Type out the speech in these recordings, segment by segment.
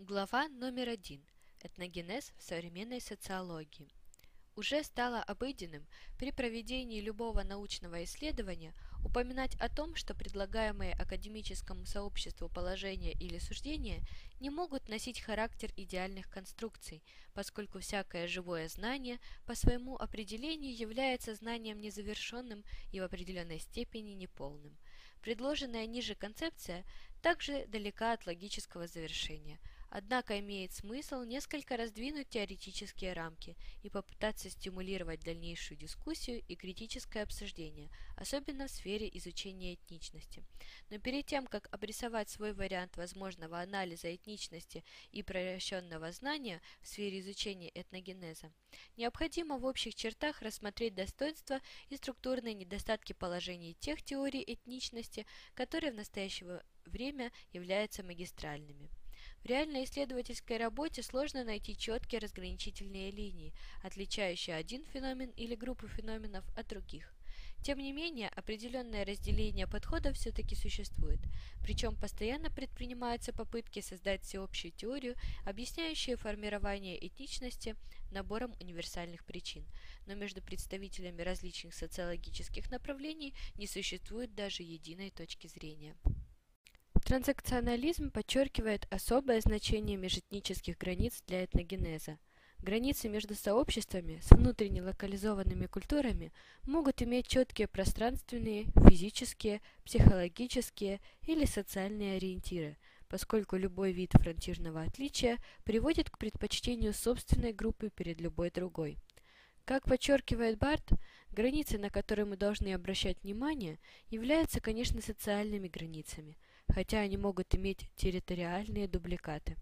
Глава номер один. Этногенез в современной социологии. Уже стало обыденным при проведении любого научного исследования упоминать о том, что предлагаемые академическому сообществу положения или суждения не могут носить характер идеальных конструкций, поскольку всякое живое знание по своему определению является знанием незавершенным и в определенной степени неполным. Предложенная ниже концепция также далека от логического завершения – Однако имеет смысл несколько раздвинуть теоретические рамки и попытаться стимулировать дальнейшую дискуссию и критическое обсуждение, особенно в сфере изучения этничности. Но перед тем, как обрисовать свой вариант возможного анализа этничности и превращенного знания в сфере изучения этногенеза, необходимо в общих чертах рассмотреть достоинства и структурные недостатки положений тех теорий этничности, которые в настоящее время являются магистральными. В реальной исследовательской работе сложно найти четкие разграничительные линии, отличающие один феномен или группу феноменов от других. Тем не менее, определенное разделение подходов все-таки существует, причем постоянно предпринимаются попытки создать всеобщую теорию, объясняющую формирование этничности набором универсальных причин, но между представителями различных социологических направлений не существует даже единой точки зрения. Трансакционализм подчеркивает особое значение межэтнических границ для этногенеза. Границы между сообществами с внутренне локализованными культурами могут иметь четкие пространственные, физические, психологические или социальные ориентиры, поскольку любой вид фронтирного отличия приводит к предпочтению собственной группы перед любой другой. Как подчеркивает Барт, границы, на которые мы должны обращать внимание, являются, конечно, социальными границами – хотя они могут иметь территориальные дубликаты.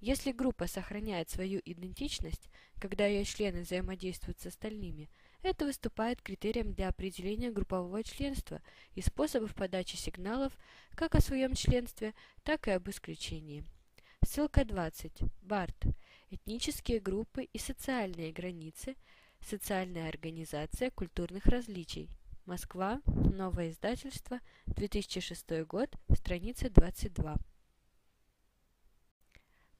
Если группа сохраняет свою идентичность, когда ее члены взаимодействуют с остальными, это выступает критерием для определения группового членства и способов подачи сигналов как о своем членстве, так и об исключении. Ссылка 20. Барт. Этнические группы и социальные границы. Социальная организация культурных различий. Москва. Новое издательство. 2006 год. Страница 22.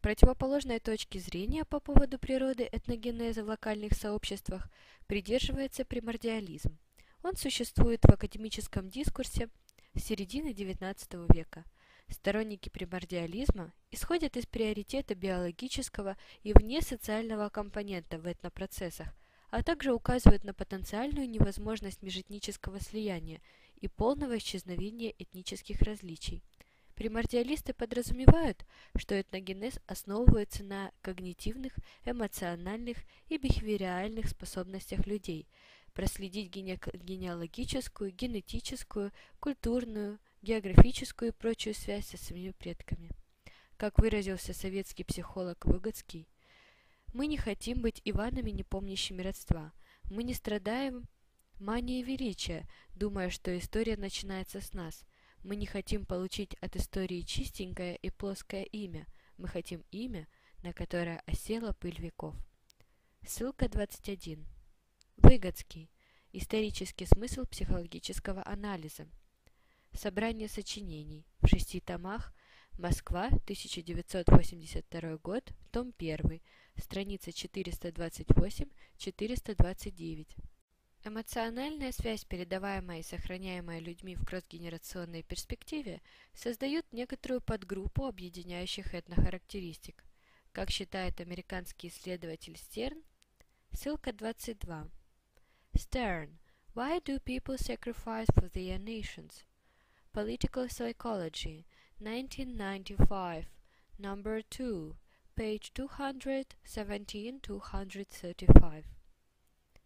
Противоположной точки зрения по поводу природы этногенеза в локальных сообществах придерживается примордиализм. Он существует в академическом дискурсе с середины XIX века. Сторонники примордиализма исходят из приоритета биологического и внесоциального компонента в этнопроцессах, а также указывают на потенциальную невозможность межэтнического слияния и полного исчезновения этнических различий. Примордиалисты подразумевают, что этногенез основывается на когнитивных, эмоциональных и бихевиоральных способностях людей, проследить гене генеалогическую, генетическую, культурную, географическую и прочую связь со своими предками. Как выразился советский психолог Выгодский, мы не хотим быть Иванами, не помнящими родства. Мы не страдаем манией величия, думая, что история начинается с нас. Мы не хотим получить от истории чистенькое и плоское имя. Мы хотим имя, на которое осела пыль веков. Ссылка 21. Выгодский. Исторический смысл психологического анализа. Собрание сочинений. В шести томах. Москва, 1982 год, том 1 страница 428-429. Эмоциональная связь, передаваемая и сохраняемая людьми в кросс-генерационной перспективе, создает некоторую подгруппу объединяющих этнохарактеристик. Как считает американский исследователь Стерн, ссылка 22. Stern. Why do people sacrifice for their nations? Political Psychology, 1995, number 2, page 217-235.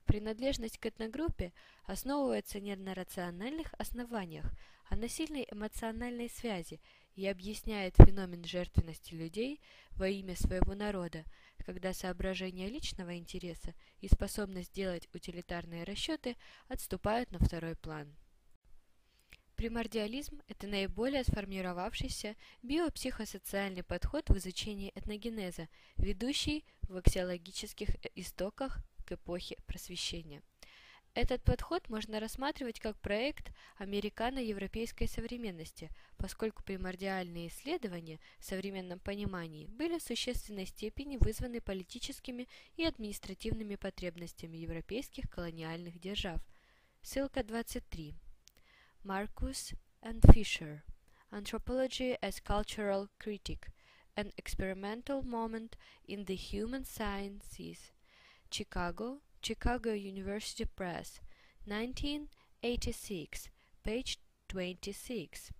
Принадлежность к этногруппе основывается не на рациональных основаниях, а на сильной эмоциональной связи и объясняет феномен жертвенности людей во имя своего народа, когда соображения личного интереса и способность делать утилитарные расчеты отступают на второй план. Примордиализм – это наиболее сформировавшийся биопсихосоциальный подход в изучении этногенеза, ведущий в аксиологических истоках к эпохе Просвещения. Этот подход можно рассматривать как проект американо-европейской современности, поскольку примордиальные исследования в современном понимании были в существенной степени вызваны политическими и административными потребностями европейских колониальных держав. Ссылка 23. Marcus and Fisher. Anthropology as Cultural Critic. An Experimental Moment in the Human Sciences. Chicago, Chicago University Press, 1986, page 26.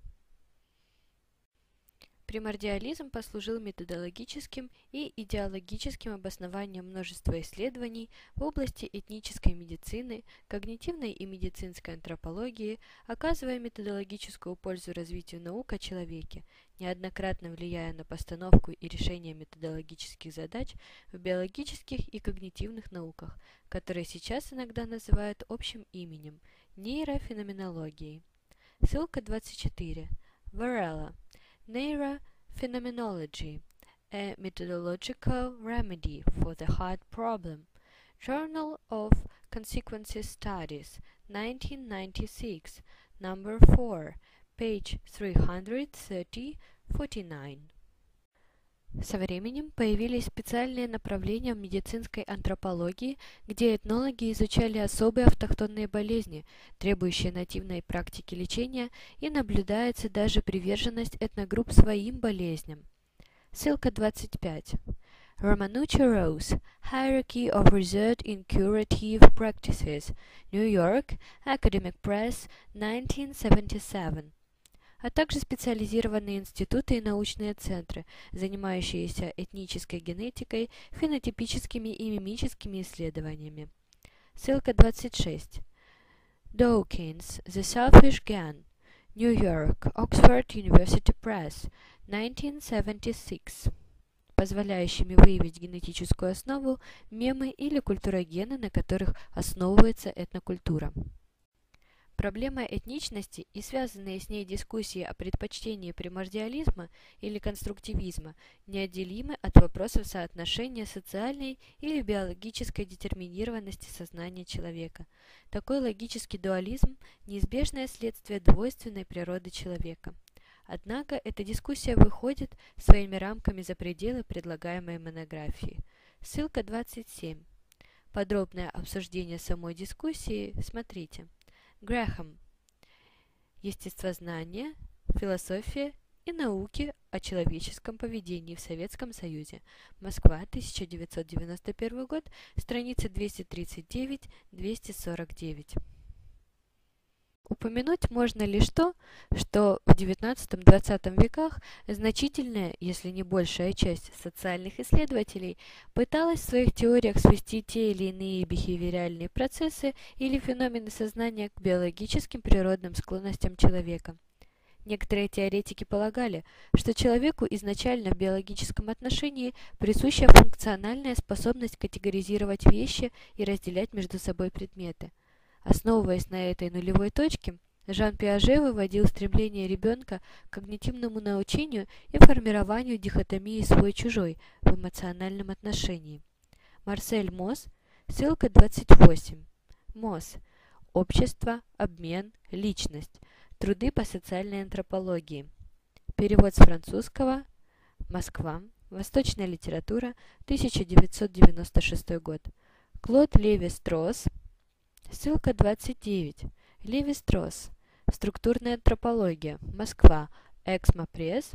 Примордиализм послужил методологическим и идеологическим обоснованием множества исследований в области этнической медицины, когнитивной и медицинской антропологии, оказывая методологическую пользу развитию наук о человеке, неоднократно влияя на постановку и решение методологических задач в биологических и когнитивных науках, которые сейчас иногда называют общим именем – нейрофеноменологией. Ссылка 24. Варелла. Neurophenomenology, a methodological remedy for the heart problem. Journal of Consequences Studies, 1996, number 4, page 330-49. Со временем появились специальные направления в медицинской антропологии, где этнологи изучали особые автохтонные болезни, требующие нативной практики лечения, и наблюдается даже приверженность этногрупп своим болезням. Ссылка 25. Romanucci Rose, Hierarchy of Research in Curative Practices, New York, Academic Press, 1977 а также специализированные институты и научные центры, занимающиеся этнической генетикой, фенотипическими и мимическими исследованиями. Ссылка 26. Dawkins, The Selfish Gan, New York, Oxford University Press, 1976 позволяющими выявить генетическую основу, мемы или культурогены, на которых основывается этнокультура. Проблема этничности и связанные с ней дискуссии о предпочтении примордиализма или конструктивизма неотделимы от вопросов соотношения социальной или биологической детерминированности сознания человека. Такой логический дуализм – неизбежное следствие двойственной природы человека. Однако эта дискуссия выходит своими рамками за пределы предлагаемой монографии. Ссылка 27. Подробное обсуждение самой дискуссии смотрите. Грэхэм. Естествознание, философия и науки о человеческом поведении в Советском Союзе. Москва, 1991 год, страница 239-249. Упомянуть можно лишь то, что в XIX-XX веках значительная, если не большая часть социальных исследователей пыталась в своих теориях свести те или иные бихевиоральные процессы или феномены сознания к биологическим природным склонностям человека. Некоторые теоретики полагали, что человеку изначально в биологическом отношении присуща функциональная способность категоризировать вещи и разделять между собой предметы – Основываясь на этой нулевой точке, Жан Пиаже выводил стремление ребенка к когнитивному научению и формированию дихотомии свой-чужой в эмоциональном отношении. Марсель Мосс, ссылка 28. Мосс. Общество, обмен, личность. Труды по социальной антропологии. Перевод с французского. Москва. Восточная литература. 1996 год. Клод Леви Стросс. Ссылка 29. Леви Стросс. Структурная антропология. Москва. Эксмо Пресс.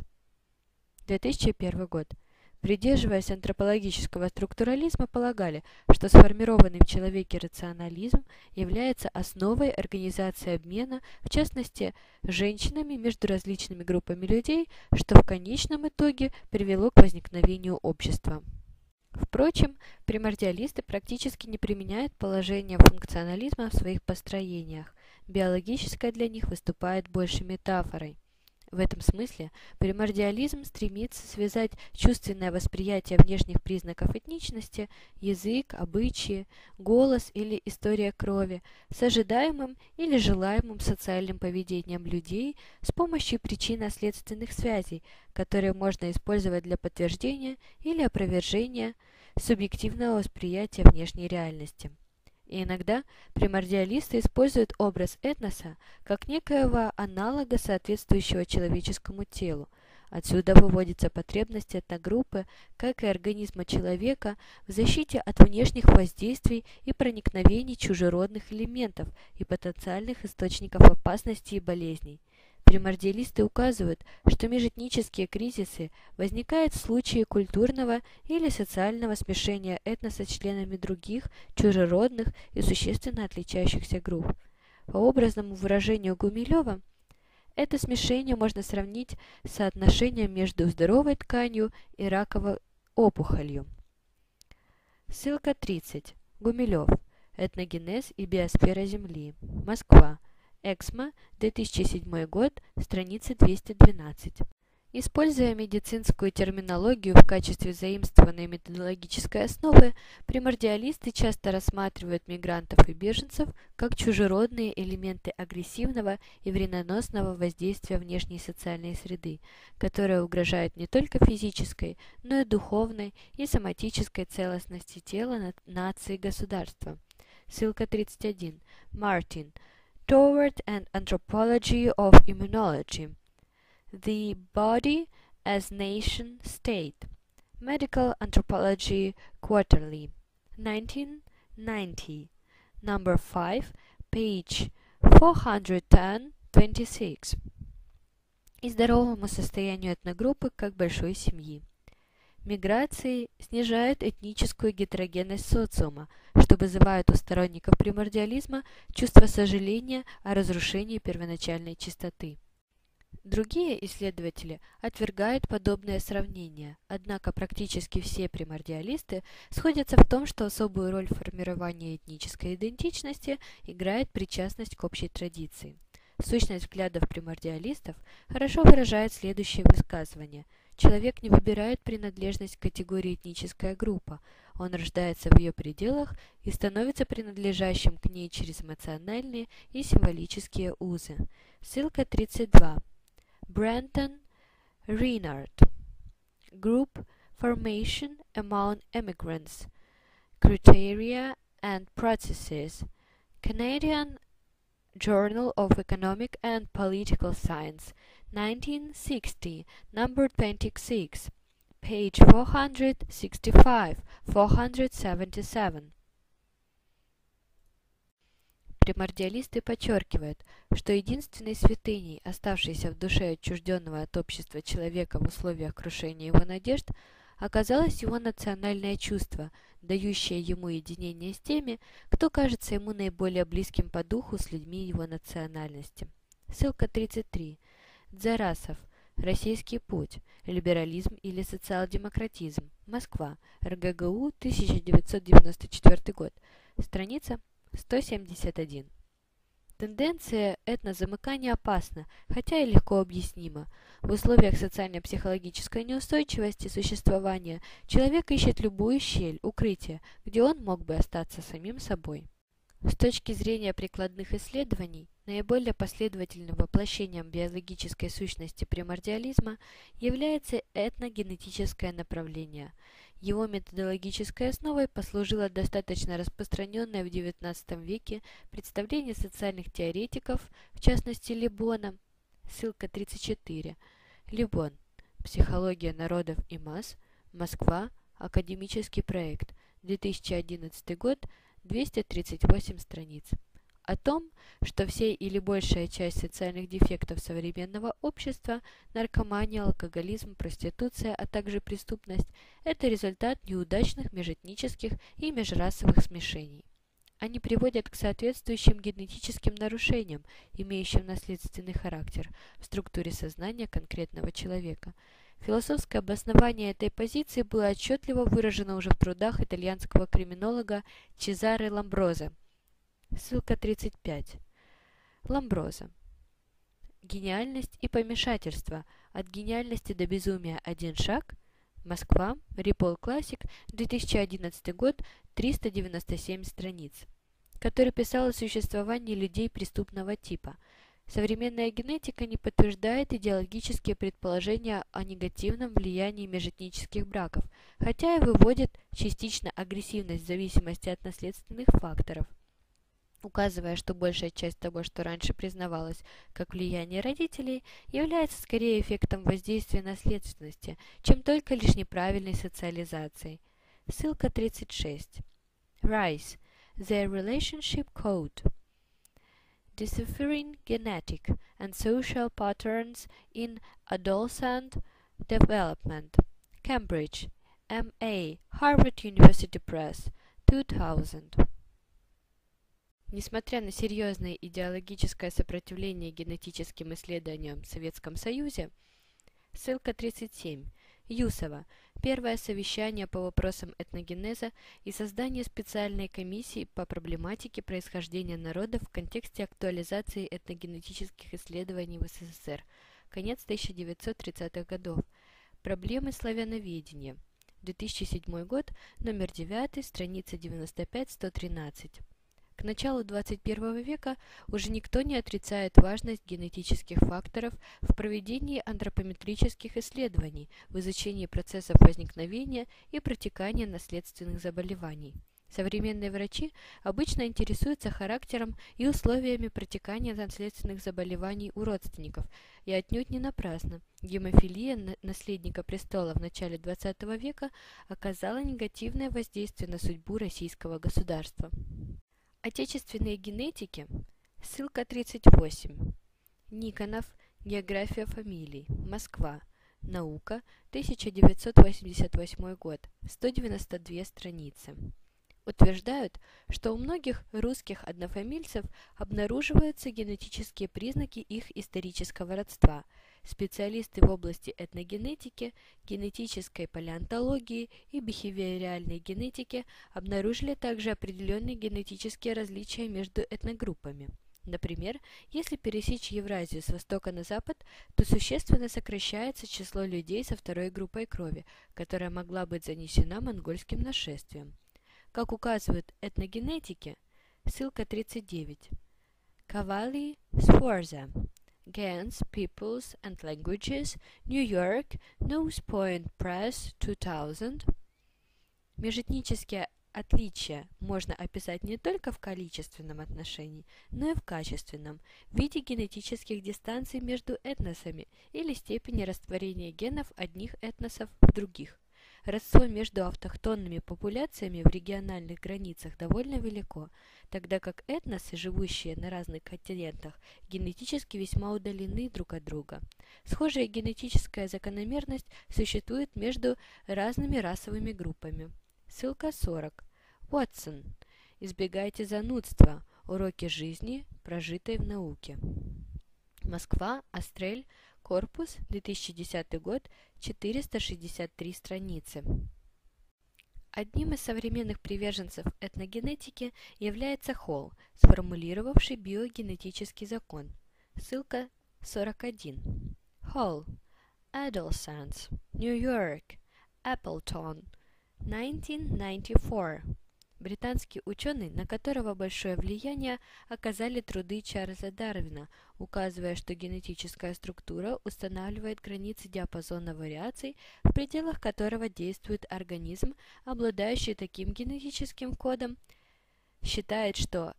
2001 год. Придерживаясь антропологического структурализма, полагали, что сформированный в человеке рационализм является основой организации обмена, в частности, женщинами между различными группами людей, что в конечном итоге привело к возникновению общества. Впрочем, примордиалисты практически не применяют положение функционализма в своих построениях. Биологическое для них выступает больше метафорой. В этом смысле примордиализм стремится связать чувственное восприятие внешних признаков этничности, язык, обычаи, голос или история крови с ожидаемым или желаемым социальным поведением людей с помощью причинно-следственных связей, которые можно использовать для подтверждения или опровержения субъективного восприятия внешней реальности. И иногда примордиалисты используют образ этноса как некоего аналога, соответствующего человеческому телу. Отсюда выводится потребность этногруппы, как и организма человека, в защите от внешних воздействий и проникновений чужеродных элементов и потенциальных источников опасности и болезней. Примордиалисты указывают, что межэтнические кризисы возникают в случае культурного или социального смешения этноса членами других, чужеродных и существенно отличающихся групп. По образному выражению Гумилева, это смешение можно сравнить с соотношением между здоровой тканью и раковой опухолью. Ссылка 30. Гумилев. Этногенез и биосфера Земли. Москва. Эксмо, 2007 год, страница 212. Используя медицинскую терминологию в качестве заимствованной методологической основы, примордиалисты часто рассматривают мигрантов и беженцев как чужеродные элементы агрессивного и вредоносного воздействия внешней социальной среды, которая угрожает не только физической, но и духовной и соматической целостности тела нации и государства. Ссылка 31. Мартин. toward an anthropology of immunology. The body as nation state. Medical Anthropology Quarterly. 1990. Number 5, page 410-26. И здоровому состоянию этногруппы как большой семьи. Миграции снижают этническую гетерогенность социума, что вызывает у сторонников примордиализма чувство сожаления о разрушении первоначальной чистоты. Другие исследователи отвергают подобное сравнение, однако практически все примордиалисты сходятся в том, что особую роль в формировании этнической идентичности играет причастность к общей традиции. Сущность взглядов примордиалистов хорошо выражает следующее высказывание – Человек не выбирает принадлежность к категории этническая группа, он рождается в ее пределах и становится принадлежащим к ней через эмоциональные и символические узы. Ссылка 32. Брентон Рейнард. Group Formation Among Immigrants. Criteria and Processes. Canadian Journal of Economic and Political Science. 1960, number 26, page 465, 477. Примордиалисты подчеркивают, что единственной святыней, оставшейся в душе отчужденного от общества человека в условиях крушения его надежд, оказалось его национальное чувство, дающее ему единение с теми, кто кажется ему наиболее близким по духу с людьми его национальности. Ссылка 33. Дзарасов. Российский путь. Либерализм или социал-демократизм. Москва. РГГУ, 1994 год. Страница 171. Тенденция этнозамыкания опасна, хотя и легко объяснима. В условиях социально-психологической неустойчивости существования человек ищет любую щель, укрытие, где он мог бы остаться самим собой. С точки зрения прикладных исследований, наиболее последовательным воплощением биологической сущности примордиализма является этногенетическое направление. Его методологической основой послужило достаточно распространенное в XIX веке представление социальных теоретиков, в частности Либона, ссылка 34, Либон, Психология народов и масс, Москва, Академический проект, 2011 год, 238 страниц. О том, что все или большая часть социальных дефектов современного общества – наркомания, алкоголизм, проституция, а также преступность – это результат неудачных межэтнических и межрасовых смешений. Они приводят к соответствующим генетическим нарушениям, имеющим наследственный характер в структуре сознания конкретного человека – Философское обоснование этой позиции было отчетливо выражено уже в трудах итальянского криминолога Чезаре Ламброза. Ссылка 35. Ламброза. Гениальность и помешательство. От гениальности до безумия один шаг. Москва. Рипол Классик. 2011 год. 397 страниц. Который писал о существовании людей преступного типа – Современная генетика не подтверждает идеологические предположения о негативном влиянии межэтнических браков, хотя и выводит частично агрессивность в зависимости от наследственных факторов, указывая, что большая часть того, что раньше признавалось как влияние родителей, является скорее эффектом воздействия наследственности, чем только лишь неправильной социализацией. Ссылка 36. Rice. The Relationship Code deciphering genetic and social patterns in adolescent development. Cambridge, M.A. Harvard University Press, 2000. Несмотря на серьезное идеологическое сопротивление генетическим исследованиям в Советском Союзе, ссылка 37, Юсова, первое совещание по вопросам этногенеза и создание специальной комиссии по проблематике происхождения народов в контексте актуализации этногенетических исследований в СССР, конец 1930-х годов, проблемы славяноведения, 2007 год, номер 9, страница 95-113. К началу XXI века уже никто не отрицает важность генетических факторов в проведении антропометрических исследований в изучении процессов возникновения и протекания наследственных заболеваний. Современные врачи обычно интересуются характером и условиями протекания наследственных заболеваний у родственников, и отнюдь не напрасно. Гемофилия наследника престола в начале XX века оказала негативное воздействие на судьбу российского государства. Отечественные генетики. Ссылка 38. Никонов. География фамилий. Москва. Наука. 1988 год. 192 страницы. Утверждают, что у многих русских однофамильцев обнаруживаются генетические признаки их исторического родства – Специалисты в области этногенетики, генетической палеонтологии и бихевиоральной генетики обнаружили также определенные генетические различия между этногруппами. Например, если пересечь Евразию с востока на запад, то существенно сокращается число людей со второй группой крови, которая могла быть занесена монгольским нашествием. Как указывают этногенетики, ссылка 39. Кавали Сфорза Gens, Peoples and Languages, New York, Nose Point Press, 2000. Межэтнические отличия можно описать не только в количественном отношении, но и в качественном, в виде генетических дистанций между этносами или степени растворения генов одних этносов в других. Родство между автохтонными популяциями в региональных границах довольно велико, тогда как этносы, живущие на разных континентах, генетически весьма удалены друг от друга. Схожая генетическая закономерность существует между разными расовыми группами. Ссылка 40. Уотсон. Избегайте занудства. Уроки жизни, прожитой в науке. Москва, Астрель, Корпус, 2010 год, 463 страницы. Одним из современных приверженцев этногенетики является Холл, сформулировавший биогенетический закон. Ссылка 41. Холл. Adolescence. York. Appleton. 1994 британский ученый, на которого большое влияние оказали труды Чарльза Дарвина, указывая, что генетическая структура устанавливает границы диапазона вариаций, в пределах которого действует организм, обладающий таким генетическим кодом, считает, что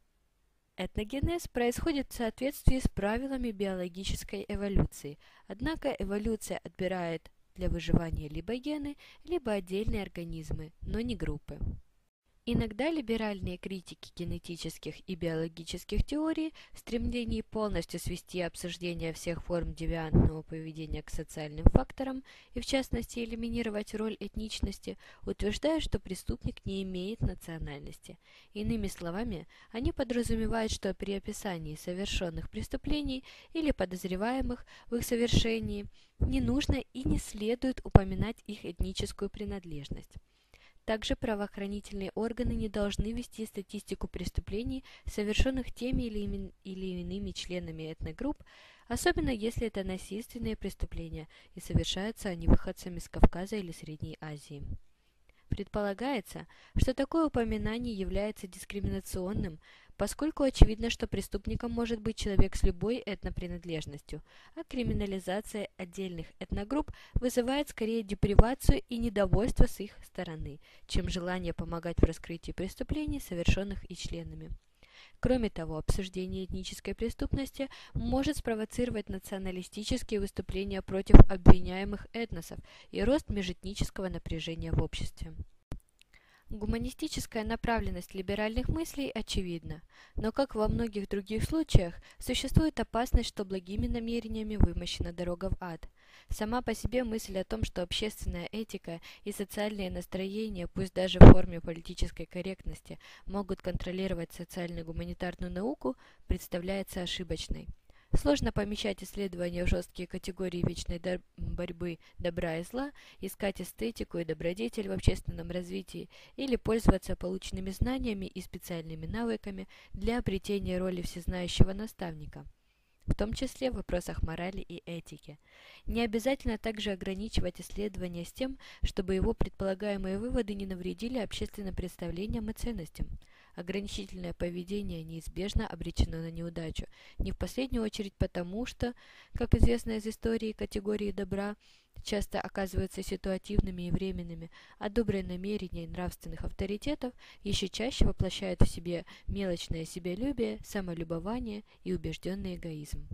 Этногенез происходит в соответствии с правилами биологической эволюции, однако эволюция отбирает для выживания либо гены, либо отдельные организмы, но не группы. Иногда либеральные критики генетических и биологических теорий в стремлении полностью свести обсуждение всех форм девиантного поведения к социальным факторам и в частности элиминировать роль этничности, утверждают, что преступник не имеет национальности. Иными словами, они подразумевают, что при описании совершенных преступлений или подозреваемых в их совершении не нужно и не следует упоминать их этническую принадлежность. Также правоохранительные органы не должны вести статистику преступлений, совершенных теми или, или иными членами этногрупп, особенно если это насильственные преступления и совершаются они выходцами из Кавказа или Средней Азии. Предполагается, что такое упоминание является дискриминационным, поскольку очевидно, что преступником может быть человек с любой этнопринадлежностью, а криминализация отдельных этногрупп вызывает скорее депривацию и недовольство с их стороны, чем желание помогать в раскрытии преступлений, совершенных и членами. Кроме того, обсуждение этнической преступности может спровоцировать националистические выступления против обвиняемых этносов и рост межэтнического напряжения в обществе. Гуманистическая направленность либеральных мыслей очевидна, но, как во многих других случаях, существует опасность, что благими намерениями вымощена дорога в ад. Сама по себе мысль о том, что общественная этика и социальные настроения, пусть даже в форме политической корректности, могут контролировать социально-гуманитарную науку, представляется ошибочной. Сложно помещать исследования в жесткие категории вечной борьбы добра и зла, искать эстетику и добродетель в общественном развитии или пользоваться полученными знаниями и специальными навыками для обретения роли всезнающего наставника в том числе в вопросах морали и этики. Не обязательно также ограничивать исследования с тем, чтобы его предполагаемые выводы не навредили общественным представлениям и ценностям. Ограничительное поведение неизбежно обречено на неудачу, не в последнюю очередь потому, что, как известно из истории, категории добра часто оказываются ситуативными и временными, а добрые намерения нравственных авторитетов еще чаще воплощают в себе мелочное себялюбие, самолюбование и убежденный эгоизм.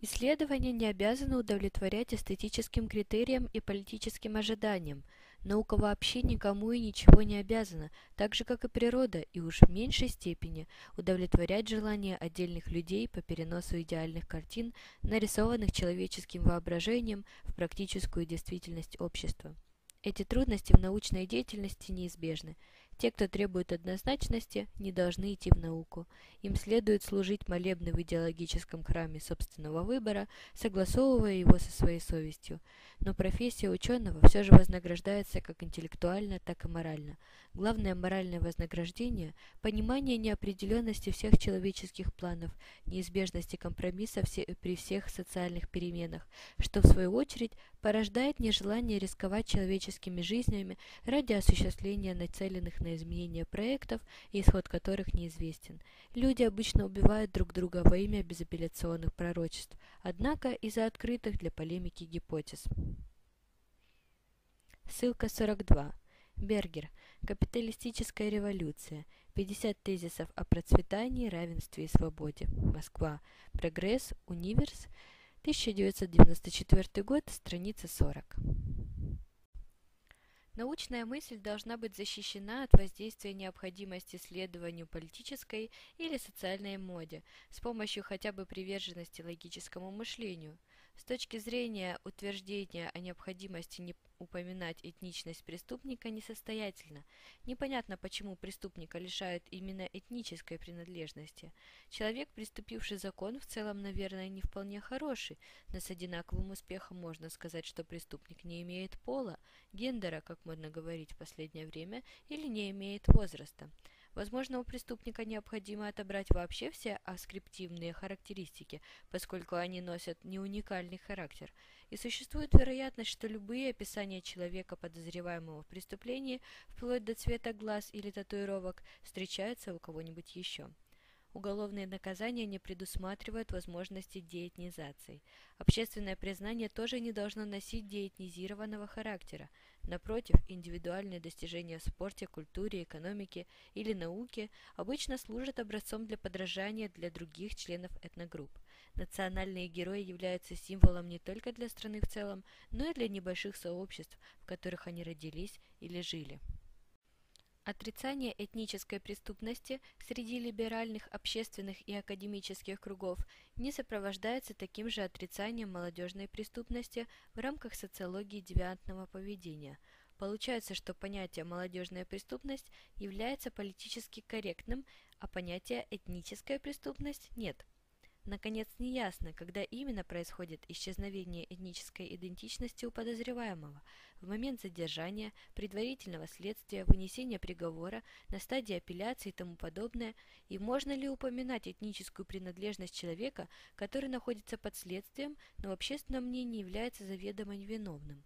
Исследования не обязаны удовлетворять эстетическим критериям и политическим ожиданиям, Наука вообще никому и ничего не обязана, так же, как и природа, и уж в меньшей степени удовлетворять желания отдельных людей по переносу идеальных картин, нарисованных человеческим воображением в практическую действительность общества. Эти трудности в научной деятельности неизбежны. Те, кто требует однозначности, не должны идти в науку. Им следует служить молебны в идеологическом храме собственного выбора, согласовывая его со своей совестью. Но профессия ученого все же вознаграждается как интеллектуально, так и морально. Главное моральное вознаграждение – понимание неопределенности всех человеческих планов, неизбежности компромисса при всех социальных переменах, что в свою очередь порождает нежелание рисковать человеческими жизнями ради осуществления нацеленных на изменение проектов, исход которых неизвестен. Люди обычно убивают друг друга во имя безапелляционных пророчеств, однако из-за открытых для полемики гипотез. Ссылка 42. Бергер. Капиталистическая революция. 50 тезисов о процветании, равенстве и свободе. Москва. Прогресс. Универс. 1994 год. Страница 40. Научная мысль должна быть защищена от воздействия необходимости следованию политической или социальной моде с помощью хотя бы приверженности логическому мышлению. С точки зрения утверждения о необходимости не упоминать этничность преступника несостоятельно. Непонятно, почему преступника лишают именно этнической принадлежности. Человек, приступивший закон, в целом, наверное, не вполне хороший, но с одинаковым успехом можно сказать, что преступник не имеет пола, гендера, как можно говорить в последнее время, или не имеет возраста. Возможно, у преступника необходимо отобрать вообще все аскриптивные характеристики, поскольку они носят не уникальный характер. И существует вероятность, что любые описания человека, подозреваемого в преступлении, вплоть до цвета глаз или татуировок, встречаются у кого-нибудь еще. Уголовные наказания не предусматривают возможности деэтнизации. Общественное признание тоже не должно носить деэтнизированного характера. Напротив, индивидуальные достижения в спорте, культуре, экономике или науке обычно служат образцом для подражания для других членов этногрупп. Национальные герои являются символом не только для страны в целом, но и для небольших сообществ, в которых они родились или жили. Отрицание этнической преступности среди либеральных общественных и академических кругов не сопровождается таким же отрицанием молодежной преступности в рамках социологии девиантного поведения. Получается, что понятие «молодежная преступность» является политически корректным, а понятие «этническая преступность» – нет. Наконец, неясно, когда именно происходит исчезновение этнической идентичности у подозреваемого – в момент задержания, предварительного следствия, вынесения приговора, на стадии апелляции и тому подобное, и можно ли упоминать этническую принадлежность человека, который находится под следствием, но в общественном мнении является заведомо невиновным.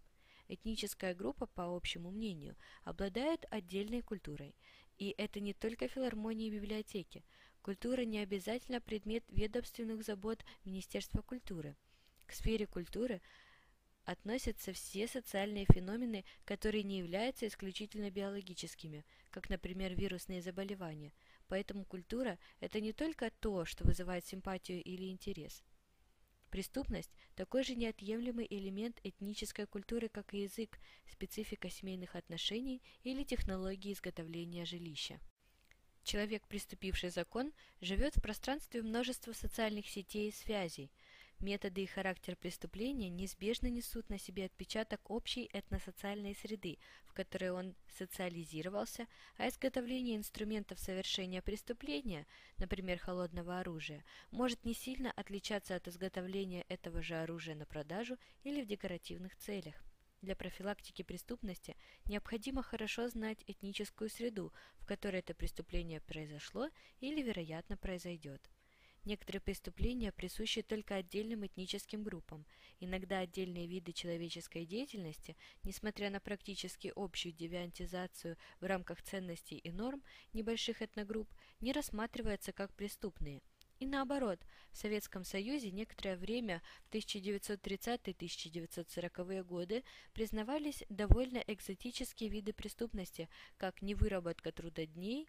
этническая группа, по общему мнению, обладает отдельной культурой. И это не только филармонии и библиотеки. Культура не обязательно предмет ведомственных забот Министерства культуры. К сфере культуры относятся все социальные феномены, которые не являются исключительно биологическими, как, например, вирусные заболевания. Поэтому культура – это не только то, что вызывает симпатию или интерес. Преступность – такой же неотъемлемый элемент этнической культуры, как и язык, специфика семейных отношений или технологии изготовления жилища. Человек, приступивший закон, живет в пространстве множества социальных сетей и связей. Методы и характер преступления неизбежно несут на себе отпечаток общей этносоциальной среды, в которой он социализировался, а изготовление инструментов совершения преступления, например, холодного оружия, может не сильно отличаться от изготовления этого же оружия на продажу или в декоративных целях. Для профилактики преступности необходимо хорошо знать этническую среду, в которой это преступление произошло или, вероятно, произойдет. Некоторые преступления присущи только отдельным этническим группам. Иногда отдельные виды человеческой деятельности, несмотря на практически общую девиантизацию в рамках ценностей и норм небольших этногрупп, не рассматриваются как преступные – и наоборот, в Советском Союзе некоторое время в 1930-1940-е годы признавались довольно экзотические виды преступности, как невыработка трудодней,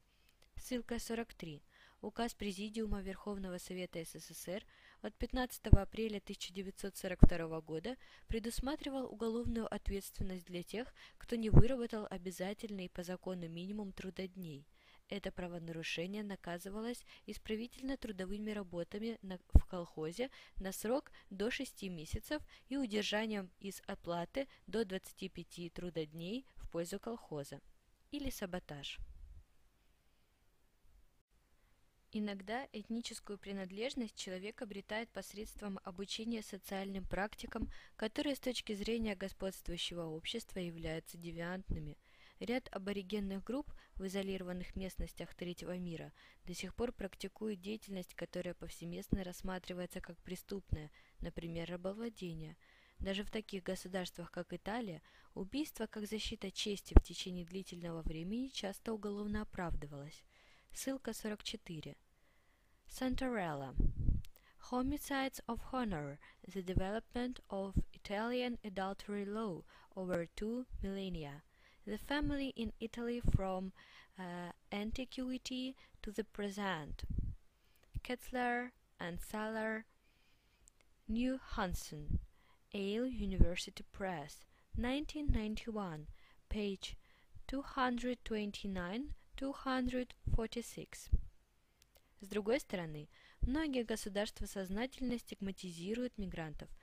ссылка 43, указ Президиума Верховного Совета СССР от 15 апреля 1942 года предусматривал уголовную ответственность для тех, кто не выработал обязательный по закону минимум трудодней – это правонарушение наказывалось исправительно-трудовыми работами на, в колхозе на срок до 6 месяцев и удержанием из оплаты до 25 трудодней в пользу колхоза или саботаж. Иногда этническую принадлежность человек обретает посредством обучения социальным практикам, которые с точки зрения господствующего общества являются девиантными – Ряд аборигенных групп в изолированных местностях третьего мира до сих пор практикуют деятельность, которая повсеместно рассматривается как преступная, например, рабовладение. Даже в таких государствах, как Италия, убийство как защита чести в течение длительного времени часто уголовно оправдывалось. Ссылка 44. Santarella. Homicides of Honor – The Development of Italian Adultery Law over two millennia – the family in Italy from uh, antiquity to the present. Ketzler and Saller, New Hansen, Yale University Press, 1991, page 229-246. С другой стороны, многие государства сознательно стигматизируют мигрантов – к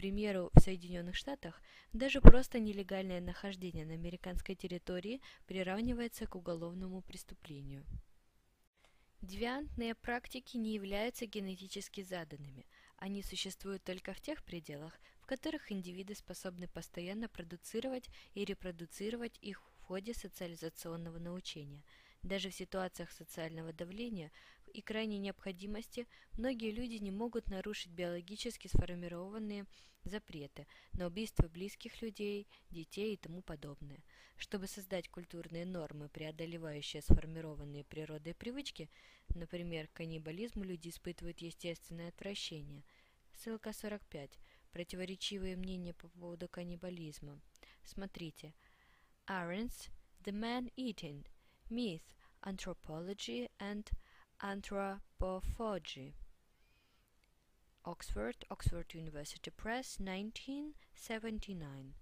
примеру, в Соединенных Штатах даже просто нелегальное нахождение на американской территории приравнивается к уголовному преступлению. Девиантные практики не являются генетически заданными. Они существуют только в тех пределах, в которых индивиды способны постоянно продуцировать и репродуцировать их в ходе социализационного научения. Даже в ситуациях социального давления и крайней необходимости многие люди не могут нарушить биологически сформированные запреты на убийство близких людей, детей и тому подобное. Чтобы создать культурные нормы, преодолевающие сформированные природой привычки, например, к каннибализму люди испытывают естественное отвращение. Ссылка 45. Противоречивые мнения по поводу каннибализма. Смотрите. Arends, The Man Eating, Myth, Anthropology and Anthropophagy. Oxford, Oxford University Press, 1979.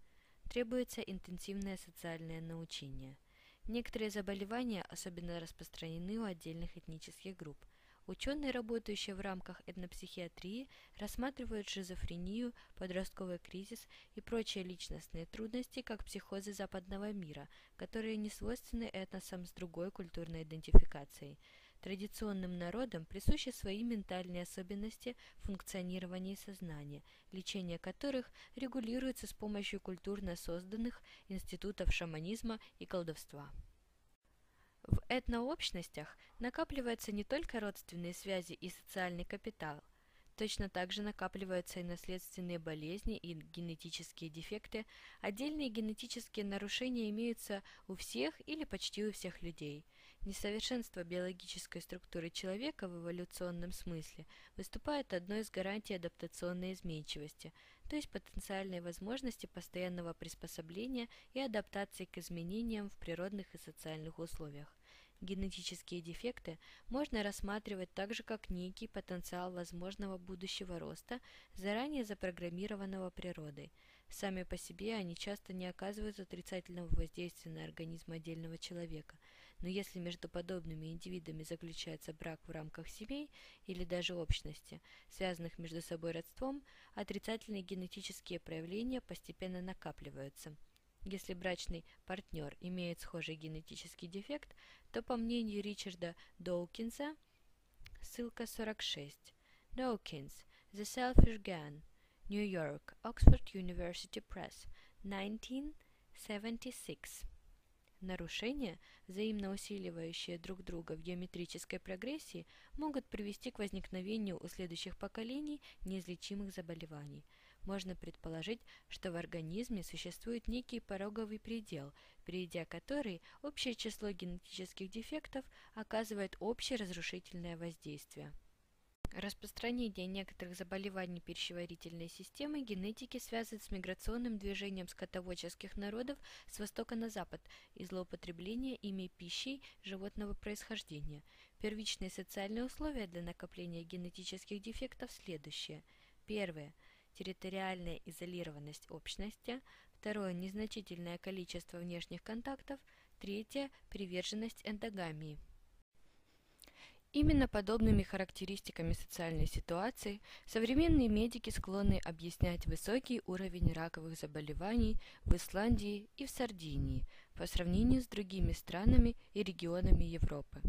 Требуется интенсивное социальное научение. Некоторые заболевания особенно распространены у отдельных этнических групп. Ученые, работающие в рамках этнопсихиатрии, рассматривают шизофрению, подростковый кризис и прочие личностные трудности как психозы западного мира, которые не свойственны этносам с другой культурной идентификацией – Традиционным народам присущи свои ментальные особенности функционирования сознания, лечение которых регулируется с помощью культурно созданных институтов шаманизма и колдовства. В этнообщностях накапливаются не только родственные связи и социальный капитал. Точно так же накапливаются и наследственные болезни и генетические дефекты. Отдельные генетические нарушения имеются у всех или почти у всех людей. Несовершенство биологической структуры человека в эволюционном смысле выступает одной из гарантий адаптационной изменчивости, то есть потенциальной возможности постоянного приспособления и адаптации к изменениям в природных и социальных условиях. Генетические дефекты можно рассматривать также как некий потенциал возможного будущего роста, заранее запрограммированного природой. Сами по себе они часто не оказывают отрицательного воздействия на организм отдельного человека, но если между подобными индивидами заключается брак в рамках семей или даже общности, связанных между собой родством, отрицательные генетические проявления постепенно накапливаются – если брачный партнер имеет схожий генетический дефект, то по мнению Ричарда Доукинса, ссылка 46, Dawkins, The Selfish Gun, New York, Oxford University Press, 1976. Нарушения, взаимно усиливающие друг друга в геометрической прогрессии, могут привести к возникновению у следующих поколений неизлечимых заболеваний – можно предположить, что в организме существует некий пороговый предел, перейдя который общее число генетических дефектов оказывает общее разрушительное воздействие. Распространение некоторых заболеваний пищеварительной системы генетики связывают с миграционным движением скотоводческих народов с востока на запад и злоупотребление ими пищей животного происхождения. Первичные социальные условия для накопления генетических дефектов следующие. Первое – территориальная изолированность общности, второе – незначительное количество внешних контактов, третье – приверженность эндогамии. Именно подобными характеристиками социальной ситуации современные медики склонны объяснять высокий уровень раковых заболеваний в Исландии и в Сардинии по сравнению с другими странами и регионами Европы.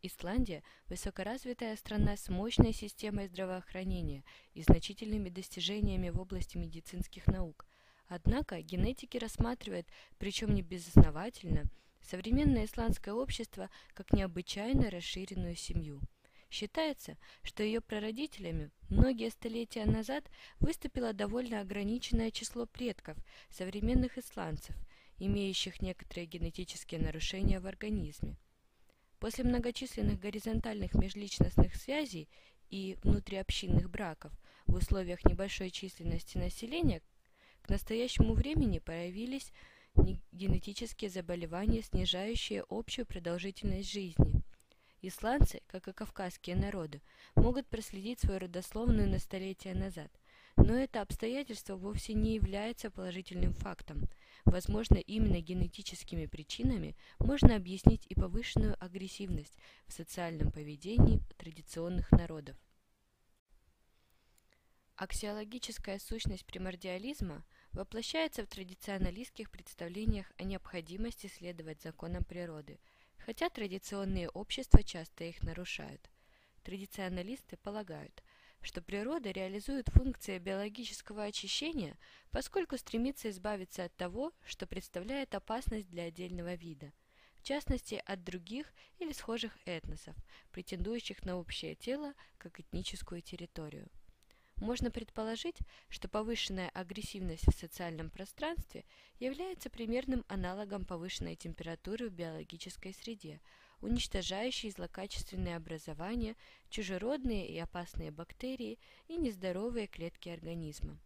Исландия – высокоразвитая страна с мощной системой здравоохранения и значительными достижениями в области медицинских наук. Однако генетики рассматривают, причем не безосновательно, современное исландское общество как необычайно расширенную семью. Считается, что ее прародителями многие столетия назад выступило довольно ограниченное число предков современных исландцев, имеющих некоторые генетические нарушения в организме. После многочисленных горизонтальных межличностных связей и внутриобщинных браков в условиях небольшой численности населения к настоящему времени появились генетические заболевания, снижающие общую продолжительность жизни. Исландцы, как и кавказские народы, могут проследить свою родословную на столетия назад, но это обстоятельство вовсе не является положительным фактом – Возможно, именно генетическими причинами можно объяснить и повышенную агрессивность в социальном поведении традиционных народов. Аксиологическая сущность примордиализма воплощается в традиционалистских представлениях о необходимости следовать законам природы, хотя традиционные общества часто их нарушают. Традиционалисты полагают, что природа реализует функции биологического очищения, поскольку стремится избавиться от того, что представляет опасность для отдельного вида, в частности от других или схожих этносов, претендующих на общее тело как этническую территорию. Можно предположить, что повышенная агрессивность в социальном пространстве является примерным аналогом повышенной температуры в биологической среде – уничтожающие злокачественные образования, чужеродные и опасные бактерии и нездоровые клетки организма.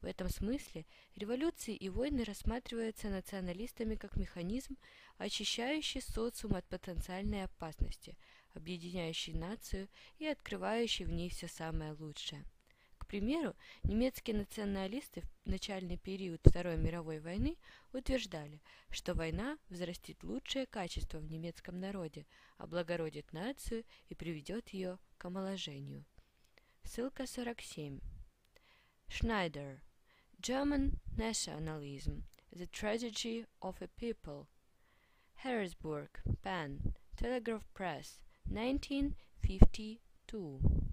В этом смысле революции и войны рассматриваются националистами как механизм, очищающий социум от потенциальной опасности, объединяющий нацию и открывающий в ней все самое лучшее примеру, немецкие националисты в начальный период Второй мировой войны утверждали, что война взрастит лучшее качество в немецком народе, облагородит нацию и приведет ее к омоложению. Ссылка 47. Schneider. German Nationalism. The Tragedy of a People. Harrisburg, Penn. Telegraph Press. 1952.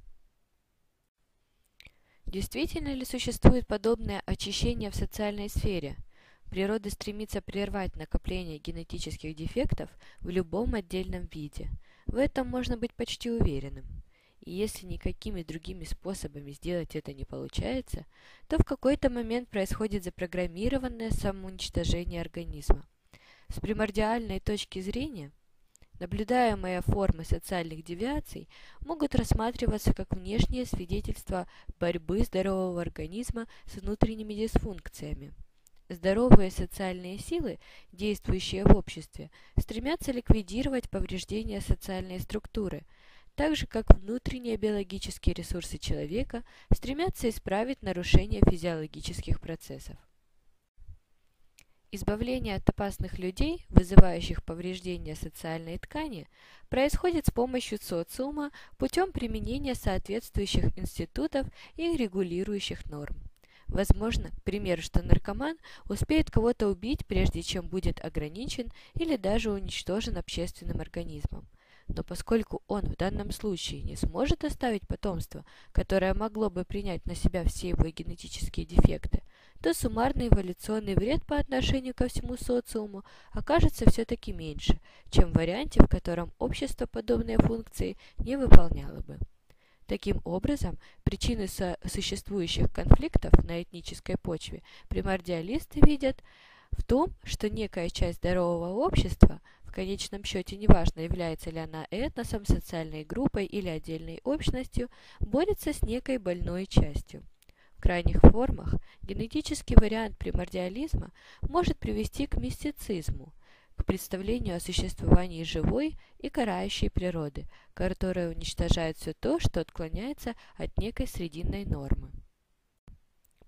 Действительно ли существует подобное очищение в социальной сфере? Природа стремится прервать накопление генетических дефектов в любом отдельном виде. В этом можно быть почти уверенным. И если никакими другими способами сделать это не получается, то в какой-то момент происходит запрограммированное самоуничтожение организма. С примордиальной точки зрения, наблюдаемые формы социальных девиаций могут рассматриваться как внешние свидетельства борьбы здорового организма с внутренними дисфункциями. Здоровые социальные силы, действующие в обществе, стремятся ликвидировать повреждения социальной структуры, так же как внутренние биологические ресурсы человека стремятся исправить нарушения физиологических процессов. Избавление от опасных людей, вызывающих повреждения социальной ткани, происходит с помощью социума путем применения соответствующих институтов и регулирующих норм. Возможно, к что наркоман успеет кого-то убить, прежде чем будет ограничен или даже уничтожен общественным организмом. Но поскольку он в данном случае не сможет оставить потомство, которое могло бы принять на себя все его генетические дефекты, то суммарный эволюционный вред по отношению ко всему социуму окажется все-таки меньше, чем в варианте, в котором общество подобные функции не выполняло бы. Таким образом, причины со существующих конфликтов на этнической почве примордиалисты видят в том, что некая часть здорового общества, в конечном счете неважно, является ли она этносом, социальной группой или отдельной общностью, борется с некой больной частью. Крайних формах генетический вариант примордиализма может привести к мистицизму, к представлению о существовании живой и карающей природы, которая уничтожает все то, что отклоняется от некой срединной нормы.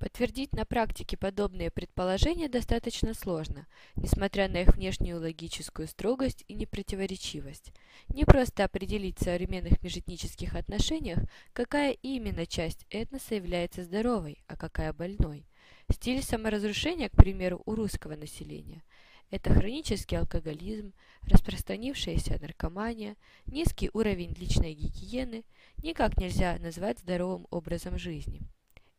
Подтвердить на практике подобные предположения достаточно сложно, несмотря на их внешнюю логическую строгость и непротиворечивость. Не просто определить в современных межэтнических отношениях, какая именно часть этноса является здоровой, а какая больной. Стиль саморазрушения, к примеру, у русского населения – это хронический алкоголизм, распространившаяся наркомания, низкий уровень личной гигиены никак нельзя назвать здоровым образом жизни.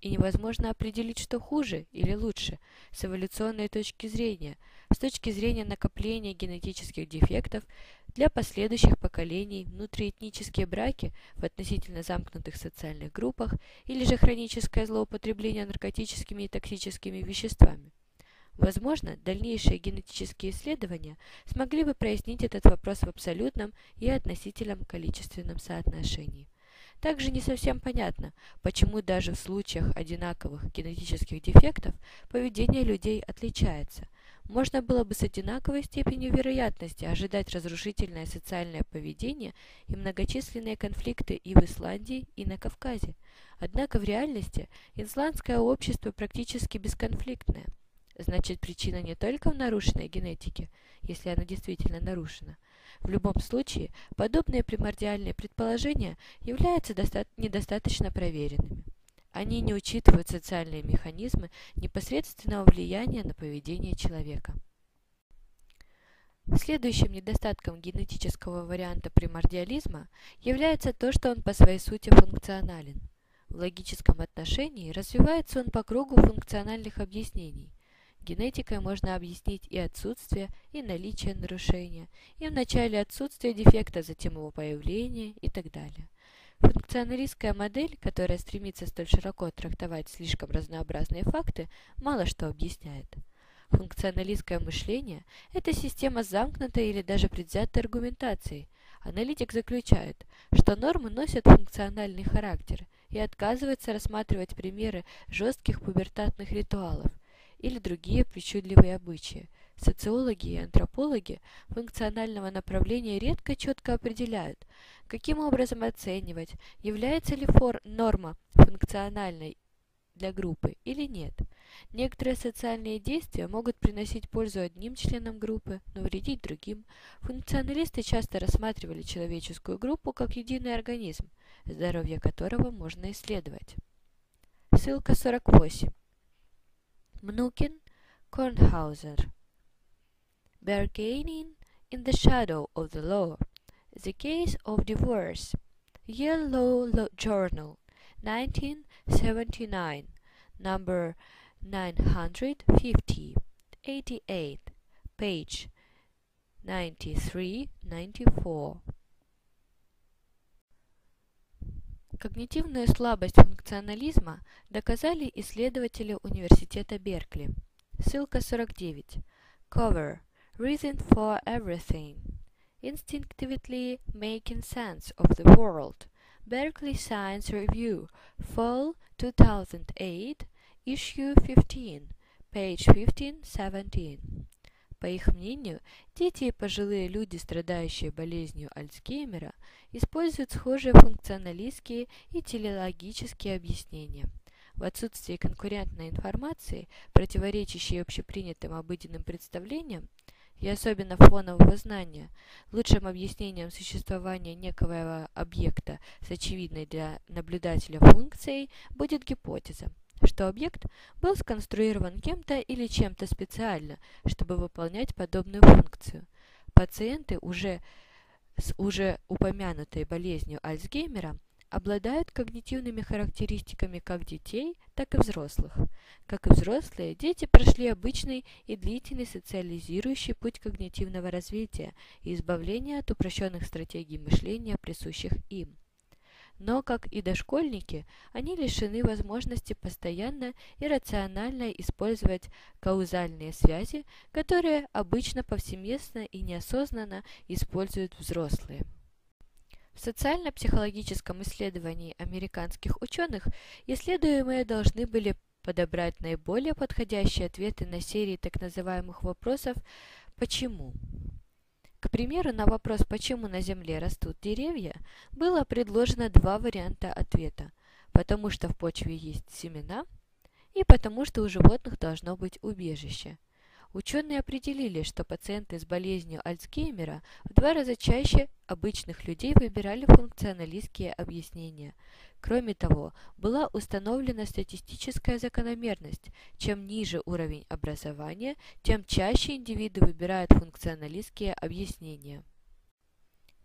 И невозможно определить, что хуже или лучше с эволюционной точки зрения, с точки зрения накопления генетических дефектов для последующих поколений, внутриэтнические браки в относительно замкнутых социальных группах или же хроническое злоупотребление наркотическими и токсическими веществами. Возможно, дальнейшие генетические исследования смогли бы прояснить этот вопрос в абсолютном и относительном количественном соотношении. Также не совсем понятно, почему даже в случаях одинаковых генетических дефектов поведение людей отличается. Можно было бы с одинаковой степенью вероятности ожидать разрушительное социальное поведение и многочисленные конфликты и в Исландии, и на Кавказе. Однако в реальности исландское общество практически бесконфликтное – Значит, причина не только в нарушенной генетике, если она действительно нарушена. В любом случае, подобные примордиальные предположения являются недостаточно проверенными. Они не учитывают социальные механизмы непосредственного влияния на поведение человека. Следующим недостатком генетического варианта примордиализма является то, что он по своей сути функционален. В логическом отношении развивается он по кругу функциональных объяснений – Генетикой можно объяснить и отсутствие, и наличие нарушения, и вначале отсутствие дефекта, затем его появление и так далее. Функционалистская модель, которая стремится столь широко трактовать слишком разнообразные факты, мало что объясняет. Функционалистское мышление – это система замкнутой или даже предвзятой аргументации. Аналитик заключает, что нормы носят функциональный характер и отказывается рассматривать примеры жестких пубертатных ритуалов – или другие причудливые обычаи. Социологи и антропологи функционального направления редко четко определяют, каким образом оценивать, является ли фор норма функциональной для группы или нет. Некоторые социальные действия могут приносить пользу одним членам группы, но вредить другим. Функционалисты часто рассматривали человеческую группу как единый организм, здоровье которого можно исследовать. Ссылка 48. Mnuchin, Kornhauser. Bargaining in the shadow of the law. The case of divorce. Yale Law Journal, 1979, number 950, 88, page 93, 94. Когнитивную слабость функционализма доказали исследователи Университета Беркли. Ссылка 49. Cover. Reason for everything. Instinctively making sense of the world. Berkeley Science Review. Fall 2008. Issue 15. Page 15-17. По их мнению, дети и пожилые люди, страдающие болезнью Альцгеймера, используют схожие функционалистские и телеологические объяснения. В отсутствие конкурентной информации, противоречащей общепринятым обыденным представлениям, и особенно фонового знания, лучшим объяснением существования некого объекта с очевидной для наблюдателя функцией будет гипотеза – что объект был сконструирован кем-то или чем-то специально, чтобы выполнять подобную функцию. Пациенты уже с уже упомянутой болезнью Альцгеймера обладают когнитивными характеристиками как детей, так и взрослых. Как и взрослые, дети прошли обычный и длительный социализирующий путь когнитивного развития и избавления от упрощенных стратегий мышления, присущих им но, как и дошкольники, они лишены возможности постоянно и рационально использовать каузальные связи, которые обычно повсеместно и неосознанно используют взрослые. В социально-психологическом исследовании американских ученых исследуемые должны были подобрать наиболее подходящие ответы на серии так называемых вопросов «почему?». К примеру, на вопрос, почему на Земле растут деревья, было предложено два варианта ответа. Потому что в почве есть семена и потому что у животных должно быть убежище. Ученые определили, что пациенты с болезнью Альцгеймера в два раза чаще обычных людей выбирали функционалистские объяснения. Кроме того, была установлена статистическая закономерность. Чем ниже уровень образования, тем чаще индивиды выбирают функционалистские объяснения.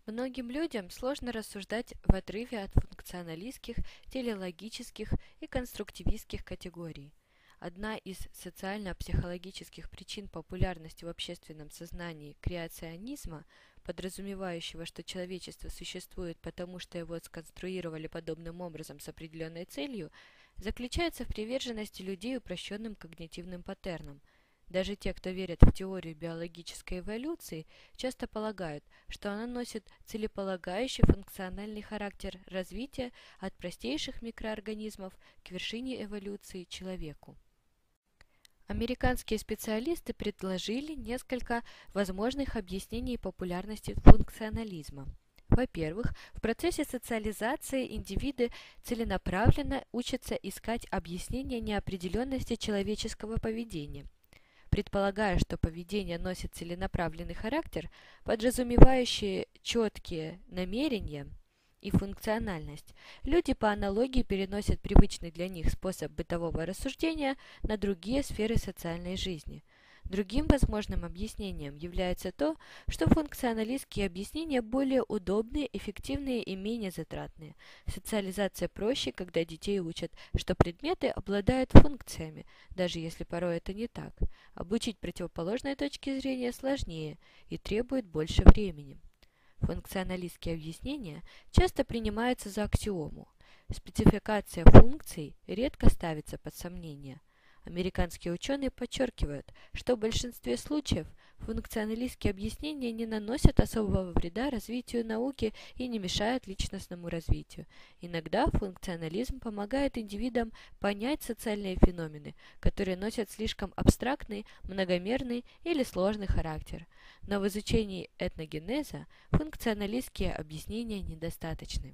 Многим людям сложно рассуждать в отрыве от функционалистских, телеологических и конструктивистских категорий. Одна из социально-психологических причин популярности в общественном сознании креационизма, подразумевающего, что человечество существует потому, что его сконструировали подобным образом с определенной целью, заключается в приверженности людей упрощенным когнитивным паттернам. Даже те, кто верят в теорию биологической эволюции, часто полагают, что она носит целеполагающий функциональный характер развития от простейших микроорганизмов к вершине эволюции человеку. Американские специалисты предложили несколько возможных объяснений популярности функционализма. Во-первых, в процессе социализации индивиды целенаправленно учатся искать объяснение неопределенности человеческого поведения. Предполагая, что поведение носит целенаправленный характер, подразумевающий четкие намерения – и функциональность. Люди по аналогии переносят привычный для них способ бытового рассуждения на другие сферы социальной жизни. Другим возможным объяснением является то, что функционалистские объяснения более удобные, эффективные и менее затратные. Социализация проще, когда детей учат, что предметы обладают функциями, даже если порой это не так. Обучить противоположной точки зрения сложнее и требует больше времени. Функционалистские объяснения часто принимаются за аксиому. Спецификация функций редко ставится под сомнение. Американские ученые подчеркивают, что в большинстве случаев функционалистские объяснения не наносят особого вреда развитию науки и не мешают личностному развитию. Иногда функционализм помогает индивидам понять социальные феномены, которые носят слишком абстрактный, многомерный или сложный характер. Но в изучении этногенеза функционалистские объяснения недостаточны.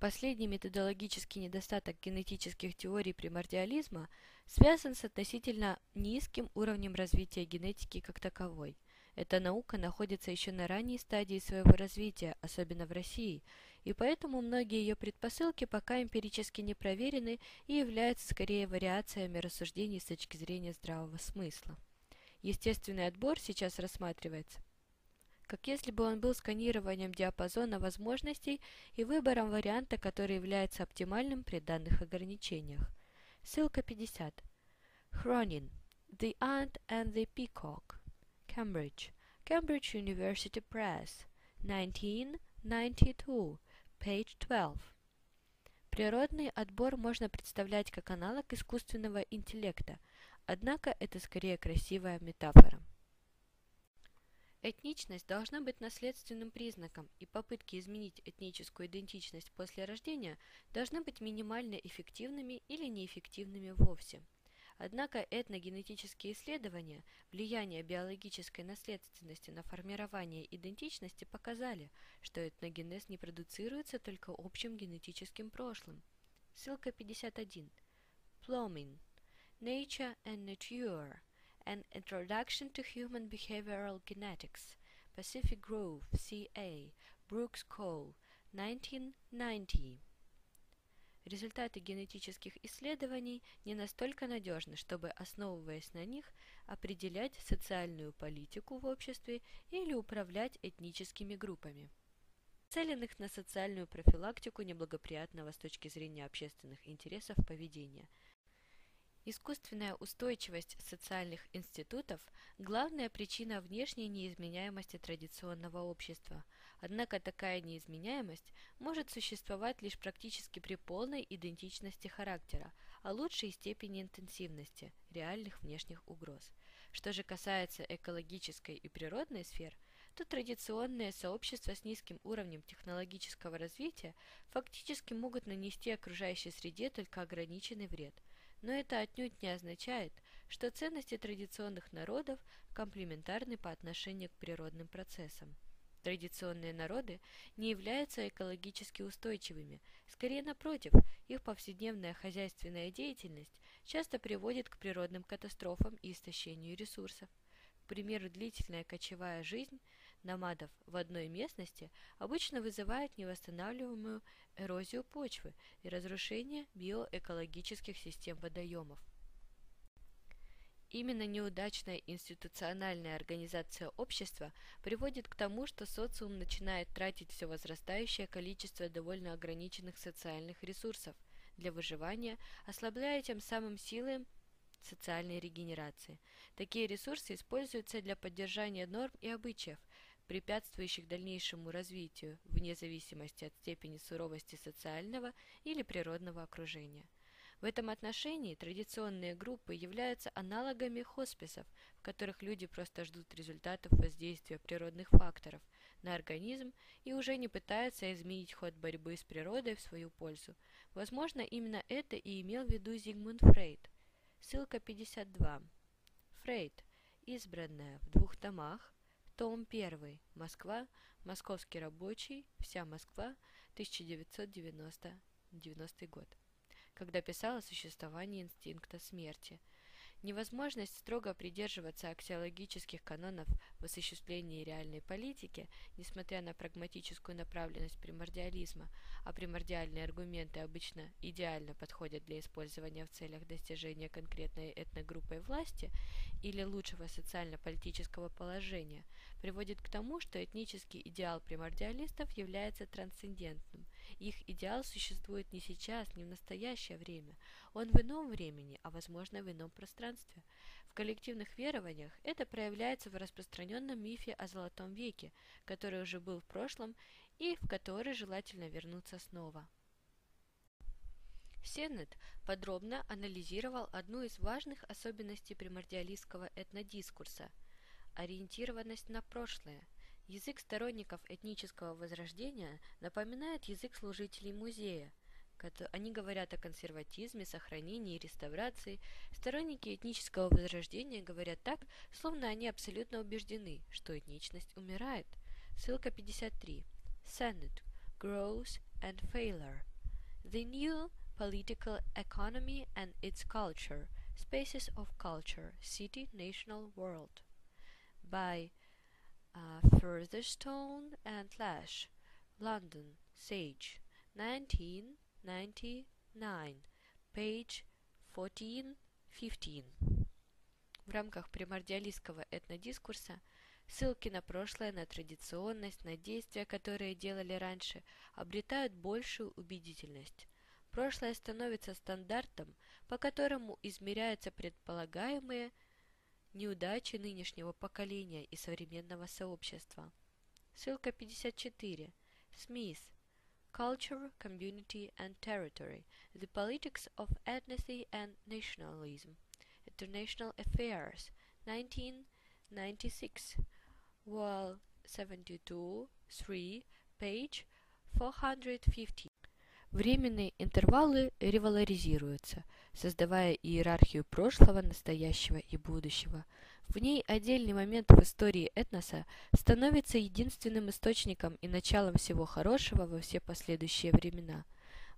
Последний методологический недостаток генетических теорий примордиализма связан с относительно низким уровнем развития генетики как таковой. Эта наука находится еще на ранней стадии своего развития, особенно в России, и поэтому многие ее предпосылки пока эмпирически не проверены и являются скорее вариациями рассуждений с точки зрения здравого смысла. Естественный отбор сейчас рассматривается как если бы он был сканированием диапазона возможностей и выбором варианта, который является оптимальным при данных ограничениях. Ссылка 50. Хронин. The Ant and the Peacock. Cambridge. Cambridge University Press. 1992. Page 12. Природный отбор можно представлять как аналог искусственного интеллекта, однако это скорее красивая метафора. Этничность должна быть наследственным признаком, и попытки изменить этническую идентичность после рождения должны быть минимально эффективными или неэффективными вовсе. Однако этногенетические исследования влияния биологической наследственности на формирование идентичности показали, что этногенез не продуцируется только общим генетическим прошлым. Ссылка 51. Plowman. Nature and Nature. An Introduction to Human Behavioral Genetics, Pacific Grove, CA, Brooks Cole, 1990. Результаты генетических исследований не настолько надежны, чтобы, основываясь на них, определять социальную политику в обществе или управлять этническими группами нацеленных на социальную профилактику неблагоприятного с точки зрения общественных интересов поведения – Искусственная устойчивость социальных институтов – главная причина внешней неизменяемости традиционного общества. Однако такая неизменяемость может существовать лишь практически при полной идентичности характера, а лучшей степени интенсивности реальных внешних угроз. Что же касается экологической и природной сфер, то традиционные сообщества с низким уровнем технологического развития фактически могут нанести окружающей среде только ограниченный вред – но это отнюдь не означает, что ценности традиционных народов комплементарны по отношению к природным процессам. Традиционные народы не являются экологически устойчивыми, скорее напротив, их повседневная хозяйственная деятельность часто приводит к природным катастрофам и истощению ресурсов. К примеру, длительная кочевая жизнь номадов в одной местности обычно вызывает невосстанавливаемую эрозию почвы и разрушение биоэкологических систем водоемов. Именно неудачная институциональная организация общества приводит к тому, что социум начинает тратить все возрастающее количество довольно ограниченных социальных ресурсов для выживания, ослабляя тем самым силы социальной регенерации. Такие ресурсы используются для поддержания норм и обычаев, препятствующих дальнейшему развитию вне зависимости от степени суровости социального или природного окружения. В этом отношении традиционные группы являются аналогами хосписов, в которых люди просто ждут результатов воздействия природных факторов на организм и уже не пытаются изменить ход борьбы с природой в свою пользу. Возможно, именно это и имел в виду Зигмунд Фрейд. Ссылка 52. Фрейд. Избранная в двух томах том 1. Москва. Московский рабочий. Вся Москва. 1990 90 год. Когда писал о существовании инстинкта смерти – Невозможность строго придерживаться аксиологических канонов в осуществлении реальной политики, несмотря на прагматическую направленность примордиализма, а примордиальные аргументы обычно идеально подходят для использования в целях достижения конкретной этногруппой власти или лучшего социально-политического положения, приводит к тому, что этнический идеал примордиалистов является трансцендентным. Их идеал существует не сейчас, не в настоящее время – он в ином времени, а возможно в ином пространстве. В коллективных верованиях это проявляется в распространенном мифе о Золотом веке, который уже был в прошлом и в который желательно вернуться снова. Сеннет подробно анализировал одну из важных особенностей примордиалистского этнодискурса – ориентированность на прошлое. Язык сторонников этнического возрождения напоминает язык служителей музея – они говорят о консерватизме, сохранении и реставрации. Сторонники этнического возрождения говорят так, словно они абсолютно убеждены, что этничность умирает. Ссылка 53. Senate. Growth and Failure. The New Political Economy and Its Culture. Spaces of Culture. City, National, World. By uh, Furtherstone and Lash. London. Sage. 19 99, page 14-15. В рамках примордиалистского этнодискурса ссылки на прошлое, на традиционность, на действия, которые делали раньше, обретают большую убедительность. Прошлое становится стандартом, по которому измеряются предполагаемые неудачи нынешнего поколения и современного сообщества. Ссылка 54. Смис. Culture, Community and Territory, The Politics of Ethnicity and Nationalism, International Affairs, 1996, Wall 72, 3, page 450. Временные интервалы револаризируются, создавая иерархию прошлого, настоящего и будущего. В ней отдельный момент в истории этноса становится единственным источником и началом всего хорошего во все последующие времена.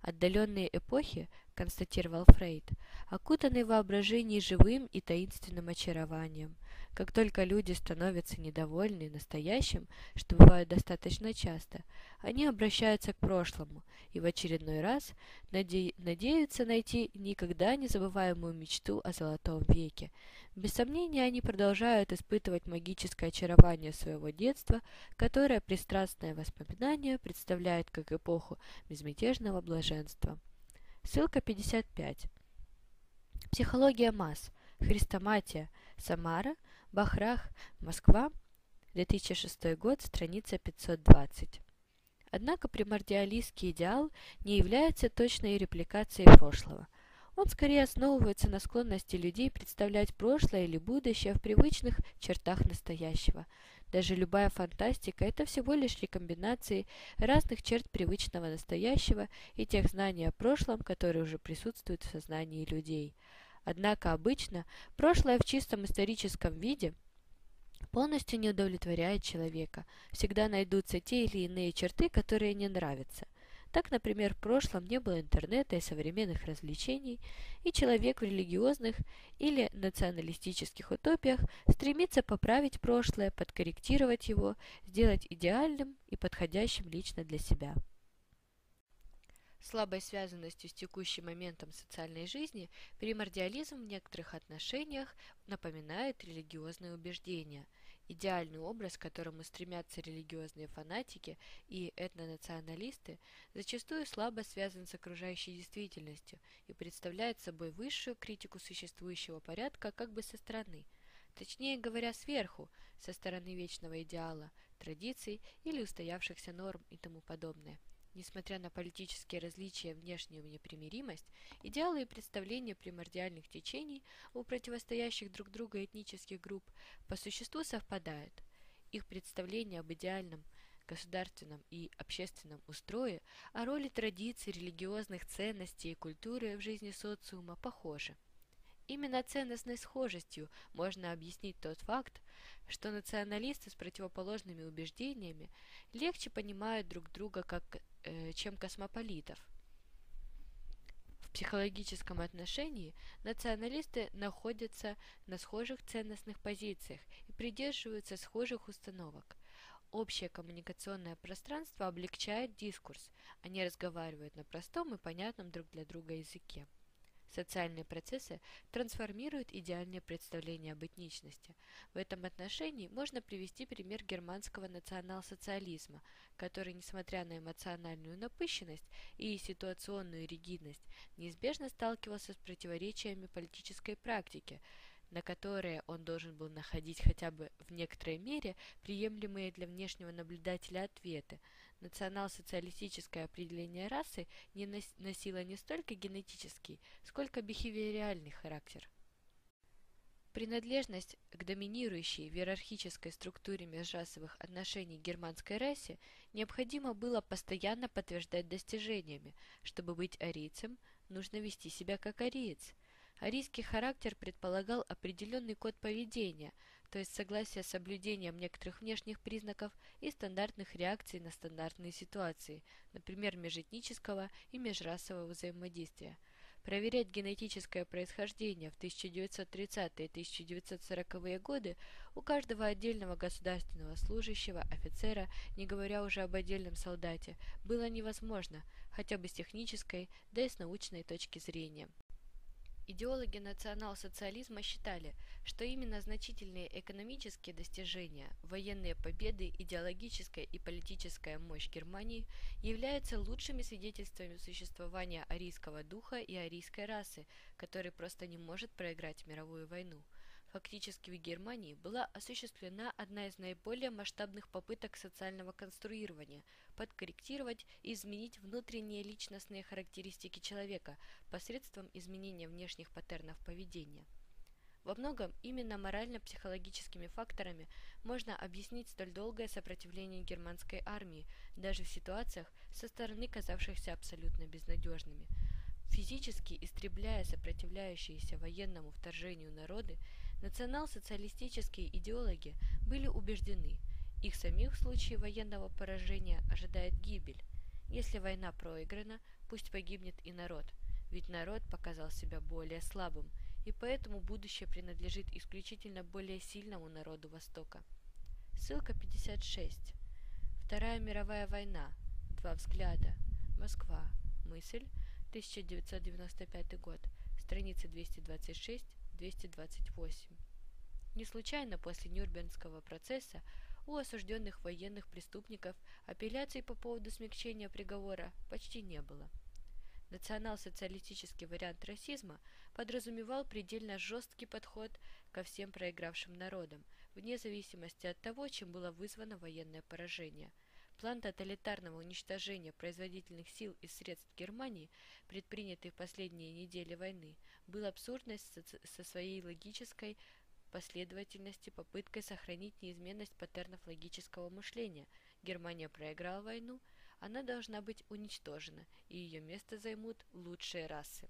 Отдаленные эпохи, констатировал Фрейд, окутаны воображением живым и таинственным очарованием. Как только люди становятся недовольны настоящим, что бывает достаточно часто, они обращаются к прошлому и в очередной раз наде надеются найти никогда не забываемую мечту о золотом веке. Без сомнения, они продолжают испытывать магическое очарование своего детства, которое пристрастное воспоминание представляет как эпоху безмятежного блаженства. Ссылка 55. Психология масс. Христоматия. Самара. Бахрах, Москва, 2006 год, страница 520. Однако примордиалистский идеал не является точной репликацией прошлого. Он скорее основывается на склонности людей представлять прошлое или будущее в привычных чертах настоящего. Даже любая фантастика – это всего лишь рекомбинации разных черт привычного настоящего и тех знаний о прошлом, которые уже присутствуют в сознании людей – Однако обычно прошлое в чистом историческом виде полностью не удовлетворяет человека. Всегда найдутся те или иные черты, которые не нравятся. Так, например, в прошлом не было интернета и современных развлечений, и человек в религиозных или националистических утопиях стремится поправить прошлое, подкорректировать его, сделать идеальным и подходящим лично для себя слабой связанностью с текущим моментом социальной жизни, примордиализм в некоторых отношениях напоминает религиозные убеждения. Идеальный образ, к которому стремятся религиозные фанатики и этнонационалисты, зачастую слабо связан с окружающей действительностью и представляет собой высшую критику существующего порядка как бы со стороны, точнее говоря, сверху, со стороны вечного идеала, традиций или устоявшихся норм и тому подобное. Несмотря на политические различия внешнюю непримиримость, идеалы и представления примордиальных течений у противостоящих друг другу этнических групп по существу совпадают. Их представления об идеальном государственном и общественном устрое, о роли традиций, религиозных ценностей и культуры в жизни социума похожи. Именно ценностной схожестью можно объяснить тот факт, что националисты с противоположными убеждениями легче понимают друг друга, как, чем космополитов. В психологическом отношении националисты находятся на схожих ценностных позициях и придерживаются схожих установок. Общее коммуникационное пространство облегчает дискурс, они разговаривают на простом и понятном друг для друга языке. Социальные процессы трансформируют идеальные представления об этничности. В этом отношении можно привести пример германского национал-социализма, который, несмотря на эмоциональную напыщенность и ситуационную ригидность, неизбежно сталкивался с противоречиями политической практики, на которые он должен был находить хотя бы в некоторой мере приемлемые для внешнего наблюдателя ответы – национал-социалистическое определение расы не носило не столько генетический, сколько бихевиоральный характер. Принадлежность к доминирующей в иерархической структуре межрасовых отношений германской расе необходимо было постоянно подтверждать достижениями. Чтобы быть арийцем, нужно вести себя как ариец. Арийский характер предполагал определенный код поведения – то есть согласие с соблюдением некоторых внешних признаков и стандартных реакций на стандартные ситуации, например, межэтнического и межрасового взаимодействия. Проверять генетическое происхождение в 1930-е и 1940-е годы у каждого отдельного государственного служащего, офицера, не говоря уже об отдельном солдате, было невозможно, хотя бы с технической, да и с научной точки зрения. Идеологи национал-социализма считали, что именно значительные экономические достижения, военные победы, идеологическая и политическая мощь Германии являются лучшими свидетельствами существования арийского духа и арийской расы, который просто не может проиграть мировую войну. Фактически в Германии была осуществлена одна из наиболее масштабных попыток социального конструирования – подкорректировать и изменить внутренние личностные характеристики человека посредством изменения внешних паттернов поведения. Во многом именно морально-психологическими факторами можно объяснить столь долгое сопротивление германской армии, даже в ситуациях, со стороны казавшихся абсолютно безнадежными. Физически истребляя сопротивляющиеся военному вторжению народы, Национал-социалистические идеологи были убеждены, их самих в случае военного поражения ожидает гибель. Если война проиграна, пусть погибнет и народ, ведь народ показал себя более слабым, и поэтому будущее принадлежит исключительно более сильному народу Востока. Ссылка 56. Вторая мировая война. Два взгляда. Москва. Мысль. 1995 год. Страницы 226 228. Не случайно после Нюрнбергского процесса у осужденных военных преступников апелляций по поводу смягчения приговора почти не было. Национал-социалистический вариант расизма подразумевал предельно жесткий подход ко всем проигравшим народам, вне зависимости от того, чем было вызвано военное поражение – План тоталитарного уничтожения производительных сил и средств Германии, предпринятый в последние недели войны, был абсурдной со своей логической последовательности попыткой сохранить неизменность паттернов логического мышления. Германия проиграла войну, она должна быть уничтожена, и ее место займут лучшие расы.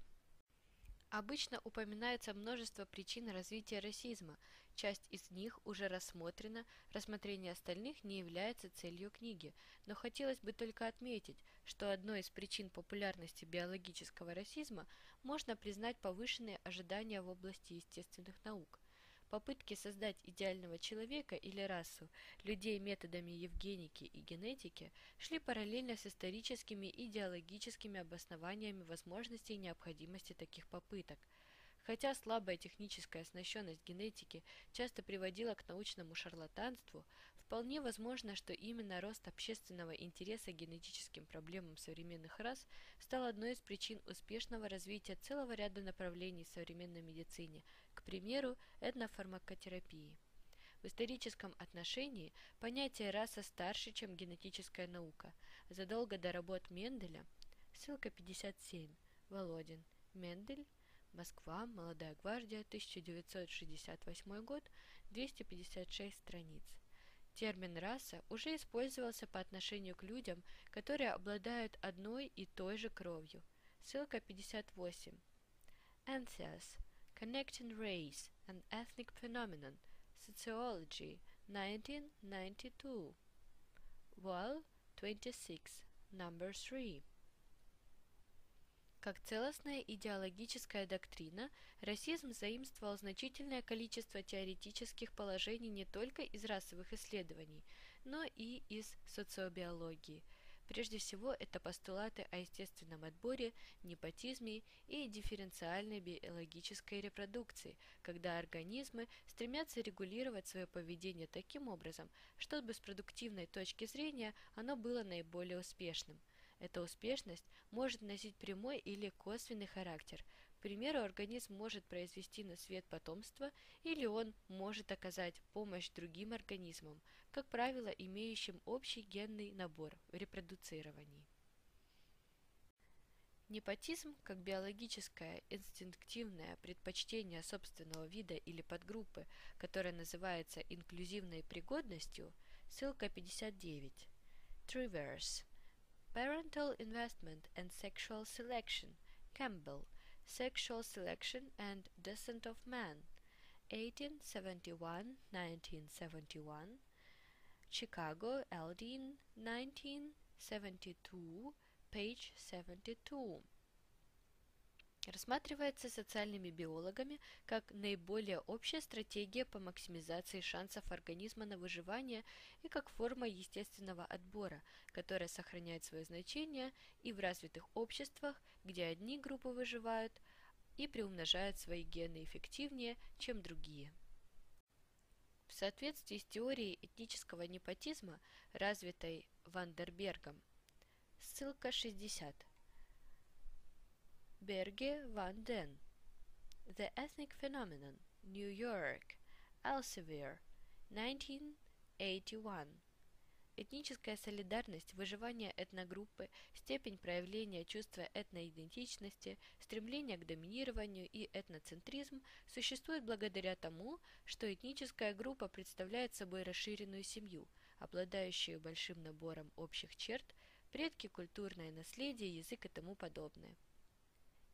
Обычно упоминается множество причин развития расизма, часть из них уже рассмотрена, рассмотрение остальных не является целью книги, но хотелось бы только отметить, что одной из причин популярности биологического расизма можно признать повышенные ожидания в области естественных наук. Попытки создать идеального человека или расу людей методами евгеники и генетики шли параллельно с историческими и идеологическими обоснованиями возможностей и необходимости таких попыток – Хотя слабая техническая оснащенность генетики часто приводила к научному шарлатанству, вполне возможно, что именно рост общественного интереса к генетическим проблемам современных рас стал одной из причин успешного развития целого ряда направлений в современной медицине, к примеру, этнофармакотерапии. В историческом отношении понятие раса старше, чем генетическая наука. Задолго до работ Менделя, ссылка 57, Володин, Мендель, Москва, Молодая гвардия, 1968 год, 256 страниц. Термин «раса» уже использовался по отношению к людям, которые обладают одной и той же кровью. Ссылка 58. Antheas. Connecting Race and Ethnic Phenomenon. Sociology. 1992. Wall 26. Number 3. Как целостная идеологическая доктрина, расизм заимствовал значительное количество теоретических положений не только из расовых исследований, но и из социобиологии. Прежде всего, это постулаты о естественном отборе, непотизме и дифференциальной биологической репродукции, когда организмы стремятся регулировать свое поведение таким образом, чтобы с продуктивной точки зрения оно было наиболее успешным – эта успешность может носить прямой или косвенный характер. К примеру, организм может произвести на свет потомство, или он может оказать помощь другим организмам, как правило, имеющим общий генный набор в репродуцировании. Непотизм, как биологическое инстинктивное предпочтение собственного вида или подгруппы, которое называется инклюзивной пригодностью, ссылка 59. Travers Parental Investment and Sexual Selection, Campbell, Sexual Selection and Descent of Man, 1871-1971, Chicago, Aldine, 1972, page 72. Рассматривается социальными биологами как наиболее общая стратегия по максимизации шансов организма на выживание и как форма естественного отбора, которая сохраняет свое значение и в развитых обществах, где одни группы выживают и приумножают свои гены эффективнее, чем другие. В соответствии с теорией этнического непотизма, развитой Вандербергом, ссылка 60, Berge van den The Ethnic Phenomenon, New York, Elsevier, 1981. Этническая солидарность, выживание этногруппы, степень проявления чувства этноидентичности, стремление к доминированию и этноцентризм существуют благодаря тому, что этническая группа представляет собой расширенную семью, обладающую большим набором общих черт, предки, культурное наследие, язык и тому подобное.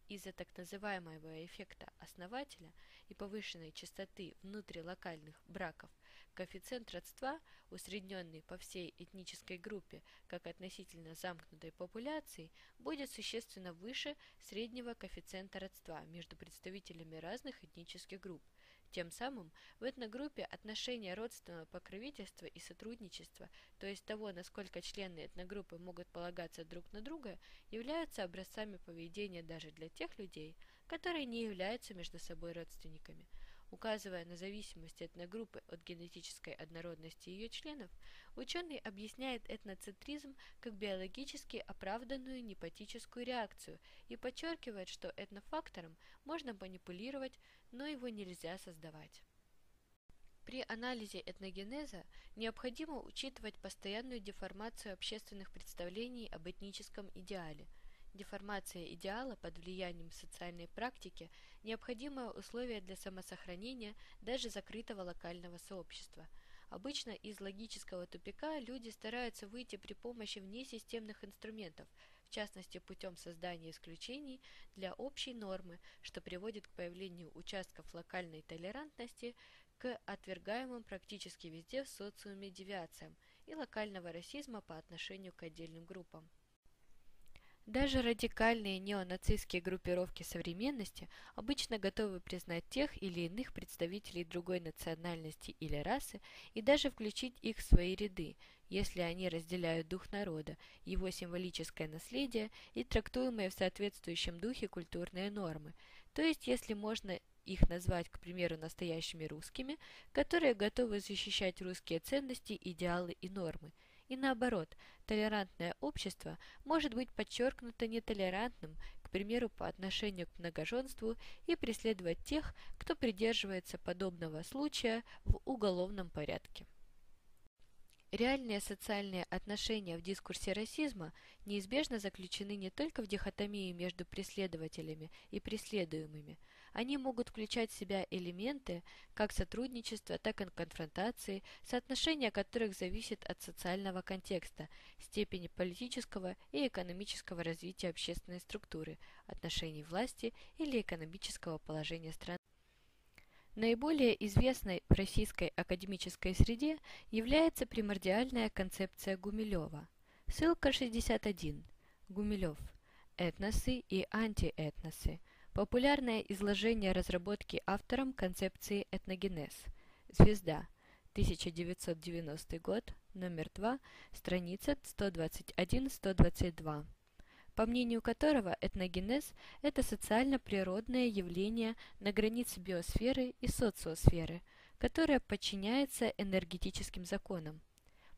Из-за так называемого эффекта основателя и повышенной частоты внутрилокальных браков коэффициент родства, усредненный по всей этнической группе как относительно замкнутой популяции, будет существенно выше среднего коэффициента родства между представителями разных этнических групп – тем самым в этногруппе отношения родственного покровительства и сотрудничества, то есть того, насколько члены этногруппы могут полагаться друг на друга, являются образцами поведения даже для тех людей, которые не являются между собой родственниками – Указывая на зависимость этногруппы от генетической однородности ее членов, ученый объясняет этноцентризм как биологически оправданную непатическую реакцию и подчеркивает, что этнофактором можно манипулировать, но его нельзя создавать. При анализе этногенеза необходимо учитывать постоянную деформацию общественных представлений об этническом идеале – Деформация идеала под влиянием социальной практики – необходимое условие для самосохранения даже закрытого локального сообщества. Обычно из логического тупика люди стараются выйти при помощи внесистемных инструментов, в частности путем создания исключений для общей нормы, что приводит к появлению участков локальной толерантности к отвергаемым практически везде в социуме девиациям и локального расизма по отношению к отдельным группам. Даже радикальные неонацистские группировки современности обычно готовы признать тех или иных представителей другой национальности или расы и даже включить их в свои ряды, если они разделяют дух народа, его символическое наследие и трактуемые в соответствующем духе культурные нормы, то есть если можно их назвать, к примеру, настоящими русскими, которые готовы защищать русские ценности, идеалы и нормы – и наоборот, толерантное общество может быть подчеркнуто нетолерантным, к примеру, по отношению к многоженству и преследовать тех, кто придерживается подобного случая в уголовном порядке. Реальные социальные отношения в дискурсе расизма неизбежно заключены не только в дихотомии между преследователями и преследуемыми. Они могут включать в себя элементы как сотрудничества, так и конфронтации, соотношение которых зависит от социального контекста, степени политического и экономического развития общественной структуры, отношений власти или экономического положения страны. Наиболее известной в российской академической среде является примордиальная концепция Гумилева. Ссылка 61. Гумилев. Этносы и антиэтносы. Популярное изложение разработки автором концепции этногенез. Звезда. 1990 год, номер 2, страница 121-122 по мнению которого этногенез – это социально-природное явление на границе биосферы и социосферы, которое подчиняется энергетическим законам.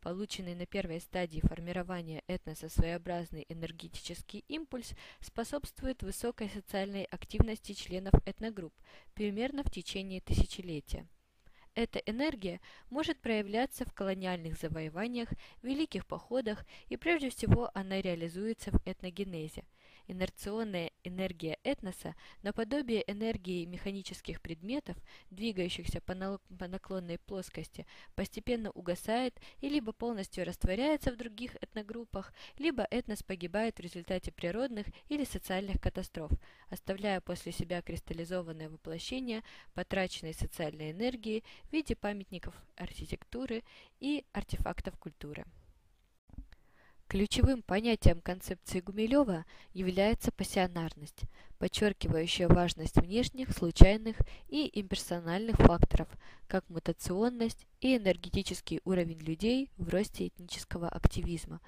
Полученный на первой стадии формирования этноса своеобразный энергетический импульс способствует высокой социальной активности членов этногрупп примерно в течение тысячелетия. Эта энергия может проявляться в колониальных завоеваниях, великих походах и прежде всего она реализуется в этногенезе – Инерционная энергия этноса, наподобие энергии механических предметов, двигающихся по наклонной плоскости, постепенно угасает и либо полностью растворяется в других этногруппах, либо этнос погибает в результате природных или социальных катастроф, оставляя после себя кристаллизованное воплощение потраченной социальной энергии в виде памятников архитектуры и артефактов культуры. Ключевым понятием концепции Гумилева является пассионарность, подчеркивающая важность внешних, случайных и имперсональных факторов, как мутационность и энергетический уровень людей в росте этнического активизма.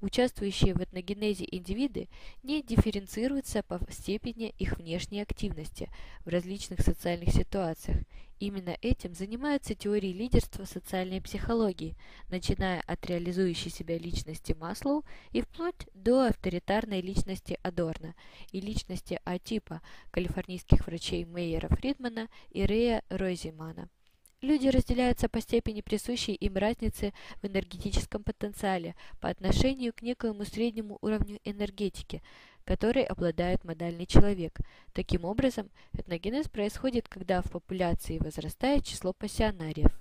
Участвующие в этногенезе индивиды не дифференцируются по степени их внешней активности в различных социальных ситуациях. Именно этим занимаются теории лидерства социальной психологии, начиная от реализующей себя личности Маслоу и вплоть до авторитарной личности Адорна и личности А-типа калифорнийских врачей Мейера Фридмана и Рея Ройзимана. Люди разделяются по степени присущей им разницы в энергетическом потенциале по отношению к некоему среднему уровню энергетики, которой обладает модальный человек. Таким образом, этногенез происходит, когда в популяции возрастает число пассионариев.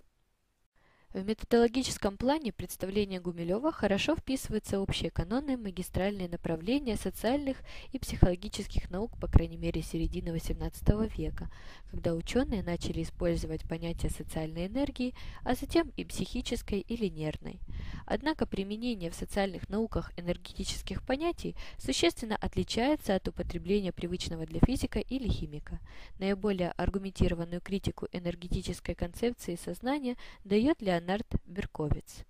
В методологическом плане представления Гумилева хорошо вписываются общие каноны магистральные направления социальных и психологических наук, по крайней мере, середины XVIII века, когда ученые начали использовать понятие социальной энергии, а затем и психической или нервной. Однако применение в социальных науках энергетических понятий существенно отличается от употребления привычного для физика или химика. Наиболее аргументированную критику энергетической концепции сознания дает Леонид Леонард Берковиц.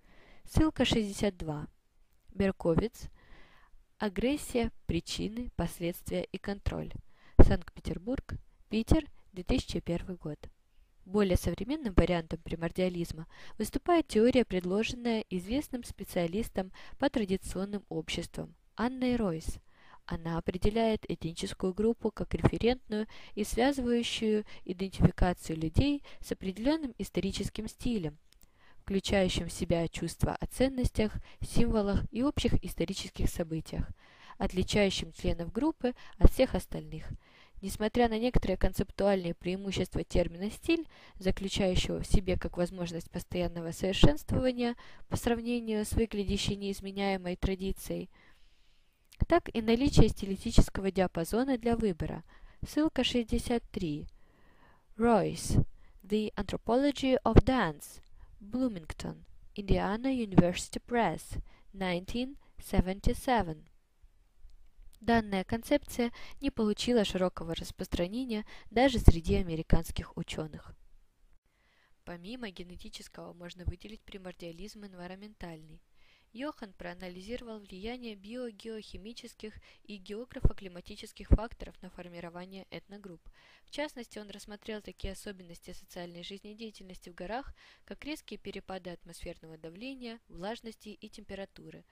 Ссылка 62. Берковиц. Агрессия, причины, последствия и контроль. Санкт-Петербург, Питер, 2001 год. Более современным вариантом примордиализма выступает теория, предложенная известным специалистом по традиционным обществам Анной Ройс. Она определяет этническую группу как референтную и связывающую идентификацию людей с определенным историческим стилем – включающим в себя чувства о ценностях, символах и общих исторических событиях, отличающим членов группы от всех остальных. Несмотря на некоторые концептуальные преимущества термина «стиль», заключающего в себе как возможность постоянного совершенствования по сравнению с выглядящей неизменяемой традицией, так и наличие стилистического диапазона для выбора. Ссылка 63. Royce. The Anthropology of Dance. Bloomington, Indiana University Press, 1977. Данная концепция не получила широкого распространения даже среди американских ученых. Помимо генетического можно выделить примордиализм энвиронментальный. Йохан проанализировал влияние биогеохимических и географо-климатических факторов на формирование этногрупп. В частности, он рассмотрел такие особенности социальной жизнедеятельности в горах, как резкие перепады атмосферного давления, влажности и температуры.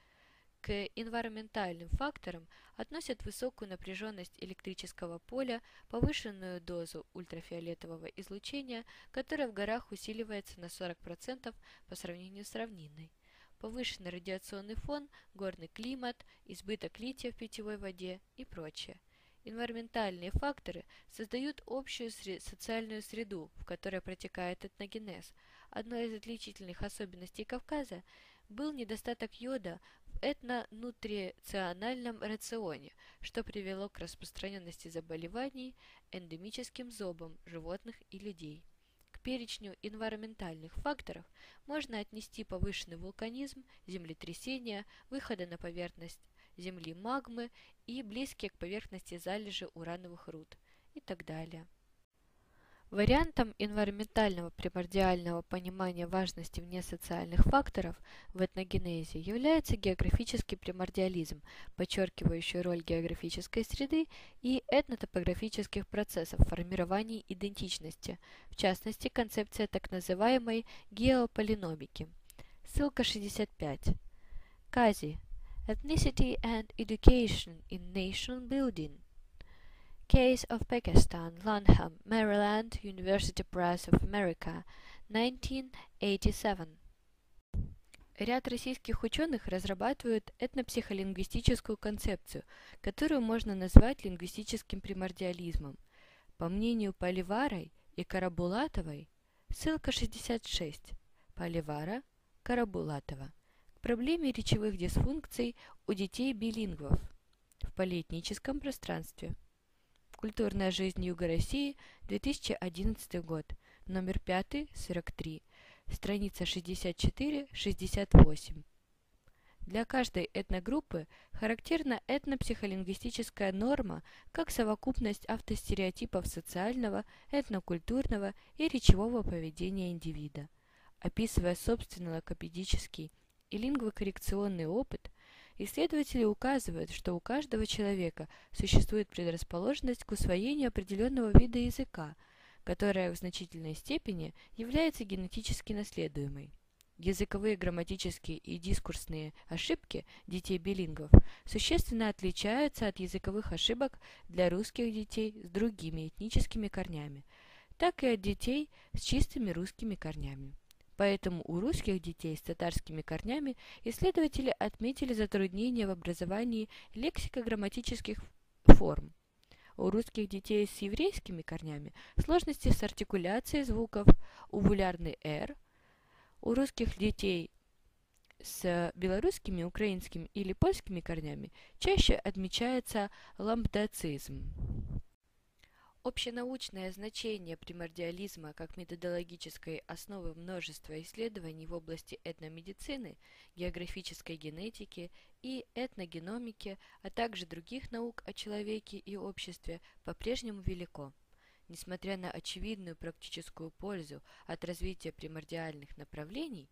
К энвиронментальным факторам относят высокую напряженность электрического поля, повышенную дозу ультрафиолетового излучения, которое в горах усиливается на 40% по сравнению с равнинной повышенный радиационный фон, горный климат, избыток лития в питьевой воде и прочее. Энвиронментальные факторы создают общую сре социальную среду, в которой протекает этногенез. Одной из отличительных особенностей Кавказа был недостаток йода в этнонутрициональном рационе, что привело к распространенности заболеваний эндемическим зобом животных и людей перечню энвиронментальных факторов можно отнести повышенный вулканизм, землетрясения, выходы на поверхность Земли магмы и близкие к поверхности залежи урановых руд и так далее. Вариантом энвиронментального примордиального понимания важности внесоциальных факторов в этногенезе является географический примордиализм, подчеркивающий роль географической среды и этнотопографических процессов формирования идентичности, в частности концепция так называемой геополиномики. Ссылка 65. Кази. Ethnicity and Education in Nation Building. Case of Pakistan, Lanham, Maryland, University Press of America, 1987. Ряд российских ученых разрабатывают этнопсихолингвистическую концепцию, которую можно назвать лингвистическим примордиализмом. По мнению Поливарой и Карабулатовой, ссылка 66, Поливара, Карабулатова, к проблеме речевых дисфункций у детей-билингвов в полиэтническом пространстве. Культурная жизнь Юга России, 2011 год, номер 5, 43, страница 64-68. Для каждой этногруппы характерна этнопсихолингвистическая норма как совокупность автостереотипов социального, этнокультурного и речевого поведения индивида. Описывая собственный логопедический и лингвокоррекционный опыт, Исследователи указывают, что у каждого человека существует предрасположенность к усвоению определенного вида языка, которая в значительной степени является генетически наследуемой. Языковые, грамматические и дискурсные ошибки детей-билингвов существенно отличаются от языковых ошибок для русских детей с другими этническими корнями, так и от детей с чистыми русскими корнями. Поэтому у русских детей с татарскими корнями исследователи отметили затруднения в образовании лексико-грамматических форм. У русских детей с еврейскими корнями сложности с артикуляцией звуков, увулярный «р», у русских детей с белорусскими, украинскими или польскими корнями чаще отмечается ламбдацизм. Общенаучное значение примордиализма как методологической основы множества исследований в области этномедицины, географической генетики и этногеномики, а также других наук о человеке и обществе по-прежнему велико. Несмотря на очевидную практическую пользу от развития примордиальных направлений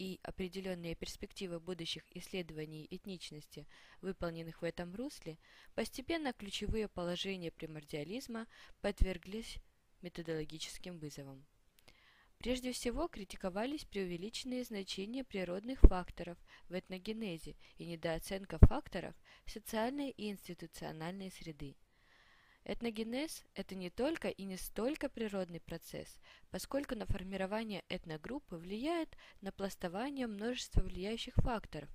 и определенные перспективы будущих исследований этничности, выполненных в этом русле, постепенно ключевые положения примордиализма подверглись методологическим вызовам. Прежде всего критиковались преувеличенные значения природных факторов в этногенезе и недооценка факторов социальной и институциональной среды. Этногенез – это не только и не столько природный процесс, поскольку на формирование этногруппы влияет напластование множества влияющих факторов,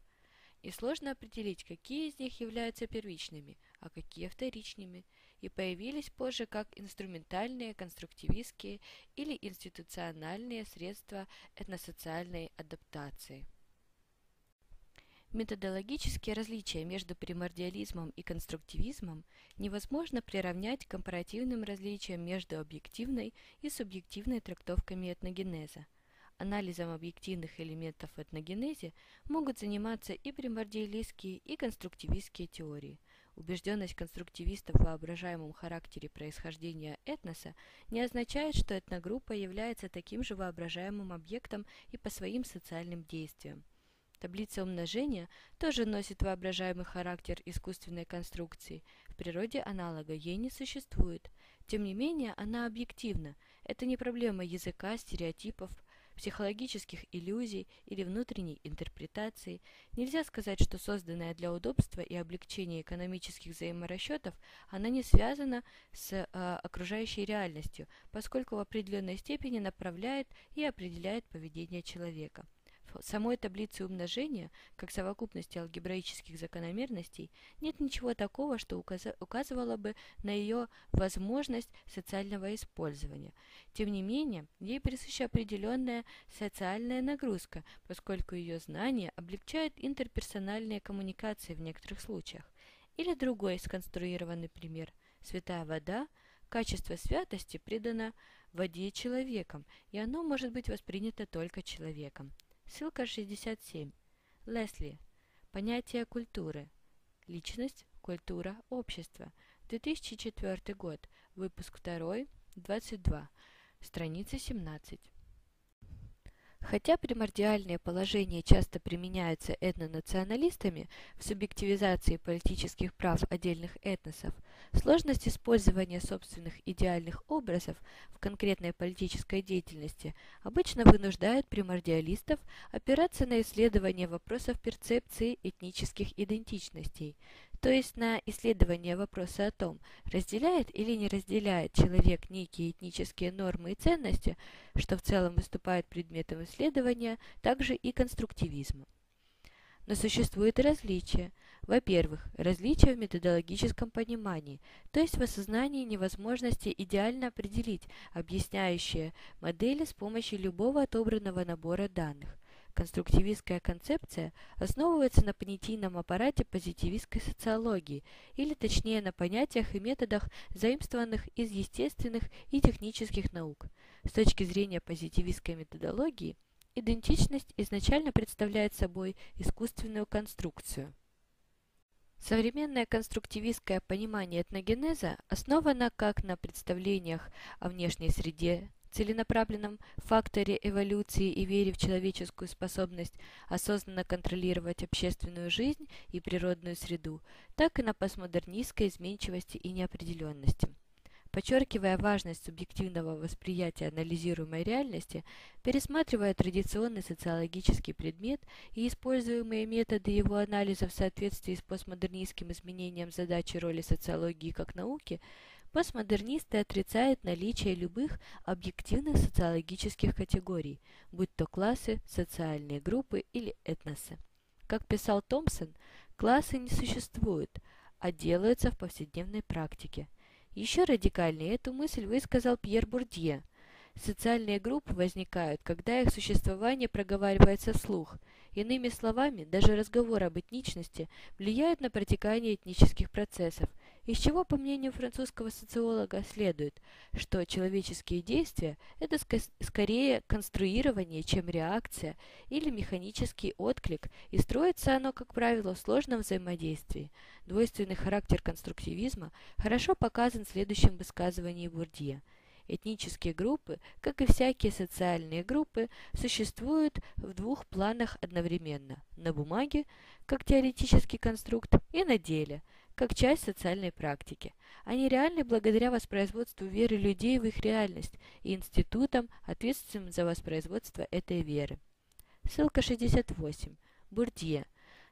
и сложно определить, какие из них являются первичными, а какие вторичными, и появились позже как инструментальные, конструктивистские или институциональные средства этносоциальной адаптации. Методологические различия между примордиализмом и конструктивизмом невозможно приравнять к компаративным различиям между объективной и субъективной трактовками этногенеза. Анализом объективных элементов в этногенезе могут заниматься и примордиалистские, и конструктивистские теории. Убежденность конструктивистов в воображаемом характере происхождения этноса не означает, что этногруппа является таким же воображаемым объектом и по своим социальным действиям. Таблица умножения тоже носит воображаемый характер искусственной конструкции. В природе аналога ей не существует. Тем не менее, она объективна. Это не проблема языка, стереотипов, психологических иллюзий или внутренней интерпретации. Нельзя сказать, что созданная для удобства и облегчения экономических взаиморасчетов, она не связана с э, окружающей реальностью, поскольку в определенной степени направляет и определяет поведение человека самой таблицы умножения, как совокупности алгебраических закономерностей, нет ничего такого, что указывало бы на ее возможность социального использования. Тем не менее, ей присуща определенная социальная нагрузка, поскольку ее знание облегчает интерперсональные коммуникации в некоторых случаях. Или другой сконструированный пример. Святая вода, качество святости придано воде человеком, и оно может быть воспринято только человеком. Ссылка 67. Лесли. Понятие культуры. Личность, культура, общество. 2004 год. Выпуск 2. 22. Страница 17. Хотя примордиальные положения часто применяются этнонационалистами в субъективизации политических прав отдельных этносов, сложность использования собственных идеальных образов в конкретной политической деятельности обычно вынуждает примордиалистов опираться на исследование вопросов перцепции этнических идентичностей, то есть на исследование вопроса о том, разделяет или не разделяет человек некие этнические нормы и ценности, что в целом выступает предметом исследования, также и конструктивизма. Но существует различие. Во-первых, различие в методологическом понимании, то есть в осознании невозможности идеально определить объясняющие модели с помощью любого отобранного набора данных. Конструктивистская концепция основывается на понятийном аппарате позитивистской социологии, или точнее на понятиях и методах, заимствованных из естественных и технических наук. С точки зрения позитивистской методологии, идентичность изначально представляет собой искусственную конструкцию. Современное конструктивистское понимание этногенеза основано как на представлениях о внешней среде целенаправленном факторе эволюции и вере в человеческую способность осознанно контролировать общественную жизнь и природную среду, так и на постмодернистской изменчивости и неопределенности. Подчеркивая важность субъективного восприятия анализируемой реальности, пересматривая традиционный социологический предмет и используемые методы его анализа в соответствии с постмодернистским изменением задачи роли социологии как науки, постмодернисты отрицают наличие любых объективных социологических категорий, будь то классы, социальные группы или этносы. Как писал Томпсон, классы не существуют, а делаются в повседневной практике – еще радикальнее эту мысль высказал Пьер Бурдье. Социальные группы возникают, когда их существование проговаривается вслух. Иными словами, даже разговор об этничности влияет на протекание этнических процессов, из чего, по мнению французского социолога, следует, что человеческие действия – это ск скорее конструирование, чем реакция или механический отклик, и строится оно, как правило, в сложном взаимодействии. Двойственный характер конструктивизма хорошо показан в следующем высказывании Бурдье – Этнические группы, как и всякие социальные группы, существуют в двух планах одновременно – на бумаге, как теоретический конструкт, и на деле, как часть социальной практики. Они реальны благодаря воспроизводству веры людей в их реальность и институтам, ответственным за воспроизводство этой веры. Ссылка 68. Бурдье.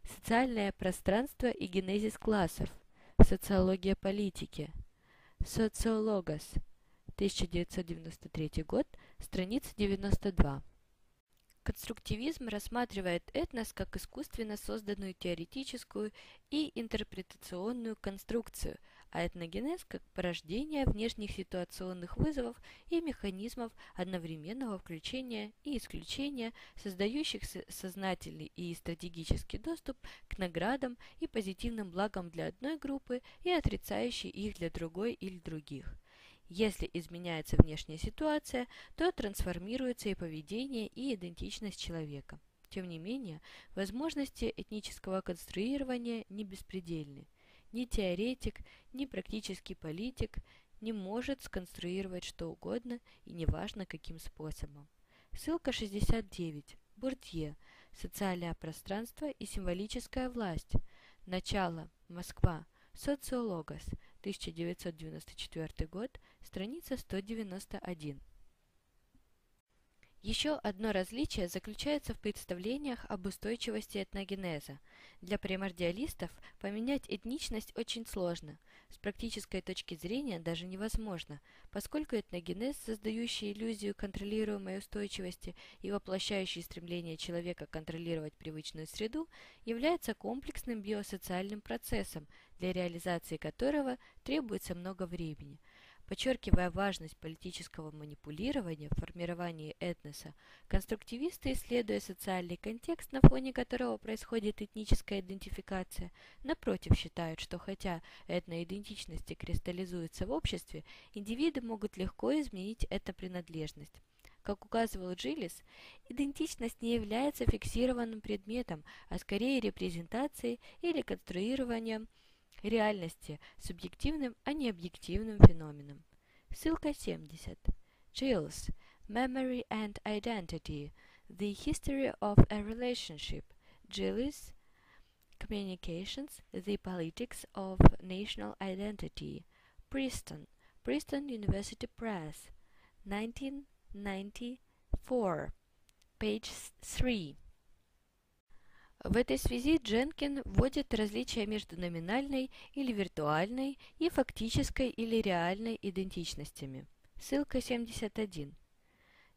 Социальное пространство и генезис классов. Социология политики. Социологос. 1993 год, страница 92. Конструктивизм рассматривает этнос как искусственно созданную теоретическую и интерпретационную конструкцию, а этногенез как порождение внешних ситуационных вызовов и механизмов одновременного включения и исключения, создающих сознательный и стратегический доступ к наградам и позитивным благам для одной группы и отрицающий их для другой или других. Если изменяется внешняя ситуация, то трансформируется и поведение, и идентичность человека. Тем не менее, возможности этнического конструирования не беспредельны. Ни теоретик, ни практический политик не может сконструировать что угодно и неважно каким способом. Ссылка 69. Бурдье. Социальное пространство и символическая власть. Начало. Москва. Социологос. 1994 год, страница 191. Еще одно различие заключается в представлениях об устойчивости этногенеза. Для примордиалистов поменять этничность очень сложно. С практической точки зрения даже невозможно, поскольку этногенез, создающий иллюзию контролируемой устойчивости и воплощающий стремление человека контролировать привычную среду, является комплексным биосоциальным процессом, для реализации которого требуется много времени – Подчеркивая важность политического манипулирования в формировании этноса, конструктивисты, исследуя социальный контекст, на фоне которого происходит этническая идентификация, напротив считают, что хотя этноидентичности кристаллизуются в обществе, индивиды могут легко изменить эту принадлежность. Как указывал Джилис, идентичность не является фиксированным предметом, а скорее репрезентацией или конструированием реальности субъективным, а не объективным феноменом. Ссылка 70. Chills. Memory and Identity. The History of a Relationship. Gillis. Communications. The Politics of National Identity. Princeton. Princeton University Press. 1994. Page 3. В этой связи Дженкин вводит различия между номинальной или виртуальной и фактической или реальной идентичностями. Ссылка 71.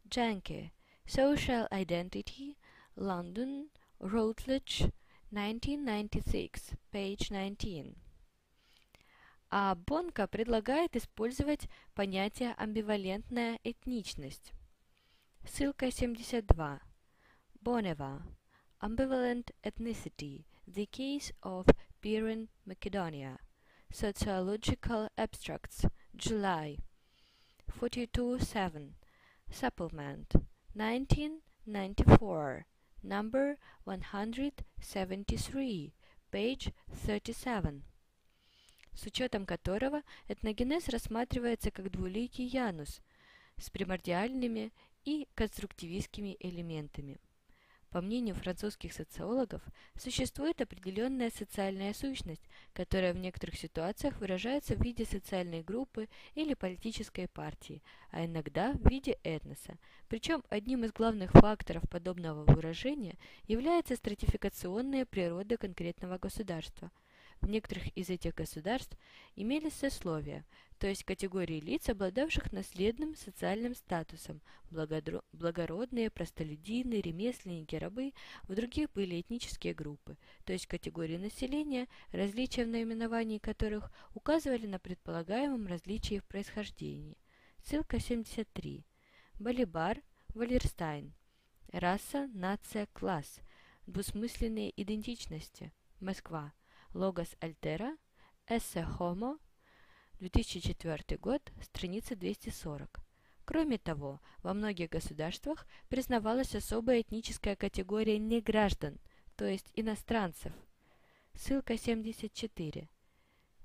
Дженке. Social Identity. London. Routledge. 1996. Page 19. А Бонка предлагает использовать понятие амбивалентная этничность. Ссылка 72. Бонева. Ambivalent Ethnicity, The Case of Piran Macedonia, Sociological Abstracts, July 42-7, Supplement, 1994, number 173, page 37, с учетом которого этногенез рассматривается как двуликий янус, с примордиальными и конструктивистскими элементами. По мнению французских социологов, существует определенная социальная сущность, которая в некоторых ситуациях выражается в виде социальной группы или политической партии, а иногда в виде этноса. Причем одним из главных факторов подобного выражения является стратификационная природа конкретного государства – в некоторых из этих государств имелись сословия, то есть категории лиц, обладавших наследным социальным статусом, благородные, простолюдины, ремесленники, рабы, в других были этнические группы, то есть категории населения, различия в наименовании которых указывали на предполагаемом различии в происхождении. Ссылка 73. Балибар, Валерстайн. Раса, нация, класс. Двусмысленные идентичности. Москва. Логос Альтера, Эссе Homo, 2004 год, страница 240. Кроме того, во многих государствах признавалась особая этническая категория неграждан, то есть иностранцев. Ссылка 74.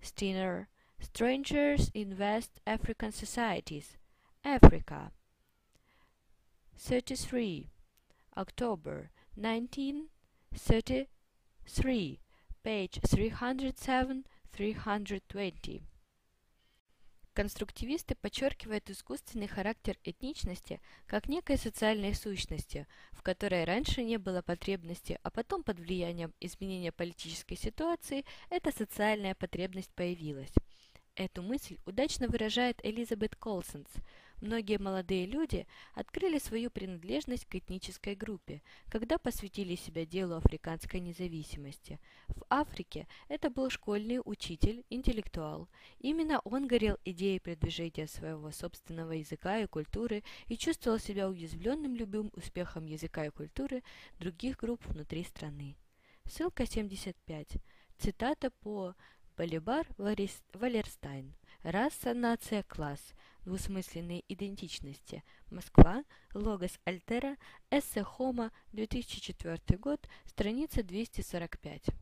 Steiner. Strangers in West African Societies. Africa. 33. October 1933 page 307-320. Конструктивисты подчеркивают искусственный характер этничности как некой социальной сущности, в которой раньше не было потребности, а потом под влиянием изменения политической ситуации эта социальная потребность появилась. Эту мысль удачно выражает Элизабет Колсонс – Многие молодые люди открыли свою принадлежность к этнической группе, когда посвятили себя делу африканской независимости. В Африке это был школьный учитель, интеллектуал. Именно он горел идеей продвижения своего собственного языка и культуры и чувствовал себя уязвленным любым успехом языка и культуры других групп внутри страны. Ссылка 75. Цитата по Балибар Валерстайн. Раса, нация, класс. Двусмысленные идентичности. Москва, Логос Альтера, Эссе Хома, 2004 год, страница 245.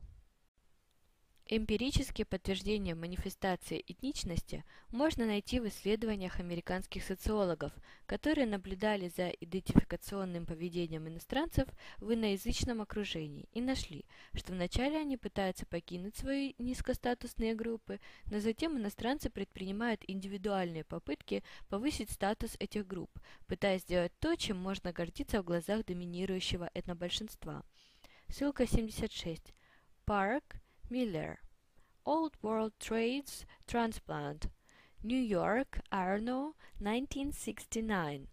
Эмпирические подтверждения манифестации этничности можно найти в исследованиях американских социологов, которые наблюдали за идентификационным поведением иностранцев в иноязычном окружении и нашли, что вначале они пытаются покинуть свои низкостатусные группы, но затем иностранцы предпринимают индивидуальные попытки повысить статус этих групп, пытаясь сделать то, чем можно гордиться в глазах доминирующего этнобольшинства. Ссылка 76. Парк Miller. Old World Trades Transplant. New York, Arno, 1969.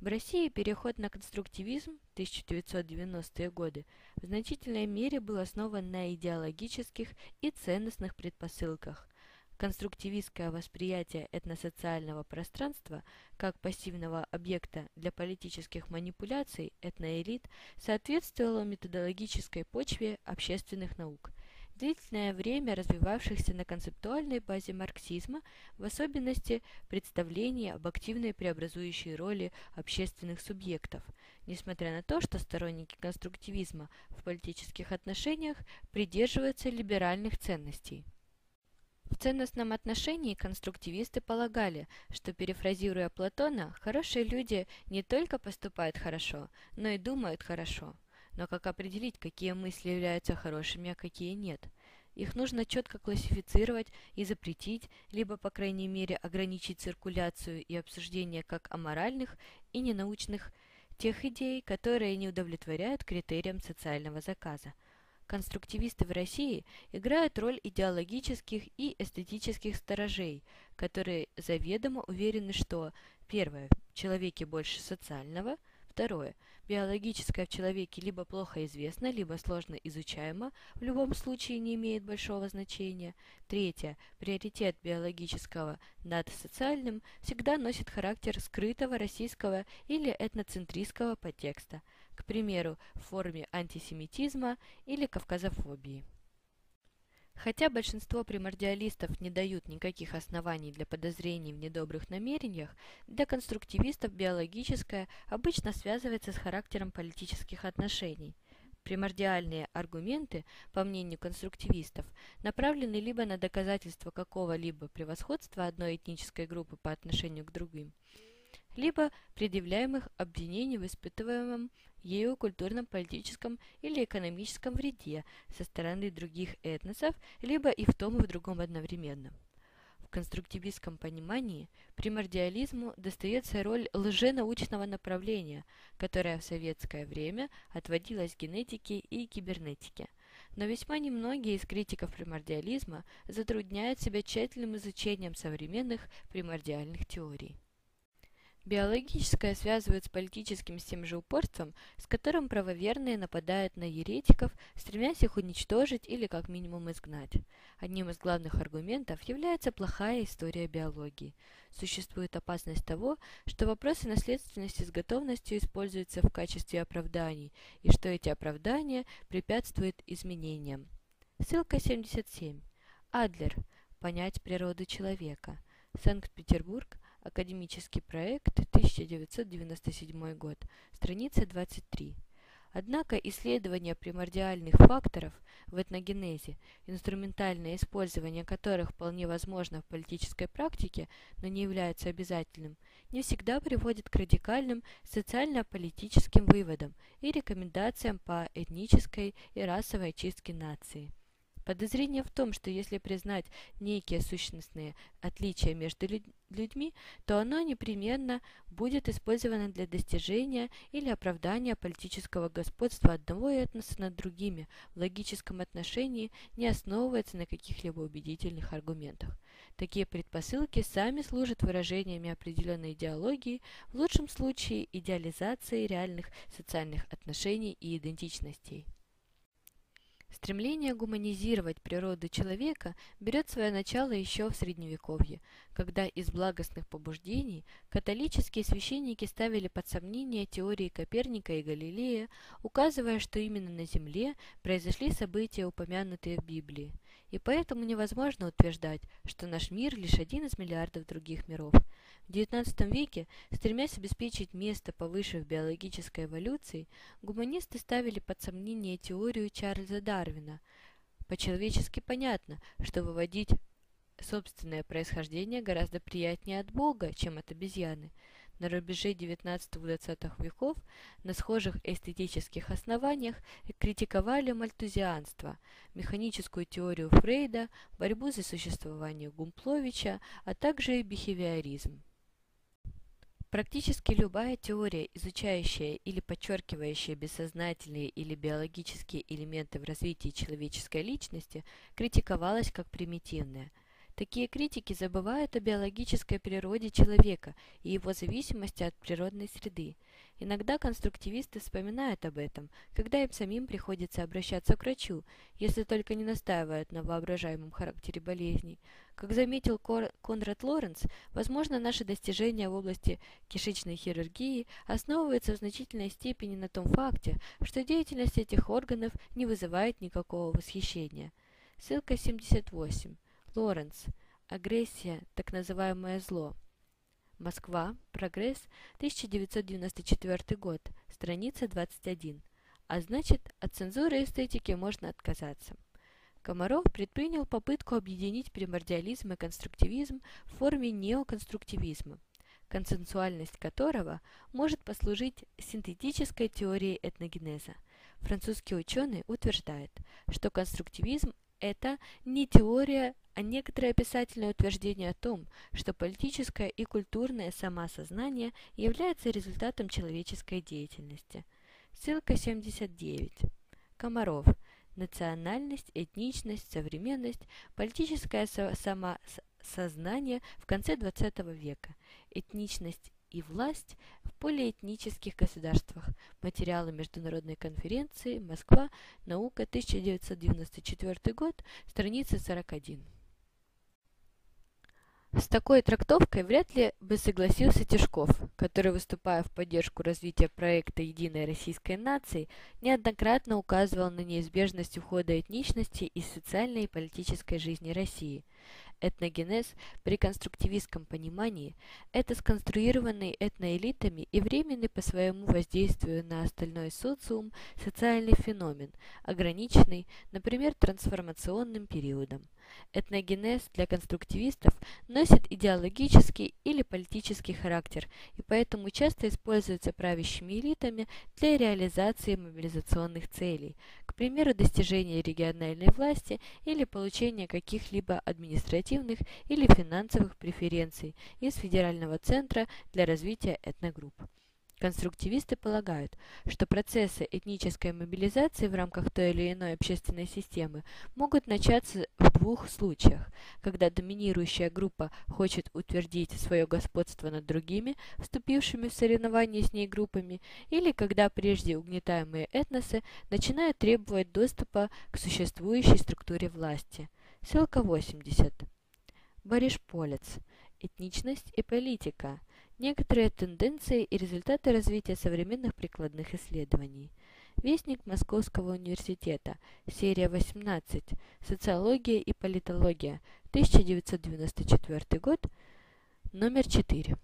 В России переход на конструктивизм 1990-е годы в значительной мере был основан на идеологических и ценностных предпосылках. Конструктивистское восприятие этносоциального пространства как пассивного объекта для политических манипуляций этноэлит соответствовало методологической почве общественных наук, длительное время развивавшихся на концептуальной базе марксизма, в особенности представления об активной преобразующей роли общественных субъектов, несмотря на то, что сторонники конструктивизма в политических отношениях придерживаются либеральных ценностей. В ценностном отношении конструктивисты полагали, что, перефразируя Платона, хорошие люди не только поступают хорошо, но и думают хорошо. Но как определить, какие мысли являются хорошими, а какие нет? Их нужно четко классифицировать и запретить, либо, по крайней мере, ограничить циркуляцию и обсуждение как аморальных и ненаучных тех идей, которые не удовлетворяют критериям социального заказа – Конструктивисты в России играют роль идеологических и эстетических сторожей, которые заведомо уверены, что первое – в человеке больше социального, второе – биологическое в человеке либо плохо известно, либо сложно изучаемо, в любом случае не имеет большого значения, третье – приоритет биологического над социальным всегда носит характер скрытого российского или этноцентристского подтекста – к примеру, в форме антисемитизма или кавказофобии. Хотя большинство примордиалистов не дают никаких оснований для подозрений в недобрых намерениях, для конструктивистов биологическое обычно связывается с характером политических отношений. Примордиальные аргументы, по мнению конструктивистов, направлены либо на доказательство какого-либо превосходства одной этнической группы по отношению к другим – либо предъявляемых обвинений в испытываемом ею культурно-политическом или экономическом вреде со стороны других этносов, либо и в том и в другом одновременно. В конструктивистском понимании примордиализму достается роль лженаучного направления, которое в советское время отводилось генетике и кибернетике. Но весьма немногие из критиков примордиализма затрудняют себя тщательным изучением современных примордиальных теорий. Биологическое связывают с политическим с тем же упорством, с которым правоверные нападают на еретиков, стремясь их уничтожить или как минимум изгнать. Одним из главных аргументов является плохая история биологии. Существует опасность того, что вопросы наследственности с готовностью используются в качестве оправданий, и что эти оправдания препятствуют изменениям. Ссылка 77. Адлер. Понять природу человека. Санкт-Петербург. Академический проект, 1997 год, страница 23. Однако исследование примордиальных факторов в этногенезе, инструментальное использование которых вполне возможно в политической практике, но не является обязательным, не всегда приводит к радикальным социально-политическим выводам и рекомендациям по этнической и расовой чистке нации. Подозрение в том, что если признать некие сущностные отличия между людьми, то оно непременно будет использовано для достижения или оправдания политического господства одного этноса над другими в логическом отношении не основывается на каких-либо убедительных аргументах. Такие предпосылки сами служат выражениями определенной идеологии, в лучшем случае идеализации реальных социальных отношений и идентичностей. Стремление гуманизировать природу человека берет свое начало еще в Средневековье, когда из благостных побуждений католические священники ставили под сомнение теории Коперника и Галилея, указывая, что именно на Земле произошли события, упомянутые в Библии. И поэтому невозможно утверждать, что наш мир лишь один из миллиардов других миров – в XIX веке, стремясь обеспечить место повыше в биологической эволюции, гуманисты ставили под сомнение теорию Чарльза Дарвина. По-человечески понятно, что выводить собственное происхождение гораздо приятнее от Бога, чем от обезьяны. На рубеже XIX-XX веков на схожих эстетических основаниях критиковали мальтузианство, механическую теорию Фрейда, борьбу за существование Гумпловича, а также бихевиоризм. Практически любая теория, изучающая или подчеркивающая бессознательные или биологические элементы в развитии человеческой личности, критиковалась как примитивная – Такие критики забывают о биологической природе человека и его зависимости от природной среды. Иногда конструктивисты вспоминают об этом, когда им самим приходится обращаться к врачу, если только не настаивают на воображаемом характере болезней. Как заметил Кор Конрад Лоренц, возможно, наши достижения в области кишечной хирургии основываются в значительной степени на том факте, что деятельность этих органов не вызывает никакого восхищения. Ссылка 78. Лоренц. Агрессия, так называемое зло. Москва. Прогресс. 1994 год. Страница 21. А значит, от цензуры эстетики можно отказаться. Комаров предпринял попытку объединить примордиализм и конструктивизм в форме неоконструктивизма, консенсуальность которого может послужить синтетической теорией этногенеза. Французский ученый утверждает, что конструктивизм – это не теория а некоторые описательные утверждения о том, что политическое и культурное самосознание является результатом человеческой деятельности. Ссылка 79. Комаров. Национальность, этничность, современность, политическое самосознание в конце XX века, этничность и власть в полиэтнических государствах. Материалы Международной конференции «Москва. Наука. 1994 год. Страница 41». С такой трактовкой вряд ли бы согласился Тишков, который, выступая в поддержку развития проекта «Единой российской нации», неоднократно указывал на неизбежность ухода этничности из социальной и политической жизни России. Этногенез при конструктивистском понимании – это сконструированный этноэлитами и временный по своему воздействию на остальной социум социальный феномен, ограниченный, например, трансформационным периодом. Этногенез для конструктивистов носит идеологический или политический характер и поэтому часто используется правящими элитами для реализации мобилизационных целей, примеру, достижения региональной власти или получения каких-либо административных или финансовых преференций из федерального центра для развития этногрупп. Конструктивисты полагают, что процессы этнической мобилизации в рамках той или иной общественной системы могут начаться в двух случаях, когда доминирующая группа хочет утвердить свое господство над другими, вступившими в соревнования с ней группами, или когда прежде угнетаемые этносы начинают требовать доступа к существующей структуре власти. Ссылка 80. Бориш. Этничность и политика. Некоторые тенденции и результаты развития современных прикладных исследований. Вестник Московского университета. Серия 18. Социология и политология. 1994 год. Номер 4.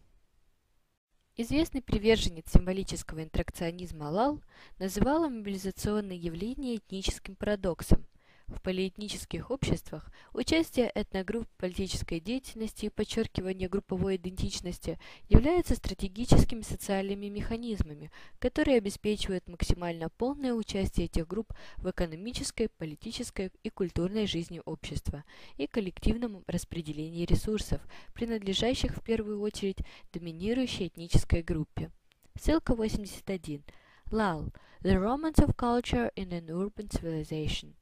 Известный приверженец символического интеракционизма Лал называл мобилизационные явления этническим парадоксом, в полиэтнических обществах участие этногрупп в политической деятельности и подчеркивание групповой идентичности являются стратегическими социальными механизмами, которые обеспечивают максимально полное участие этих групп в экономической, политической и культурной жизни общества и коллективном распределении ресурсов, принадлежащих в первую очередь доминирующей этнической группе. Ссылка 81. Lal. The Romance of Culture in an Urban Civilization.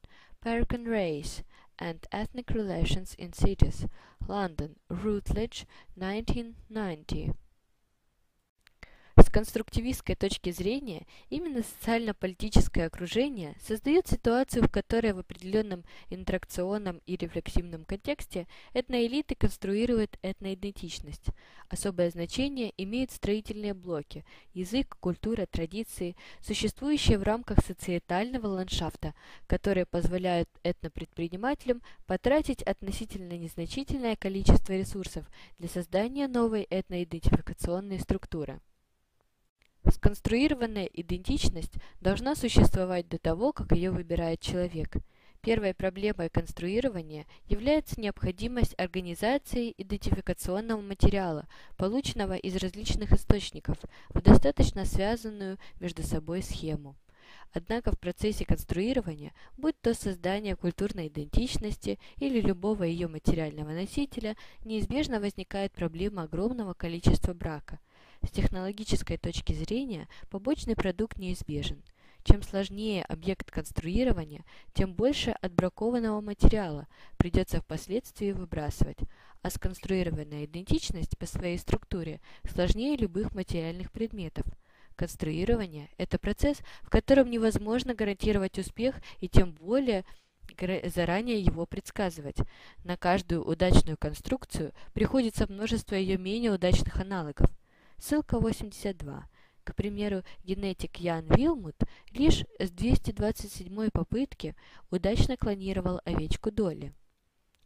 American Race and Ethnic Relations in Cities, London, Routledge, 1990. С конструктивистской точки зрения, именно социально-политическое окружение создает ситуацию, в которой в определенном интеракционном и рефлексивном контексте этноэлиты конструируют этноидентичность. Особое значение имеют строительные блоки – язык, культура, традиции, существующие в рамках социетального ландшафта, которые позволяют этнопредпринимателям потратить относительно незначительное количество ресурсов для создания новой этноидентификационной структуры. Сконструированная идентичность должна существовать до того, как ее выбирает человек. Первой проблемой конструирования является необходимость организации идентификационного материала, полученного из различных источников, в достаточно связанную между собой схему. Однако в процессе конструирования, будь то создание культурной идентичности или любого ее материального носителя, неизбежно возникает проблема огромного количества брака – с технологической точки зрения побочный продукт неизбежен. Чем сложнее объект конструирования, тем больше отбракованного материала придется впоследствии выбрасывать, а сконструированная идентичность по своей структуре сложнее любых материальных предметов. Конструирование – это процесс, в котором невозможно гарантировать успех и тем более заранее его предсказывать. На каждую удачную конструкцию приходится множество ее менее удачных аналогов – Ссылка 82. К примеру, генетик Ян Вилмут лишь с 227 попытки удачно клонировал овечку Долли.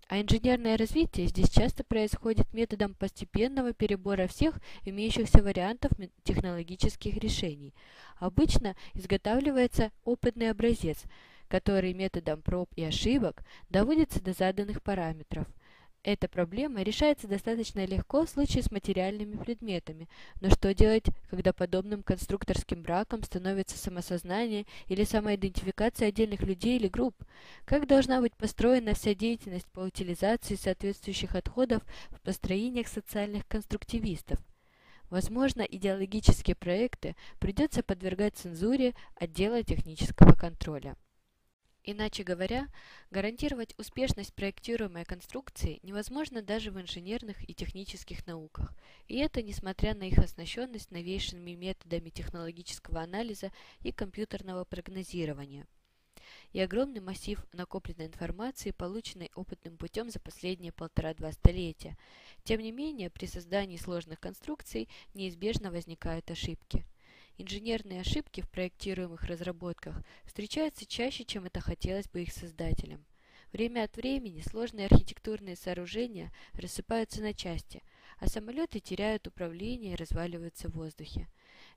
А инженерное развитие здесь часто происходит методом постепенного перебора всех имеющихся вариантов технологических решений. Обычно изготавливается опытный образец, который методом проб и ошибок доводится до заданных параметров – эта проблема решается достаточно легко в случае с материальными предметами, но что делать, когда подобным конструкторским браком становится самосознание или самоидентификация отдельных людей или групп? Как должна быть построена вся деятельность по утилизации соответствующих отходов в построениях социальных конструктивистов? Возможно, идеологические проекты придется подвергать цензуре отдела технического контроля. Иначе говоря, гарантировать успешность проектируемой конструкции невозможно даже в инженерных и технических науках, и это несмотря на их оснащенность новейшими методами технологического анализа и компьютерного прогнозирования и огромный массив накопленной информации, полученной опытным путем за последние полтора-два столетия. Тем не менее, при создании сложных конструкций неизбежно возникают ошибки. Инженерные ошибки в проектируемых разработках встречаются чаще, чем это хотелось бы их создателям. Время от времени сложные архитектурные сооружения рассыпаются на части, а самолеты теряют управление и разваливаются в воздухе.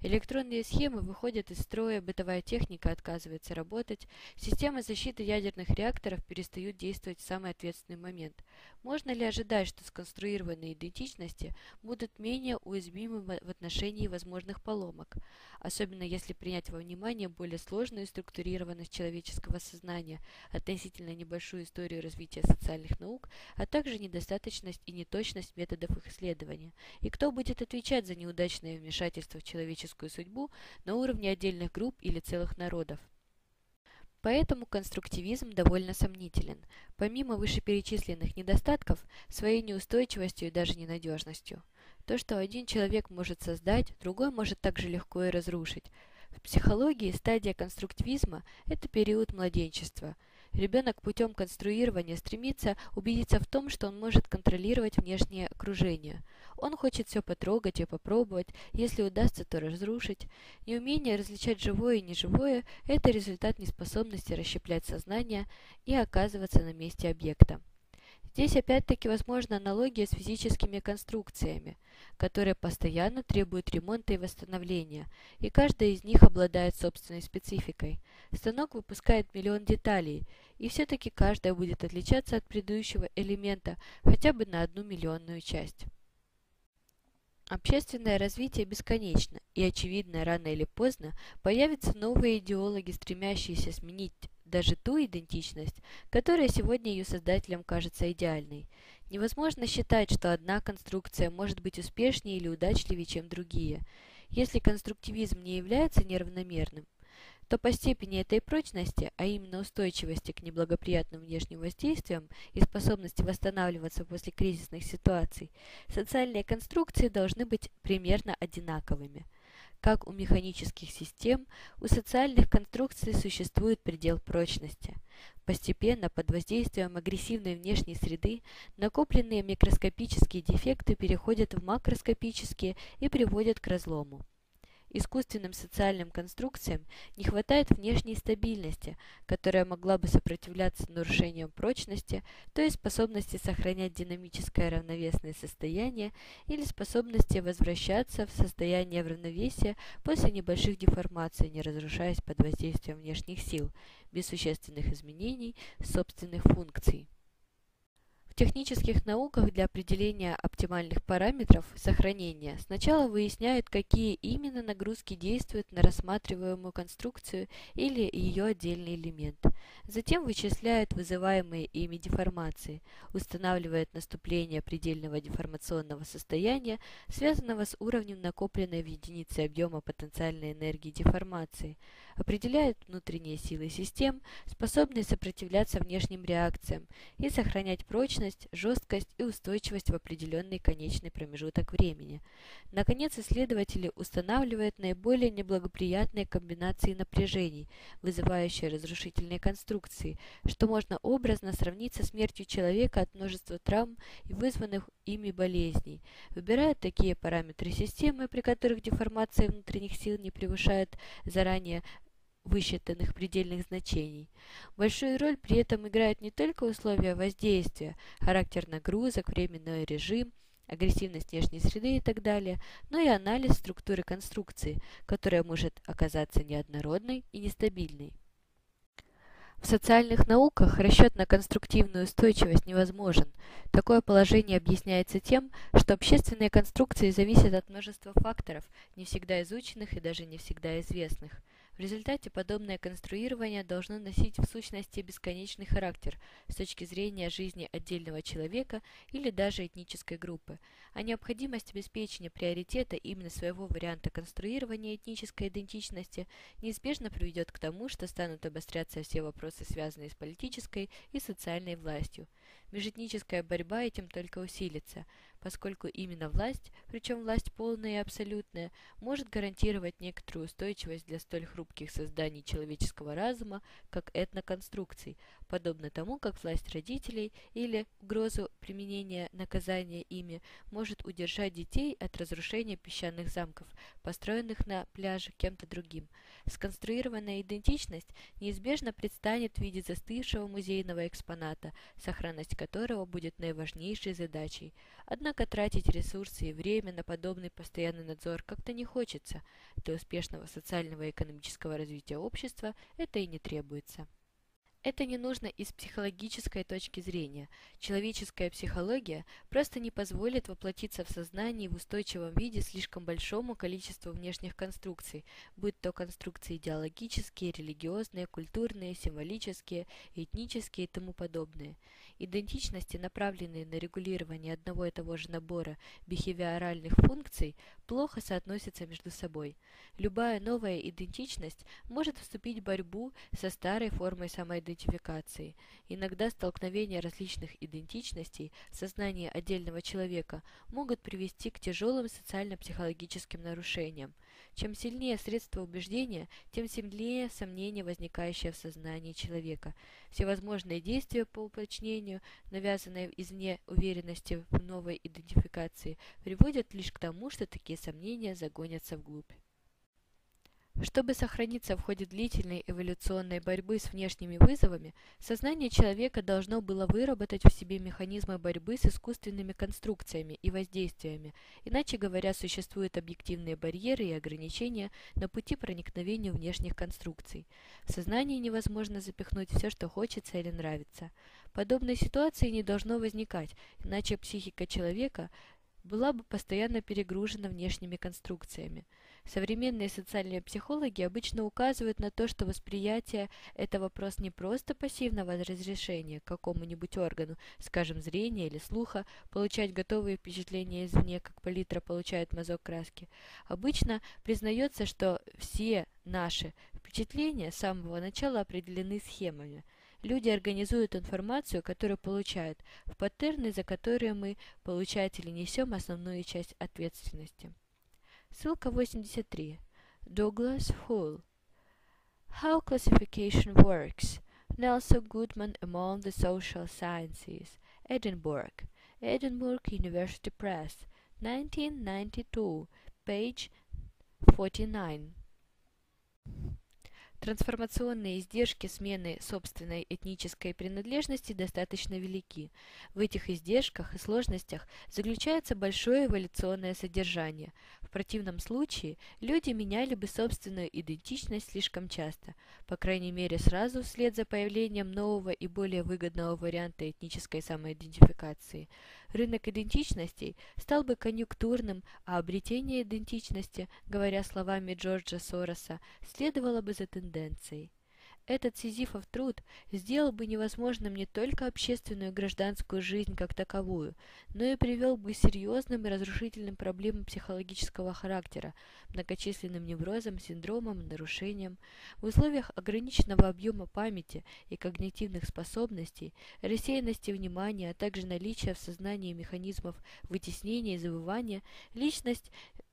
Электронные схемы выходят из строя, бытовая техника отказывается работать, системы защиты ядерных реакторов перестают действовать в самый ответственный момент. Можно ли ожидать, что сконструированные идентичности будут менее уязвимы в отношении возможных поломок, особенно если принять во внимание более сложную структурированность человеческого сознания, относительно небольшую историю развития социальных наук, а также недостаточность и неточность методов их исследования? И кто будет отвечать за неудачное вмешательство в человеческую судьбу на уровне отдельных групп или целых народов? Поэтому конструктивизм довольно сомнителен, помимо вышеперечисленных недостатков, своей неустойчивостью и даже ненадежностью. То, что один человек может создать, другой может также легко и разрушить. В психологии стадия конструктивизма – это период младенчества – Ребенок путем конструирования стремится убедиться в том, что он может контролировать внешнее окружение. Он хочет все потрогать и попробовать, если удастся, то разрушить. Неумение различать живое и неживое – это результат неспособности расщеплять сознание и оказываться на месте объекта. Здесь опять-таки возможна аналогия с физическими конструкциями, которые постоянно требуют ремонта и восстановления, и каждая из них обладает собственной спецификой. Станок выпускает миллион деталей, и все-таки каждая будет отличаться от предыдущего элемента хотя бы на одну миллионную часть. Общественное развитие бесконечно, и очевидно, рано или поздно появятся новые идеологи, стремящиеся сменить даже ту идентичность, которая сегодня ее создателям кажется идеальной. Невозможно считать, что одна конструкция может быть успешнее или удачливее, чем другие. Если конструктивизм не является неравномерным, то по степени этой прочности, а именно устойчивости к неблагоприятным внешним воздействиям и способности восстанавливаться после кризисных ситуаций, социальные конструкции должны быть примерно одинаковыми – как у механических систем, у социальных конструкций существует предел прочности. Постепенно, под воздействием агрессивной внешней среды, накопленные микроскопические дефекты переходят в макроскопические и приводят к разлому. Искусственным социальным конструкциям не хватает внешней стабильности, которая могла бы сопротивляться нарушениям прочности, то есть способности сохранять динамическое равновесное состояние или способности возвращаться в состояние равновесия после небольших деформаций, не разрушаясь под воздействием внешних сил, без существенных изменений собственных функций технических науках для определения оптимальных параметров сохранения сначала выясняют, какие именно нагрузки действуют на рассматриваемую конструкцию или ее отдельный элемент. Затем вычисляют вызываемые ими деформации, устанавливают наступление предельного деформационного состояния, связанного с уровнем накопленной в единице объема потенциальной энергии деформации, определяют внутренние силы систем, способные сопротивляться внешним реакциям и сохранять прочность, жесткость и устойчивость в определенный конечный промежуток времени. Наконец, исследователи устанавливают наиболее неблагоприятные комбинации напряжений, вызывающие разрушительные конструкции, что можно образно сравнить со смертью человека от множества травм и вызванных ими болезней. Выбирают такие параметры системы, при которых деформация внутренних сил не превышает заранее высчитанных предельных значений. Большую роль при этом играют не только условия воздействия, характер нагрузок, временной режим, агрессивность внешней среды и так далее, но и анализ структуры конструкции, которая может оказаться неоднородной и нестабильной. В социальных науках расчет на конструктивную устойчивость невозможен. Такое положение объясняется тем, что общественные конструкции зависят от множества факторов, не всегда изученных и даже не всегда известных. В результате подобное конструирование должно носить в сущности бесконечный характер с точки зрения жизни отдельного человека или даже этнической группы, а необходимость обеспечения приоритета именно своего варианта конструирования этнической идентичности неизбежно приведет к тому, что станут обостряться все вопросы, связанные с политической и социальной властью. Межэтническая борьба этим только усилится – поскольку именно власть, причем власть полная и абсолютная, может гарантировать некоторую устойчивость для столь хрупких созданий человеческого разума, как этноконструкций, подобно тому, как власть родителей или угрозу применения наказания ими может удержать детей от разрушения песчаных замков, построенных на пляже кем-то другим. Сконструированная идентичность неизбежно предстанет в виде застывшего музейного экспоната, сохранность которого будет наиважнейшей задачей. Однако тратить ресурсы и время на подобный постоянный надзор как-то не хочется. Для успешного социального и экономического развития общества это и не требуется. Это не нужно из психологической точки зрения. Человеческая психология просто не позволит воплотиться в сознании в устойчивом виде слишком большому количеству внешних конструкций, будь то конструкции идеологические, религиозные, культурные, символические, этнические и тому подобные. Идентичности, направленные на регулирование одного и того же набора бихевиоральных функций, плохо соотносятся между собой. Любая новая идентичность может вступить в борьбу со старой формой самоидентификации идентификации. Иногда столкновения различных идентичностей в сознании отдельного человека могут привести к тяжелым социально-психологическим нарушениям. Чем сильнее средства убеждения, тем сильнее сомнения, возникающие в сознании человека. Всевозможные действия по уточнению, навязанные извне уверенности в новой идентификации, приводят лишь к тому, что такие сомнения загонятся вглубь. Чтобы сохраниться в ходе длительной эволюционной борьбы с внешними вызовами, сознание человека должно было выработать в себе механизмы борьбы с искусственными конструкциями и воздействиями, иначе говоря, существуют объективные барьеры и ограничения на пути проникновения внешних конструкций. В сознание невозможно запихнуть все, что хочется или нравится. Подобной ситуации не должно возникать, иначе психика человека была бы постоянно перегружена внешними конструкциями. Современные социальные психологи обычно указывают на то, что восприятие – это вопрос не просто пассивного разрешения какому-нибудь органу, скажем, зрения или слуха, получать готовые впечатления извне, как палитра получает мазок краски. Обычно признается, что все наши впечатления с самого начала определены схемами. Люди организуют информацию, которую получают, в паттерны, за которые мы, получатели, несем основную часть ответственности. Ссылка 83. Douglas Hull. How Classification Works. Nelson Goodman Among the Social Sciences. Edinburgh. Edinburgh University Press. 1992. Page 49. Трансформационные издержки смены собственной этнической принадлежности достаточно велики. В этих издержках и сложностях заключается большое эволюционное содержание. В противном случае люди меняли бы собственную идентичность слишком часто, по крайней мере сразу вслед за появлением нового и более выгодного варианта этнической самоидентификации – рынок идентичностей стал бы конъюнктурным, а обретение идентичности, говоря словами Джорджа Сороса, следовало бы за тенденцией. Этот сизифов труд сделал бы невозможным не только общественную и гражданскую жизнь как таковую, но и привел бы к серьезным и разрушительным проблемам психологического характера, многочисленным неврозам, синдромам, нарушениям. В условиях ограниченного объема памяти и когнитивных способностей, рассеянности внимания, а также наличия в сознании механизмов вытеснения и забывания, личность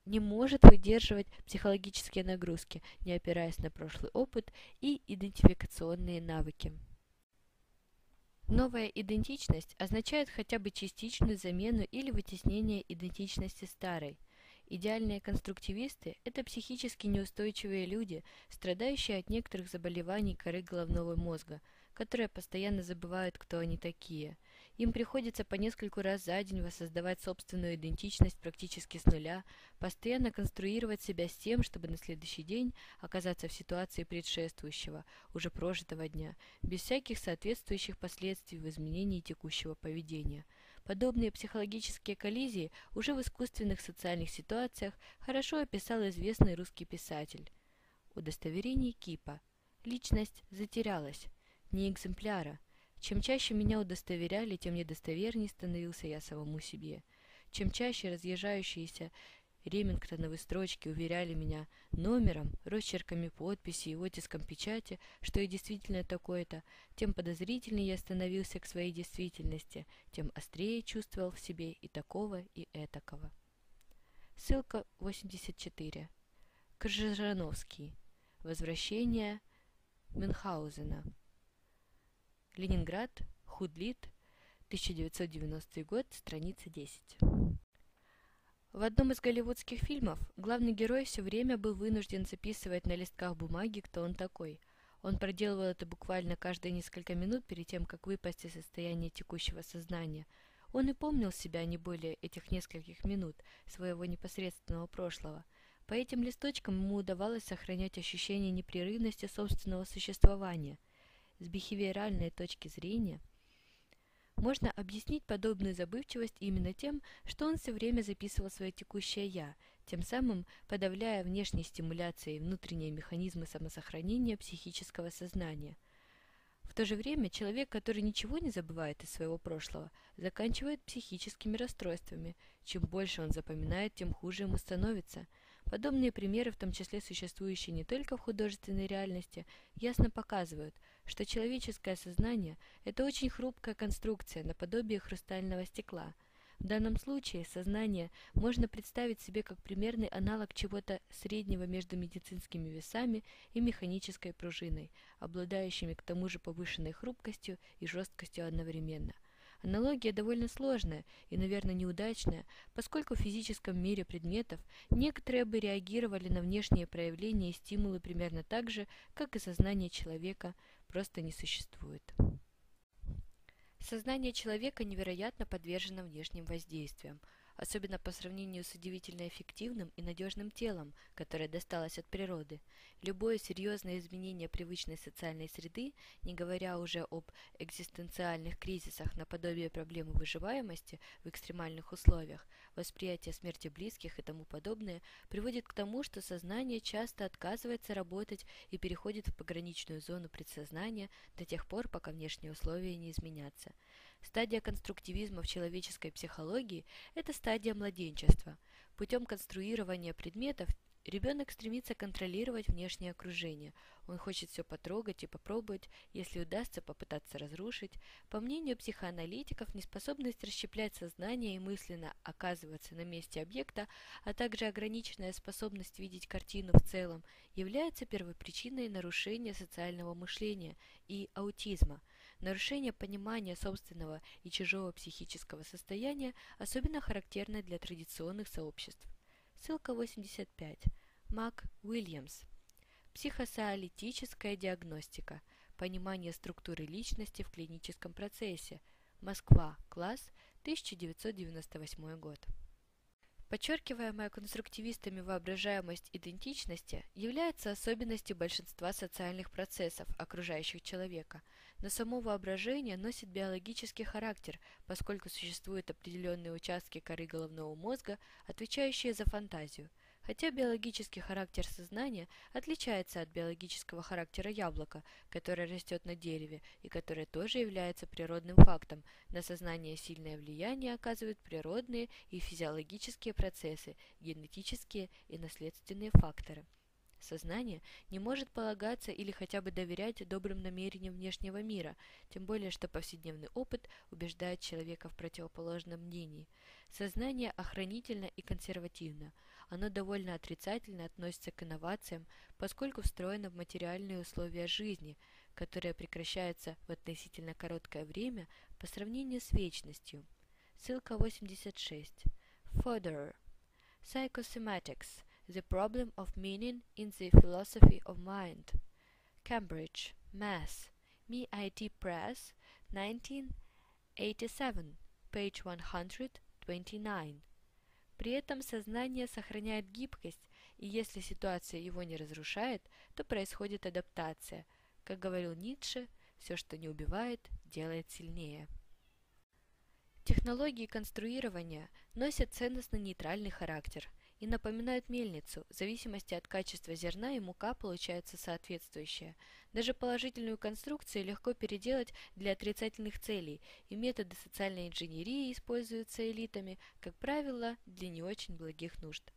не может выдерживать психологические нагрузки, не опираясь на прошлый опыт и идентификационные навыки. Новая идентичность означает хотя бы частичную замену или вытеснение идентичности старой. Идеальные конструктивисты – это психически неустойчивые люди, страдающие от некоторых заболеваний коры головного мозга, которые постоянно забывают, кто они такие – им приходится по нескольку раз за день воссоздавать собственную идентичность практически с нуля, постоянно конструировать себя с тем, чтобы на следующий день оказаться в ситуации предшествующего, уже прожитого дня, без всяких соответствующих последствий в изменении текущего поведения. Подобные психологические коллизии уже в искусственных социальных ситуациях хорошо описал известный русский писатель. Удостоверение Кипа. Личность затерялась. Не экземпляра, чем чаще меня удостоверяли, тем недостовернее становился я самому себе. Чем чаще разъезжающиеся Ремингтоновы строчки уверяли меня номером, росчерками подписи и оттиском печати, что я действительно такой-то, тем подозрительнее я становился к своей действительности, тем острее чувствовал в себе и такого, и этакого. Ссылка 84. Кржижановский. Возвращение Мюнхгаузена. Ленинград. Худлит. 1990 год. Страница 10. В одном из голливудских фильмов главный герой все время был вынужден записывать на листках бумаги, кто он такой. Он проделывал это буквально каждые несколько минут перед тем, как выпасть из состояния текущего сознания. Он и помнил себя не более этих нескольких минут своего непосредственного прошлого. По этим листочкам ему удавалось сохранять ощущение непрерывности собственного существования. С бихевиоральной точки зрения – можно объяснить подобную забывчивость именно тем, что он все время записывал свое текущее «я», тем самым подавляя внешней стимуляцией внутренние механизмы самосохранения психического сознания. В то же время человек, который ничего не забывает из своего прошлого, заканчивает психическими расстройствами. Чем больше он запоминает, тем хуже ему становится – Подобные примеры, в том числе существующие не только в художественной реальности, ясно показывают, что человеческое сознание – это очень хрупкая конструкция наподобие хрустального стекла. В данном случае сознание можно представить себе как примерный аналог чего-то среднего между медицинскими весами и механической пружиной, обладающими к тому же повышенной хрупкостью и жесткостью одновременно – Аналогия довольно сложная и, наверное, неудачная, поскольку в физическом мире предметов некоторые бы реагировали на внешние проявления и стимулы примерно так же, как и сознание человека просто не существует. Сознание человека невероятно подвержено внешним воздействиям – особенно по сравнению с удивительно эффективным и надежным телом, которое досталось от природы. Любое серьезное изменение привычной социальной среды, не говоря уже об экзистенциальных кризисах наподобие проблемы выживаемости в экстремальных условиях, восприятие смерти близких и тому подобное, приводит к тому, что сознание часто отказывается работать и переходит в пограничную зону предсознания до тех пор, пока внешние условия не изменятся. Стадия конструктивизма в человеческой психологии – это стадия младенчества. Путем конструирования предметов ребенок стремится контролировать внешнее окружение. Он хочет все потрогать и попробовать, если удастся попытаться разрушить. По мнению психоаналитиков, неспособность расщеплять сознание и мысленно оказываться на месте объекта, а также ограниченная способность видеть картину в целом, является первопричиной нарушения социального мышления и аутизма – Нарушение понимания собственного и чужого психического состояния особенно характерно для традиционных сообществ. Ссылка 85. Мак Уильямс. Психосоалитическая диагностика. Понимание структуры личности в клиническом процессе. Москва. Класс. 1998 год. Подчеркиваемая конструктивистами воображаемость идентичности является особенностью большинства социальных процессов, окружающих человека – но само воображение носит биологический характер, поскольку существуют определенные участки коры головного мозга, отвечающие за фантазию. Хотя биологический характер сознания отличается от биологического характера яблока, которое растет на дереве и которое тоже является природным фактом, на сознание сильное влияние оказывают природные и физиологические процессы, генетические и наследственные факторы. Сознание не может полагаться или хотя бы доверять добрым намерениям внешнего мира, тем более что повседневный опыт убеждает человека в противоположном мнении. Сознание охранительно и консервативно. Оно довольно отрицательно относится к инновациям, поскольку встроено в материальные условия жизни, которые прекращаются в относительно короткое время по сравнению с вечностью. Ссылка 86. Further. Psychosomatics – The Problem of Meaning in the Philosophy of Mind. Cambridge, Mass. MIT Press, 1987, page 129. При этом сознание сохраняет гибкость, и если ситуация его не разрушает, то происходит адаптация. Как говорил Ницше, все, что не убивает, делает сильнее. Технологии конструирования носят ценностно-нейтральный характер – и напоминают мельницу. В зависимости от качества зерна и мука получается соответствующая. Даже положительную конструкцию легко переделать для отрицательных целей, и методы социальной инженерии используются элитами, как правило, для не очень благих нужд.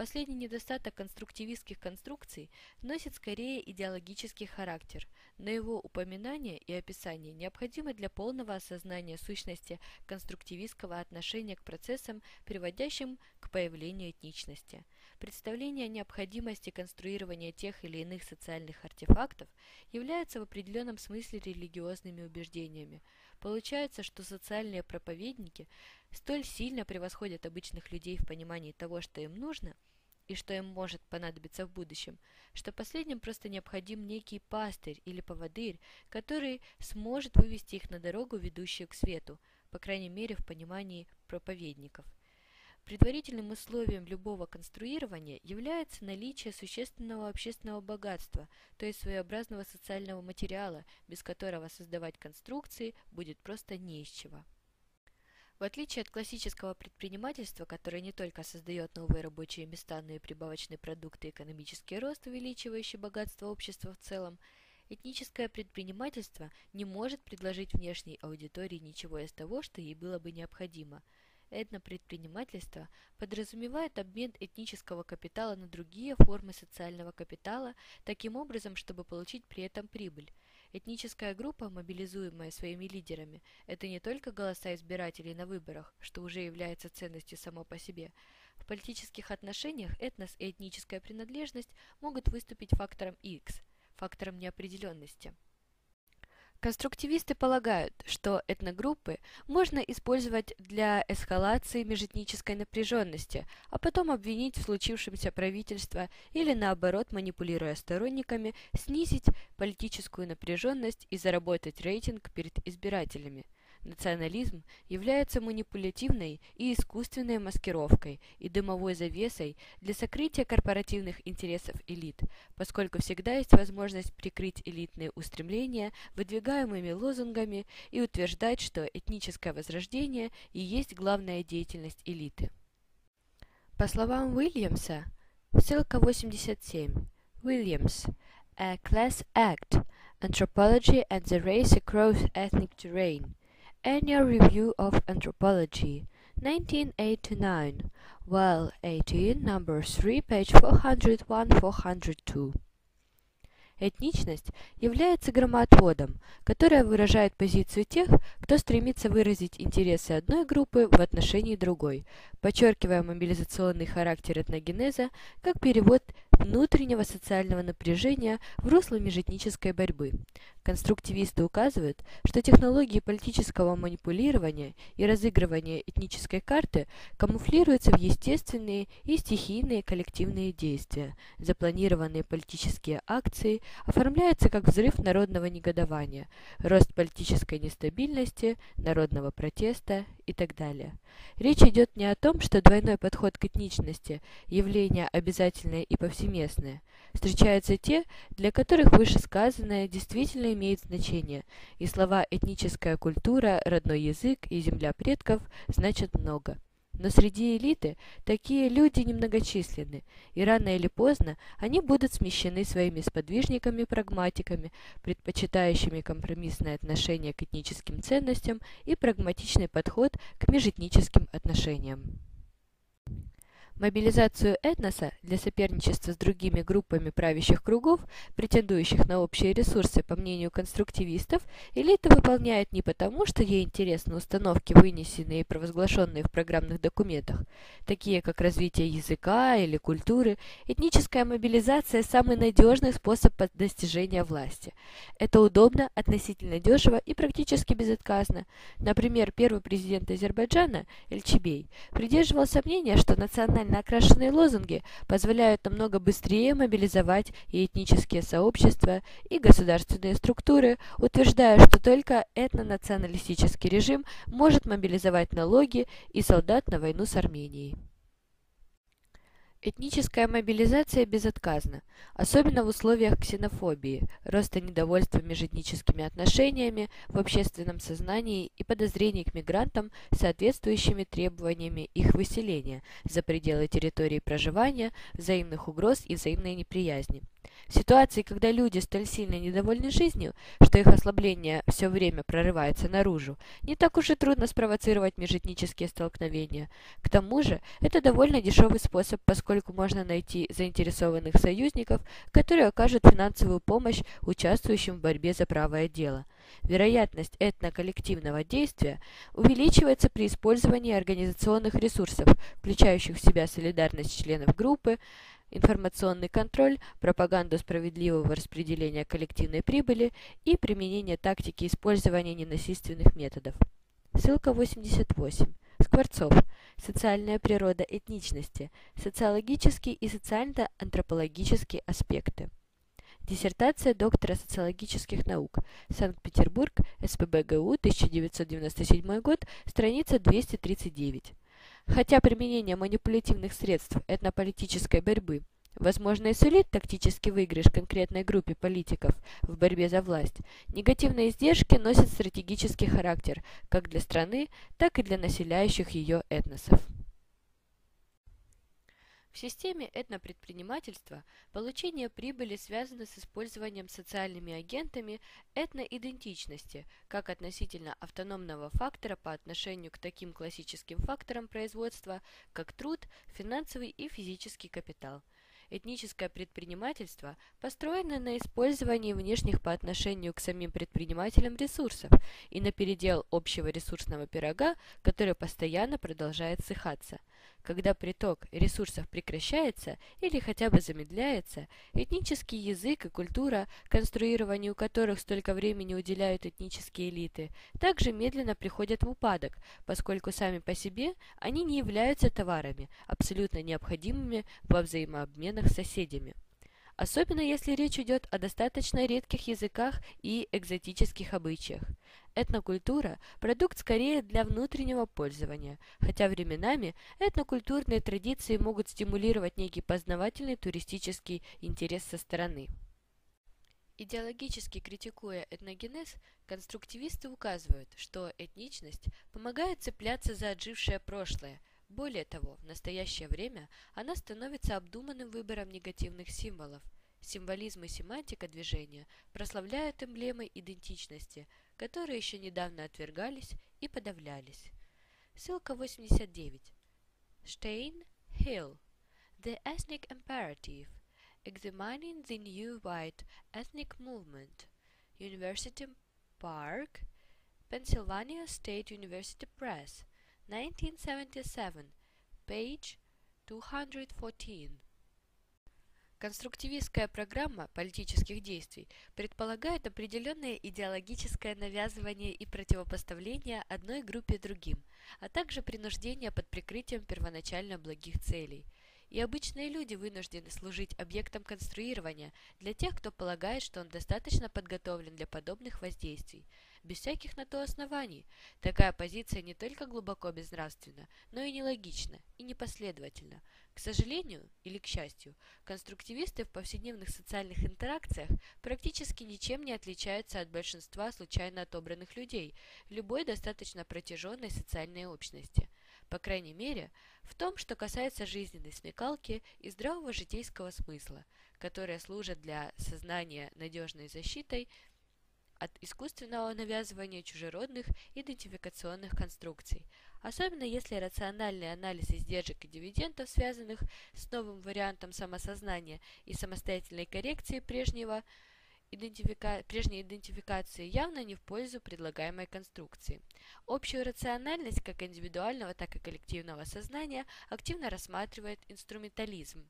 Последний недостаток конструктивистских конструкций носит скорее идеологический характер, но его упоминание и описание необходимы для полного осознания сущности конструктивистского отношения к процессам, приводящим к появлению этничности. Представление о необходимости конструирования тех или иных социальных артефактов является в определенном смысле религиозными убеждениями. Получается, что социальные проповедники столь сильно превосходят обычных людей в понимании того, что им нужно – и что им может понадобиться в будущем, что последним просто необходим некий пастырь или поводырь, который сможет вывести их на дорогу, ведущую к свету, по крайней мере в понимании проповедников. Предварительным условием любого конструирования является наличие существенного общественного богатства, то есть своеобразного социального материала, без которого создавать конструкции будет просто не из чего. В отличие от классического предпринимательства, которое не только создает новые рабочие места, но и прибавочные продукты экономический рост, увеличивающий богатство общества в целом, этническое предпринимательство не может предложить внешней аудитории ничего из того, что ей было бы необходимо. Этнопредпринимательство подразумевает обмен этнического капитала на другие формы социального капитала таким образом, чтобы получить при этом прибыль. Этническая группа, мобилизуемая своими лидерами, это не только голоса избирателей на выборах, что уже является ценностью само по себе. В политических отношениях этнос и этническая принадлежность могут выступить фактором X, фактором неопределенности. Конструктивисты полагают, что этногруппы можно использовать для эскалации межэтнической напряженности, а потом обвинить в случившемся правительство или наоборот, манипулируя сторонниками, снизить политическую напряженность и заработать рейтинг перед избирателями. Национализм является манипулятивной и искусственной маскировкой и дымовой завесой для сокрытия корпоративных интересов элит, поскольку всегда есть возможность прикрыть элитные устремления выдвигаемыми лозунгами и утверждать, что этническое возрождение и есть главная деятельность элиты. По словам Уильямса, ссылка 87, Williams, A Class Act, Anthropology and the Race Across Ethnic Terrain, Annual Review of Anthropology, 1989, Well 18, number 3, page 401-402. Этничность является громоотводом, которая выражает позицию тех, кто стремится выразить интересы одной группы в отношении другой, подчеркивая мобилизационный характер этногенеза как перевод внутреннего социального напряжения в русло межэтнической борьбы. Конструктивисты указывают, что технологии политического манипулирования и разыгрывания этнической карты камуфлируются в естественные и стихийные коллективные действия. Запланированные политические акции оформляются как взрыв народного негодования, рост политической нестабильности, народного протеста и так далее. Речь идет не о том, что двойной подход к этничности – явление обязательное и повсеместное. Встречаются те, для которых вышесказанное действительно имеет значение, и слова «этническая культура», «родной язык» и «земля предков» значат много. Но среди элиты такие люди немногочисленны, и рано или поздно они будут смещены своими сподвижниками-прагматиками, предпочитающими компромиссное отношение к этническим ценностям и прагматичный подход к межэтническим отношениям. Мобилизацию этноса для соперничества с другими группами правящих кругов, претендующих на общие ресурсы, по мнению конструктивистов, элита выполняет не потому, что ей интересны установки, вынесенные и провозглашенные в программных документах, такие как развитие языка или культуры. Этническая мобилизация – самый надежный способ достижения власти. Это удобно, относительно дешево и практически безотказно. Например, первый президент Азербайджана Эльчебей придерживался мнения, что национальная Национально окрашенные лозунги позволяют намного быстрее мобилизовать и этнические сообщества, и государственные структуры, утверждая, что только этнонационалистический режим может мобилизовать налоги и солдат на войну с Арменией. Этническая мобилизация безотказна, особенно в условиях ксенофобии, роста недовольства межэтническими отношениями в общественном сознании и подозрений к мигрантам соответствующими требованиями их выселения за пределы территории проживания, взаимных угроз и взаимной неприязни. В ситуации, когда люди столь сильно недовольны жизнью, что их ослабление все время прорывается наружу, не так уж и трудно спровоцировать межэтнические столкновения. К тому же, это довольно дешевый способ, поскольку можно найти заинтересованных союзников, которые окажут финансовую помощь участвующим в борьбе за правое дело. Вероятность этноколлективного действия увеличивается при использовании организационных ресурсов, включающих в себя солидарность членов группы, информационный контроль, пропаганду справедливого распределения коллективной прибыли и применение тактики использования ненасильственных методов. Ссылка 88. Скворцов. Социальная природа этничности. Социологические и социально-антропологические аспекты. Диссертация доктора социологических наук. Санкт-Петербург, СПБГУ, 1997 год, страница 239. Хотя применение манипулятивных средств этнополитической борьбы возможно и сулит тактический выигрыш конкретной группе политиков в борьбе за власть, негативные издержки носят стратегический характер как для страны, так и для населяющих ее этносов. В системе этнопредпринимательства получение прибыли связано с использованием социальными агентами этноидентичности как относительно автономного фактора по отношению к таким классическим факторам производства, как труд, финансовый и физический капитал – Этническое предпринимательство построено на использовании внешних по отношению к самим предпринимателям ресурсов и на передел общего ресурсного пирога, который постоянно продолжает сыхаться. Когда приток ресурсов прекращается или хотя бы замедляется, этнический язык и культура, конструированию которых столько времени уделяют этнические элиты, также медленно приходят в упадок, поскольку сами по себе они не являются товарами, абсолютно необходимыми во взаимообменах с соседями особенно если речь идет о достаточно редких языках и экзотических обычаях. Этнокультура – продукт скорее для внутреннего пользования, хотя временами этнокультурные традиции могут стимулировать некий познавательный туристический интерес со стороны. Идеологически критикуя этногенез, конструктивисты указывают, что этничность помогает цепляться за отжившее прошлое, более того, в настоящее время она становится обдуманным выбором негативных символов. Символизм и семантика движения прославляют эмблемы идентичности, которые еще недавно отвергались и подавлялись. Ссылка 89. Stein, Hill. The Ethnic Imperative. Examining the New White Ethnic Movement. University Park, Pennsylvania State University Press. 1977, page 214. Конструктивистская программа политических действий предполагает определенное идеологическое навязывание и противопоставление одной группе другим, а также принуждение под прикрытием первоначально благих целей. И обычные люди вынуждены служить объектом конструирования для тех, кто полагает, что он достаточно подготовлен для подобных воздействий – без всяких на то оснований. Такая позиция не только глубоко безнравственна, но и нелогична и непоследовательна. К сожалению или к счастью, конструктивисты в повседневных социальных интеракциях практически ничем не отличаются от большинства случайно отобранных людей любой достаточно протяженной социальной общности. По крайней мере, в том, что касается жизненной смекалки и здравого житейского смысла, которые служат для сознания надежной защитой от искусственного навязывания чужеродных идентификационных конструкций, особенно если рациональный анализ издержек и дивидендов, связанных с новым вариантом самосознания и самостоятельной коррекции прежнего идентифика... прежней идентификации явно не в пользу предлагаемой конструкции. Общую рациональность как индивидуального, так и коллективного сознания активно рассматривает инструментализм,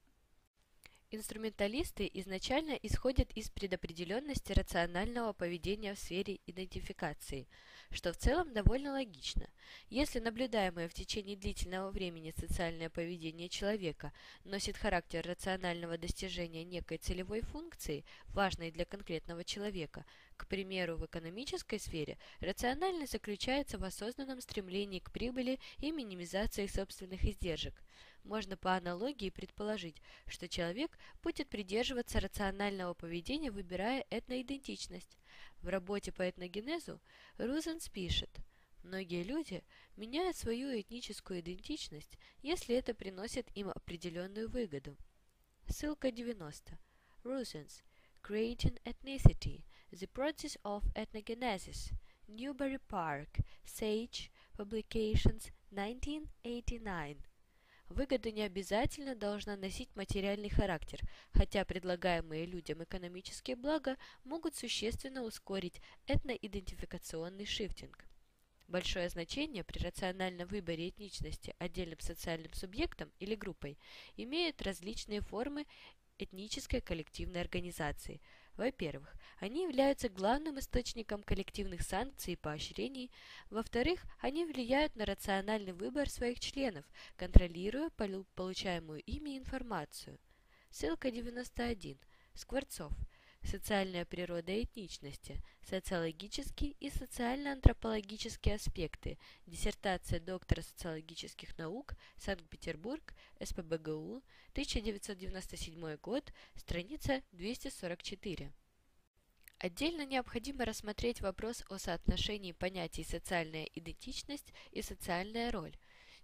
Инструменталисты изначально исходят из предопределенности рационального поведения в сфере идентификации, что в целом довольно логично. Если наблюдаемое в течение длительного времени социальное поведение человека носит характер рационального достижения некой целевой функции, важной для конкретного человека, к примеру, в экономической сфере, рациональность заключается в осознанном стремлении к прибыли и минимизации собственных издержек – можно по аналогии предположить, что человек будет придерживаться рационального поведения, выбирая этноидентичность. В работе по этногенезу Рузенс пишет, Многие люди меняют свою этническую идентичность, если это приносит им определенную выгоду. Ссылка 90. Rusens, Creating Ethnicity, The Process of Ethnogenesis, Newbury Park, Sage, Publications, 1989. Выгода не обязательно должна носить материальный характер, хотя предлагаемые людям экономические блага могут существенно ускорить этноидентификационный шифтинг. Большое значение при рациональном выборе этничности отдельным социальным субъектом или группой имеют различные формы этнической коллективной организации. Во-первых, они являются главным источником коллективных санкций и поощрений. Во-вторых, они влияют на рациональный выбор своих членов, контролируя получаемую ими информацию. Ссылка 91. Скворцов. Социальная природа этничности. Социологические и социально-антропологические аспекты. Диссертация доктора социологических наук. Санкт-Петербург. СПБГУ. 1997 год. Страница 244. Отдельно необходимо рассмотреть вопрос о соотношении понятий «социальная идентичность» и «социальная роль».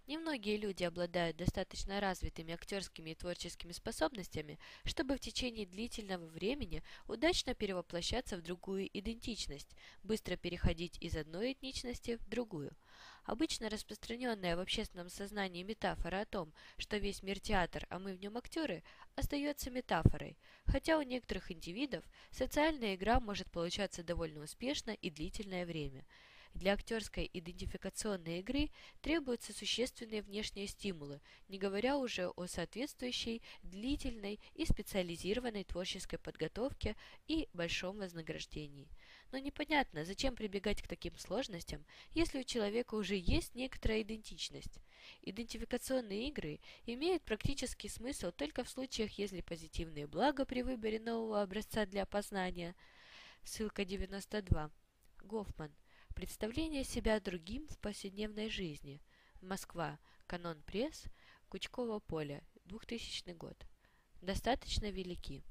Немногие люди обладают достаточно развитыми актерскими и творческими способностями, чтобы в течение длительного времени удачно перевоплощаться в другую идентичность, быстро переходить из одной этничности в другую. Обычно распространенная в общественном сознании метафора о том, что весь мир театр, а мы в нем актеры, остается метафорой, хотя у некоторых индивидов социальная игра может получаться довольно успешно и длительное время – для актерской идентификационной игры требуются существенные внешние стимулы, не говоря уже о соответствующей длительной и специализированной творческой подготовке и большом вознаграждении. Но непонятно, зачем прибегать к таким сложностям, если у человека уже есть некоторая идентичность. Идентификационные игры имеют практический смысл только в случаях, если позитивные блага при выборе нового образца для опознания. Ссылка 92. Гофман. Представление себя другим в повседневной жизни. Москва. Канон пресс. Кучково поле. 2000 год. Достаточно велики.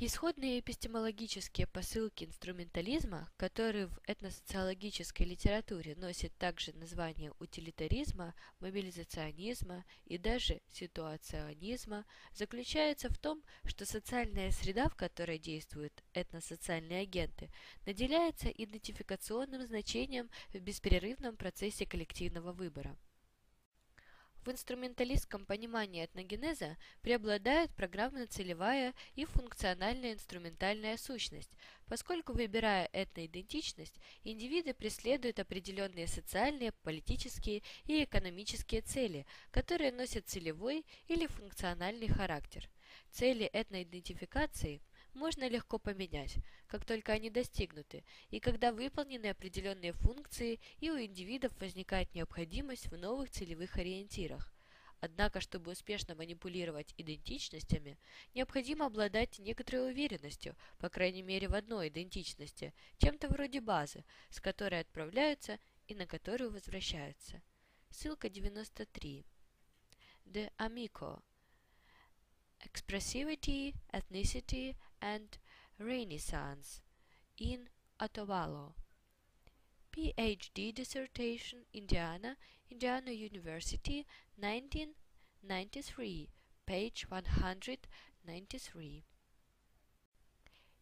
Исходные эпистемологические посылки инструментализма, которые в этносоциологической литературе носят также название утилитаризма, мобилизационизма и даже ситуационизма, заключаются в том, что социальная среда, в которой действуют этносоциальные агенты, наделяется идентификационным значением в беспрерывном процессе коллективного выбора. В инструменталистском понимании этногенеза преобладает программно-целевая и функциональная инструментальная сущность, поскольку, выбирая этноидентичность, индивиды преследуют определенные социальные, политические и экономические цели, которые носят целевой или функциональный характер. Цели этноидентификации – можно легко поменять, как только они достигнуты, и когда выполнены определенные функции и у индивидов возникает необходимость в новых целевых ориентирах. Однако, чтобы успешно манипулировать идентичностями, необходимо обладать некоторой уверенностью, по крайней мере в одной идентичности, чем-то вроде базы, с которой отправляются и на которую возвращаются. Ссылка 93. The Amico. Expressivity, Ethnicity and Renaissance in Otavalo. PhD dissertation Indiana, Indiana University, 1993, page 193.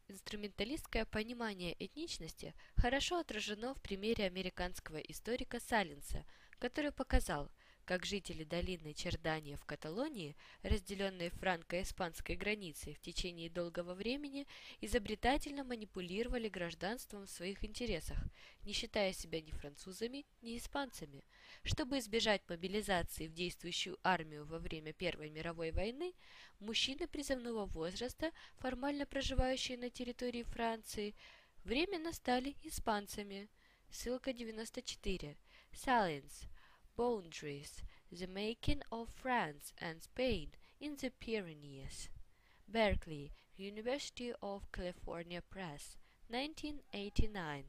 Инструменталистское понимание этничности хорошо отражено в примере американского историка Саллинса, который показал – как жители долины Чердания в Каталонии, разделенные франко-испанской границей в течение долгого времени, изобретательно манипулировали гражданством в своих интересах, не считая себя ни французами, ни испанцами. Чтобы избежать мобилизации в действующую армию во время Первой мировой войны, мужчины призывного возраста, формально проживающие на территории Франции, временно стали испанцами. Ссылка 94. Silence. Boundaries, The Making of France and Spain in the Pyrenees. Berkeley, University of California Press, 1989.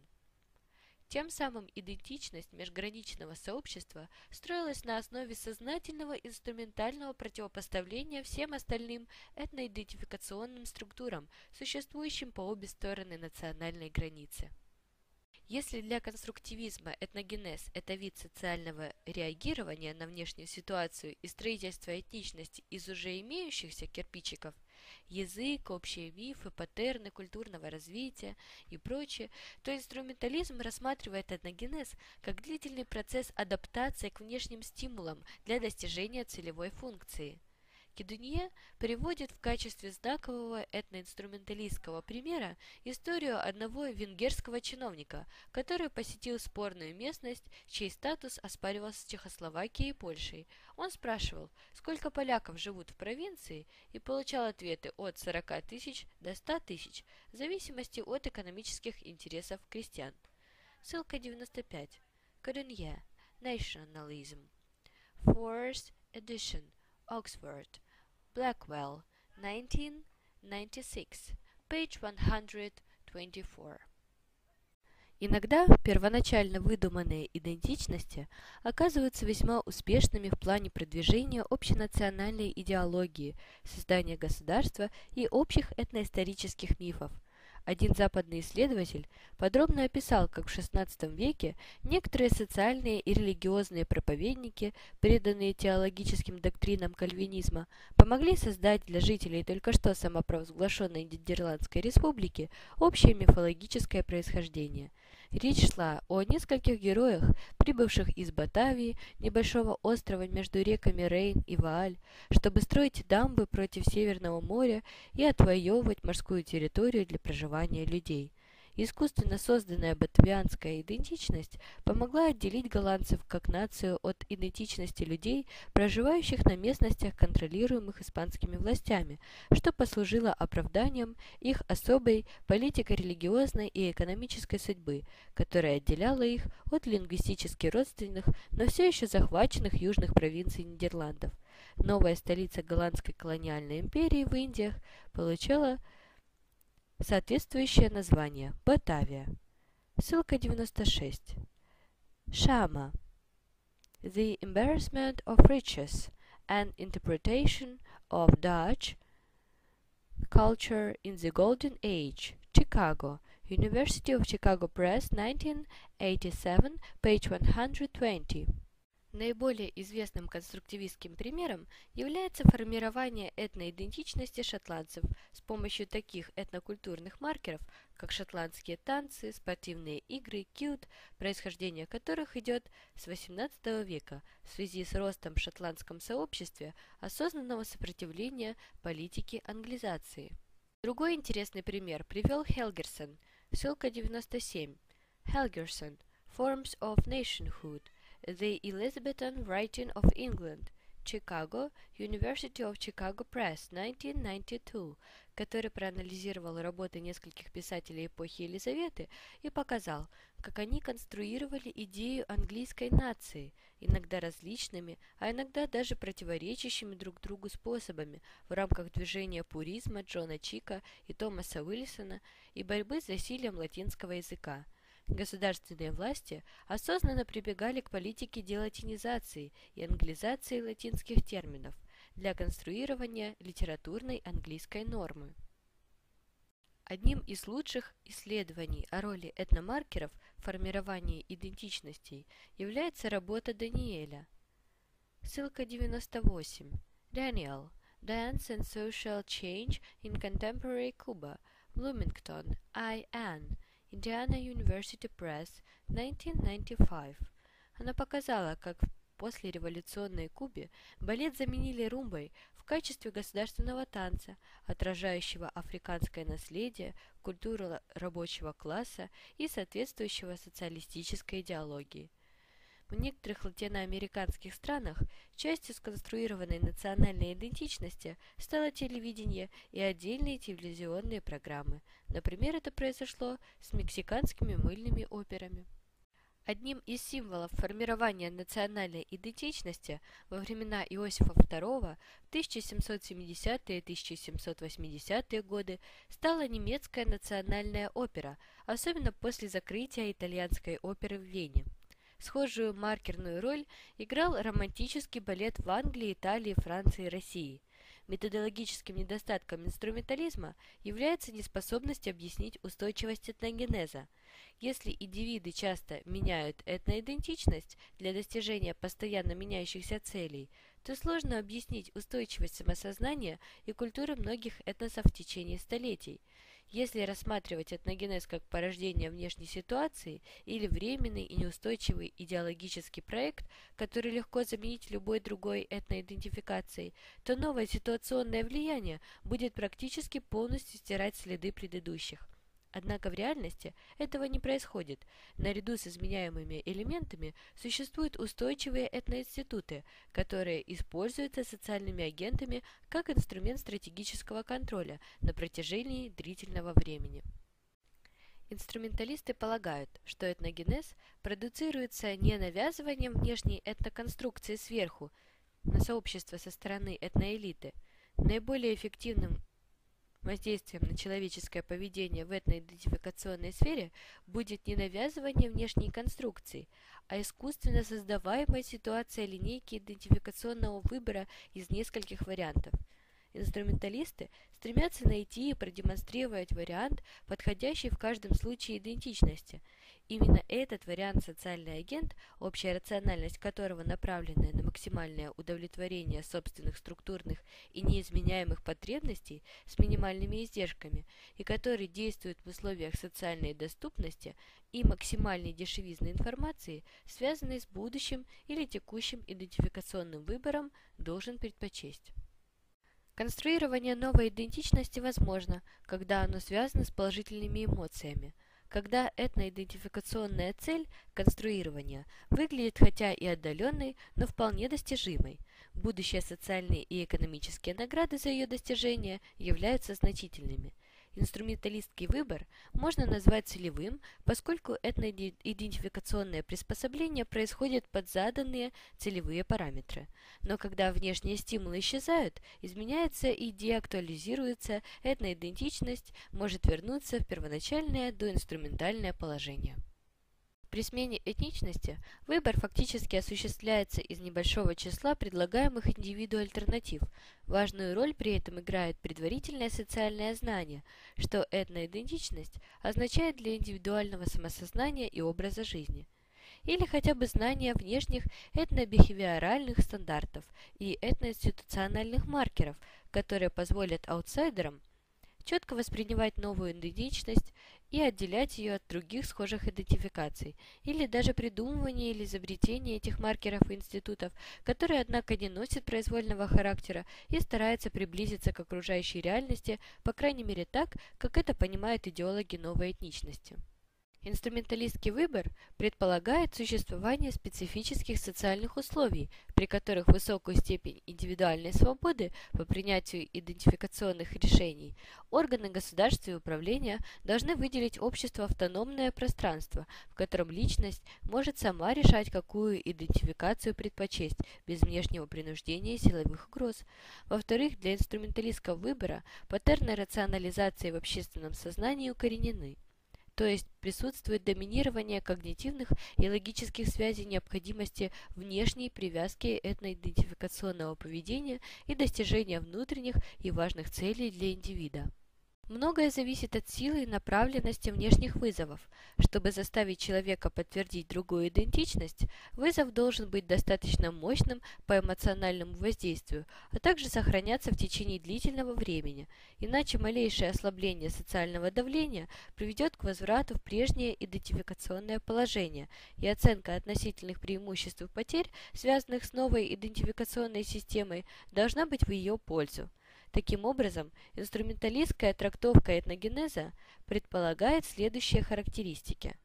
Тем самым идентичность межграничного сообщества строилась на основе сознательного инструментального противопоставления всем остальным этноидентификационным структурам, существующим по обе стороны национальной границы. Если для конструктивизма этногенез – это вид социального реагирования на внешнюю ситуацию и строительства этничности из уже имеющихся кирпичиков, язык, общие мифы, паттерны культурного развития и прочее, то инструментализм рассматривает этногенез как длительный процесс адаптации к внешним стимулам для достижения целевой функции. Кедунье приводит в качестве знакового этноинструменталистского примера историю одного венгерского чиновника, который посетил спорную местность, чей статус оспаривался Чехословакией и Польшей. Он спрашивал, сколько поляков живут в провинции, и получал ответы от 40 тысяч до 100 тысяч, в зависимости от экономических интересов крестьян. Ссылка 95. Кедунье. Nationalism. Fourth edition. Oxford. Blackwell, 1996, page 124. Иногда первоначально выдуманные идентичности оказываются весьма успешными в плане продвижения общенациональной идеологии, создания государства и общих этноисторических мифов – один западный исследователь подробно описал, как в XVI веке некоторые социальные и религиозные проповедники, преданные теологическим доктринам кальвинизма, помогли создать для жителей только что самопровозглашенной Нидерландской республики общее мифологическое происхождение – Речь шла о нескольких героях, прибывших из Батавии, небольшого острова между реками Рейн и Вааль, чтобы строить дамбы против Северного моря и отвоевывать морскую территорию для проживания людей. Искусственно созданная батавианская идентичность помогла отделить голландцев как нацию от идентичности людей, проживающих на местностях, контролируемых испанскими властями, что послужило оправданием их особой политико-религиозной и экономической судьбы, которая отделяла их от лингвистически родственных, но все еще захваченных южных провинций Нидерландов. Новая столица голландской колониальной империи в Индиях получала Соответствующее название – Батавия. Ссылка 96. Шама. The Embarrassment of Riches An Interpretation of Dutch Culture in the Golden Age. Chicago. University of Chicago Press, 1987, page 120. Наиболее известным конструктивистским примером является формирование этноидентичности шотландцев с помощью таких этнокультурных маркеров, как шотландские танцы, спортивные игры, кют, происхождение которых идет с XVIII века в связи с ростом в шотландском сообществе осознанного сопротивления политике англизации. Другой интересный пример привел Хелгерсон, ссылка 97. Helgerson. Forms of Nationhood – The Elizabethan Writing of England, Chicago, University of Chicago Press, 1992, который проанализировал работы нескольких писателей эпохи Елизаветы и показал, как они конструировали идею английской нации, иногда различными, а иногда даже противоречащими друг другу способами в рамках движения пуризма Джона Чика и Томаса Уиллисона и борьбы с засилием латинского языка – Государственные власти осознанно прибегали к политике делатинизации и англизации латинских терминов для конструирования литературной английской нормы. Одним из лучших исследований о роли этномаркеров в формировании идентичностей является работа Даниэля. Ссылка 98. Daniel. Dance and Social Change in Contemporary Cuba. Bloomington. I.N. Indiana University Press, 1995. Она показала, как в послереволюционной Кубе балет заменили румбой в качестве государственного танца, отражающего африканское наследие, культуру рабочего класса и соответствующего социалистической идеологии. В некоторых латиноамериканских странах частью сконструированной национальной идентичности стало телевидение и отдельные телевизионные программы. Например, это произошло с мексиканскими мыльными операми. Одним из символов формирования национальной идентичности во времена Иосифа II в 1770-1780-е годы стала немецкая национальная опера, особенно после закрытия итальянской оперы в Вене. Схожую маркерную роль играл романтический балет в Англии, Италии, Франции и России. Методологическим недостатком инструментализма является неспособность объяснить устойчивость этногенеза. Если индивиды часто меняют этноидентичность для достижения постоянно меняющихся целей, то сложно объяснить устойчивость самосознания и культуры многих этносов в течение столетий. Если рассматривать этногенез как порождение внешней ситуации или временный и неустойчивый идеологический проект, который легко заменить любой другой этноидентификацией, то новое ситуационное влияние будет практически полностью стирать следы предыдущих. Однако в реальности этого не происходит. Наряду с изменяемыми элементами существуют устойчивые этноинституты, которые используются социальными агентами как инструмент стратегического контроля на протяжении длительного времени. Инструменталисты полагают, что этногенез продуцируется не навязыванием внешней этноконструкции сверху на сообщество со стороны этноэлиты. Наиболее эффективным Воздействием на человеческое поведение в этноидентификационной сфере будет не навязывание внешней конструкции, а искусственно создаваемая ситуация линейки идентификационного выбора из нескольких вариантов – Инструменталисты стремятся найти и продемонстрировать вариант, подходящий в каждом случае идентичности. Именно этот вариант социальный агент, общая рациональность которого направленная на максимальное удовлетворение собственных структурных и неизменяемых потребностей с минимальными издержками, и который действует в условиях социальной доступности и максимальной дешевизны информации, связанной с будущим или текущим идентификационным выбором, должен предпочесть. Конструирование новой идентичности возможно, когда оно связано с положительными эмоциями, когда этноидентификационная цель конструирования выглядит хотя и отдаленной, но вполне достижимой. Будущие социальные и экономические награды за ее достижение являются значительными – Инструменталистский выбор можно назвать целевым, поскольку этноидентификационное приспособление происходит под заданные целевые параметры. Но когда внешние стимулы исчезают, изменяется и деактуализируется, этноидентичность может вернуться в первоначальное доинструментальное положение. При смене этничности выбор фактически осуществляется из небольшого числа предлагаемых индивиду альтернатив. Важную роль при этом играет предварительное социальное знание, что этноидентичность означает для индивидуального самосознания и образа жизни. Или хотя бы знание внешних этнобихевиоральных стандартов и этноинституциональных маркеров, которые позволят аутсайдерам четко воспринимать новую идентичность и отделять ее от других схожих идентификаций, или даже придумывание или изобретение этих маркеров и институтов, которые, однако, не носят произвольного характера и стараются приблизиться к окружающей реальности, по крайней мере так, как это понимают идеологи новой этничности. Инструменталистский выбор предполагает существование специфических социальных условий, при которых высокую степень индивидуальной свободы по принятию идентификационных решений органы государства и управления должны выделить обществу автономное пространство, в котором личность может сама решать, какую идентификацию предпочесть, без внешнего принуждения и силовых угроз. Во-вторых, для инструменталистского выбора паттерны рационализации в общественном сознании укоренены то есть присутствует доминирование когнитивных и логических связей необходимости внешней привязки этноидентификационного поведения и достижения внутренних и важных целей для индивида. Многое зависит от силы и направленности внешних вызовов. Чтобы заставить человека подтвердить другую идентичность, вызов должен быть достаточно мощным по эмоциональному воздействию, а также сохраняться в течение длительного времени, иначе малейшее ослабление социального давления приведет к возврату в прежнее идентификационное положение, и оценка относительных преимуществ и потерь, связанных с новой идентификационной системой, должна быть в ее пользу. Таким образом, инструменталистская трактовка этногенеза предполагает следующие характеристики.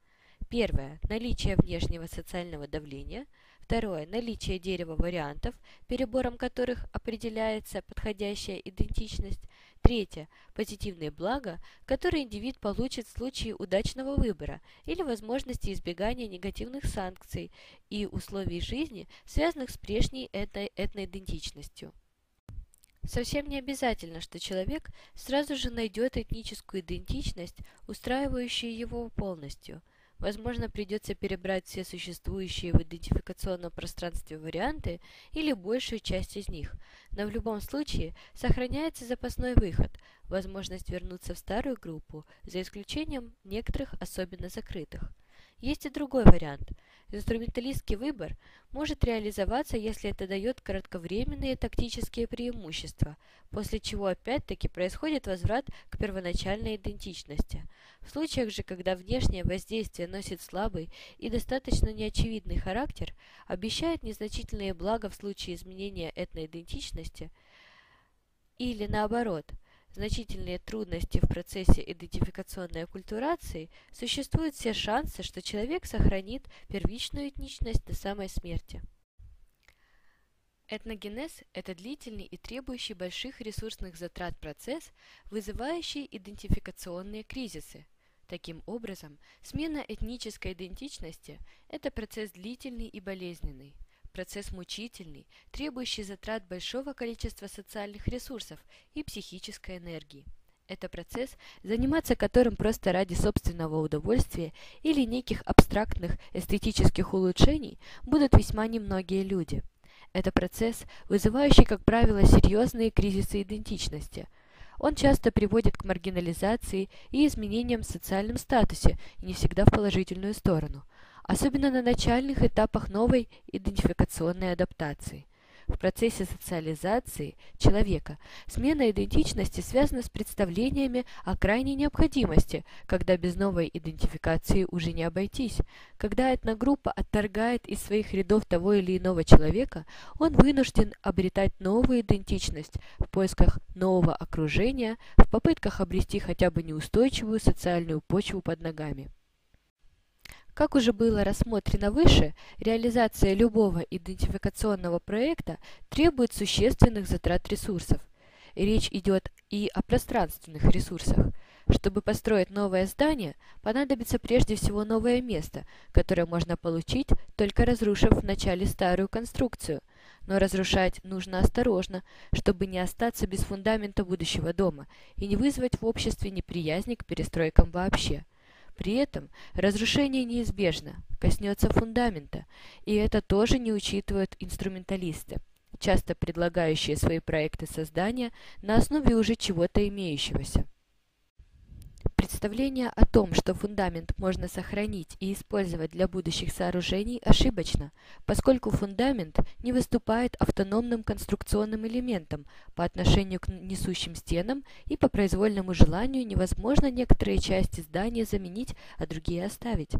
Первое – наличие внешнего социального давления. Второе – наличие дерева вариантов, перебором которых определяется подходящая идентичность. Третье – позитивные блага, которые индивид получит в случае удачного выбора или возможности избегания негативных санкций и условий жизни, связанных с прежней этной этноидентичностью. Совсем не обязательно, что человек сразу же найдет этническую идентичность, устраивающую его полностью. Возможно, придется перебрать все существующие в идентификационном пространстве варианты или большую часть из них, но в любом случае сохраняется запасной выход – возможность вернуться в старую группу, за исключением некоторых особенно закрытых. Есть и другой вариант – Инструменталистский выбор может реализоваться, если это дает кратковременные тактические преимущества, после чего опять-таки происходит возврат к первоначальной идентичности. В случаях же, когда внешнее воздействие носит слабый и достаточно неочевидный характер, обещает незначительные блага в случае изменения этноидентичности или наоборот – значительные трудности в процессе идентификационной оккультурации, существуют все шансы, что человек сохранит первичную этничность до самой смерти. Этногенез – это длительный и требующий больших ресурсных затрат процесс, вызывающий идентификационные кризисы. Таким образом, смена этнической идентичности – это процесс длительный и болезненный – процесс мучительный, требующий затрат большого количества социальных ресурсов и психической энергии. Это процесс, заниматься которым просто ради собственного удовольствия или неких абстрактных эстетических улучшений будут весьма немногие люди. Это процесс, вызывающий, как правило, серьезные кризисы идентичности. Он часто приводит к маргинализации и изменениям в социальном статусе, не всегда в положительную сторону – особенно на начальных этапах новой идентификационной адаптации. В процессе социализации человека смена идентичности связана с представлениями о крайней необходимости, когда без новой идентификации уже не обойтись. Когда этногруппа отторгает из своих рядов того или иного человека, он вынужден обретать новую идентичность в поисках нового окружения, в попытках обрести хотя бы неустойчивую социальную почву под ногами. Как уже было рассмотрено выше, реализация любого идентификационного проекта требует существенных затрат ресурсов. Речь идет и о пространственных ресурсах. Чтобы построить новое здание, понадобится прежде всего новое место, которое можно получить, только разрушив вначале старую конструкцию. Но разрушать нужно осторожно, чтобы не остаться без фундамента будущего дома и не вызвать в обществе неприязни к перестройкам вообще. При этом разрушение неизбежно, коснется фундамента, и это тоже не учитывают инструменталисты, часто предлагающие свои проекты создания на основе уже чего-то имеющегося. Представление о том, что фундамент можно сохранить и использовать для будущих сооружений, ошибочно, поскольку фундамент не выступает автономным конструкционным элементом по отношению к несущим стенам и по произвольному желанию невозможно некоторые части здания заменить, а другие оставить.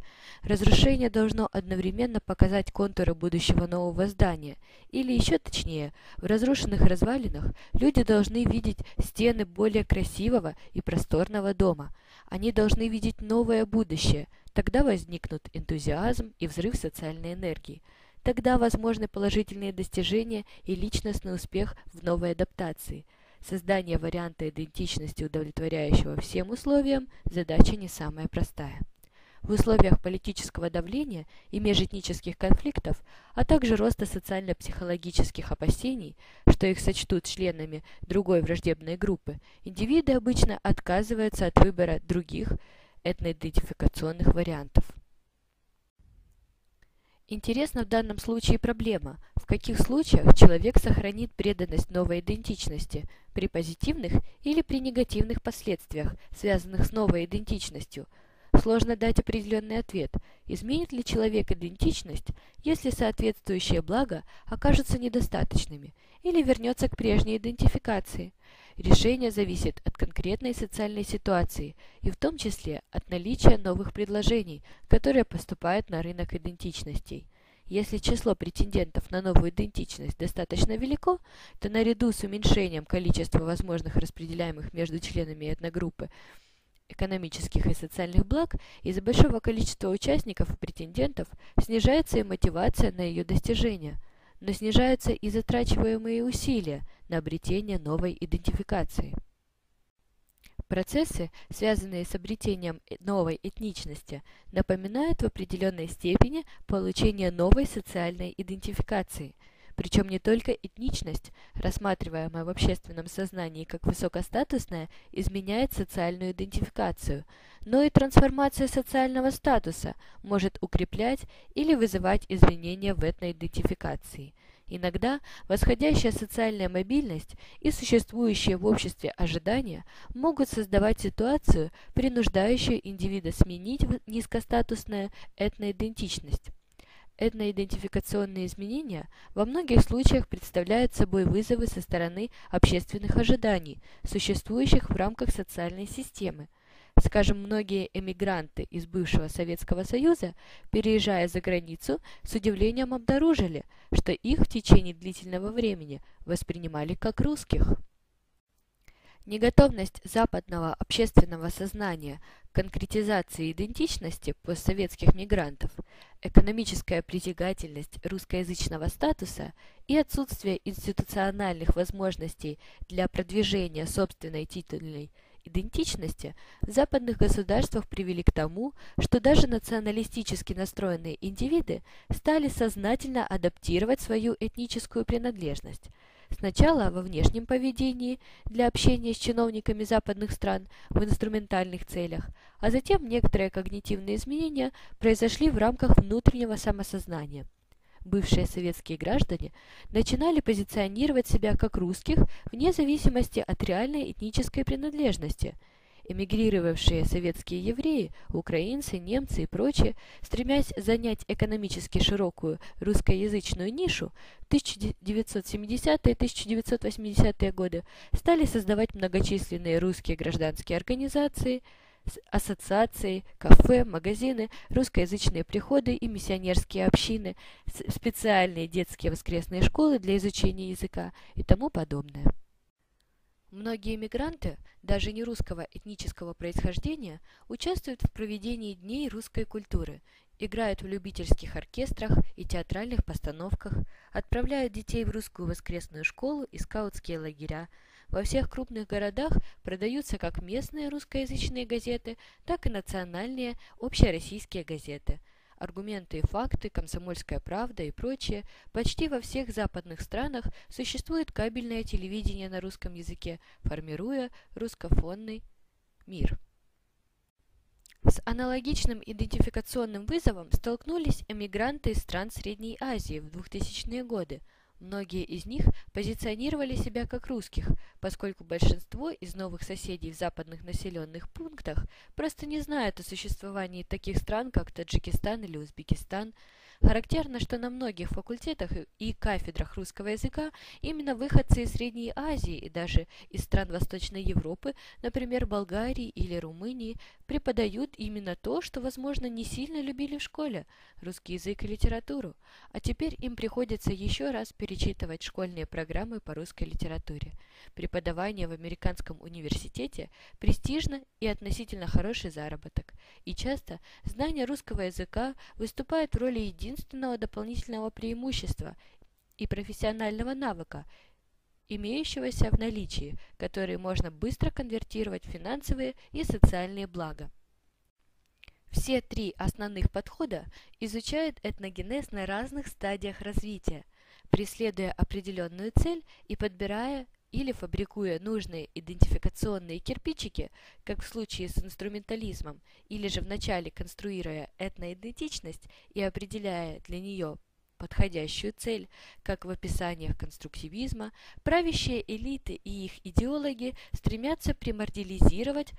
Разрушение должно одновременно показать контуры будущего нового здания, или еще точнее, в разрушенных развалинах люди должны видеть стены более красивого и просторного дома – они должны видеть новое будущее. Тогда возникнут энтузиазм и взрыв социальной энергии. Тогда возможны положительные достижения и личностный успех в новой адаптации. Создание варианта идентичности, удовлетворяющего всем условиям, задача не самая простая. В условиях политического давления и межэтнических конфликтов, а также роста социально-психологических опасений, что их сочтут членами другой враждебной группы, индивиды обычно отказываются от выбора других этноидентификационных вариантов. Интересна в данном случае проблема, в каких случаях человек сохранит преданность новой идентичности, при позитивных или при негативных последствиях, связанных с новой идентичностью – Сложно дать определенный ответ, изменит ли человек идентичность, если соответствующие блага окажутся недостаточными, или вернется к прежней идентификации. Решение зависит от конкретной социальной ситуации и в том числе от наличия новых предложений, которые поступают на рынок идентичностей. Если число претендентов на новую идентичность достаточно велико, то наряду с уменьшением количества возможных распределяемых между членами этногруппы экономических и социальных благ, из-за большого количества участников и претендентов снижается и мотивация на ее достижение, но снижаются и затрачиваемые усилия на обретение новой идентификации. Процессы, связанные с обретением новой этничности, напоминают в определенной степени получение новой социальной идентификации – Причем не только этничность, рассматриваемая в общественном сознании как высокостатусная, изменяет социальную идентификацию, но и трансформация социального статуса может укреплять или вызывать изменения в этноидентификации. Иногда восходящая социальная мобильность и существующие в обществе ожидания могут создавать ситуацию, принуждающую индивида сменить низкостатусную этноидентичность. Этноидентификационные изменения во многих случаях представляют собой вызовы со стороны общественных ожиданий, существующих в рамках социальной системы. Скажем, многие эмигранты из бывшего Советского Союза, переезжая за границу, с удивлением обнаружили, что их в течение длительного времени воспринимали как русских. Неготовность западного общественного сознания к конкретизации идентичности постсоветских мигрантов, экономическая притягательность русскоязычного статуса и отсутствие институциональных возможностей для продвижения собственной титульной идентичности в западных государствах привели к тому, что даже националистически настроенные индивиды стали сознательно адаптировать свою этническую принадлежность – Сначала во внешнем поведении для общения с чиновниками западных стран в инструментальных целях, а затем некоторые когнитивные изменения произошли в рамках внутреннего самосознания. Бывшие советские граждане начинали позиционировать себя как русских вне зависимости от реальной этнической принадлежности – Эмигрировавшие советские евреи, украинцы, немцы и прочие, стремясь занять экономически широкую русскоязычную нишу, в 1970-1980-е годы стали создавать многочисленные русские гражданские организации, ассоциации, кафе, магазины, русскоязычные приходы и миссионерские общины, специальные детские воскресные школы для изучения языка и тому подобное. Многие мигранты, даже не русского этнического происхождения, участвуют в проведении Дней русской культуры, играют в любительских оркестрах и театральных постановках, отправляют детей в русскую воскресную школу и скаутские лагеря. Во всех крупных городах продаются как местные русскоязычные газеты, так и национальные общероссийские газеты – аргументы и факты, комсомольская правда и прочее, почти во всех западных странах существует кабельное телевидение на русском языке, формируя русскофонный мир. С аналогичным идентификационным вызовом столкнулись эмигранты из стран Средней Азии в 2000-е годы – Многие из них позиционировали себя как русских, поскольку большинство из новых соседей в западных населенных пунктах просто не знают о существовании таких стран, как Таджикистан или Узбекистан – Характерно, что на многих факультетах и кафедрах русского языка именно выходцы из Средней Азии и даже из стран Восточной Европы, например, Болгарии или Румынии, преподают именно то, что, возможно, не сильно любили в школе – русский язык и литературу, а теперь им приходится еще раз перечитывать школьные программы по русской литературе. Преподавание в американском университете престижно и относительно хороший заработок, и часто знание русского языка выступает в роли единственного дополнительного преимущества и профессионального навыка, имеющегося в наличии, который можно быстро конвертировать в финансовые и социальные блага. Все три основных подхода изучают этногенез на разных стадиях развития, преследуя определенную цель и подбирая или фабрикуя нужные идентификационные кирпичики, как в случае с инструментализмом, или же вначале конструируя этноидентичность и определяя для нее подходящую цель, как в описаниях конструктивизма, правящие элиты и их идеологи стремятся примордиализировать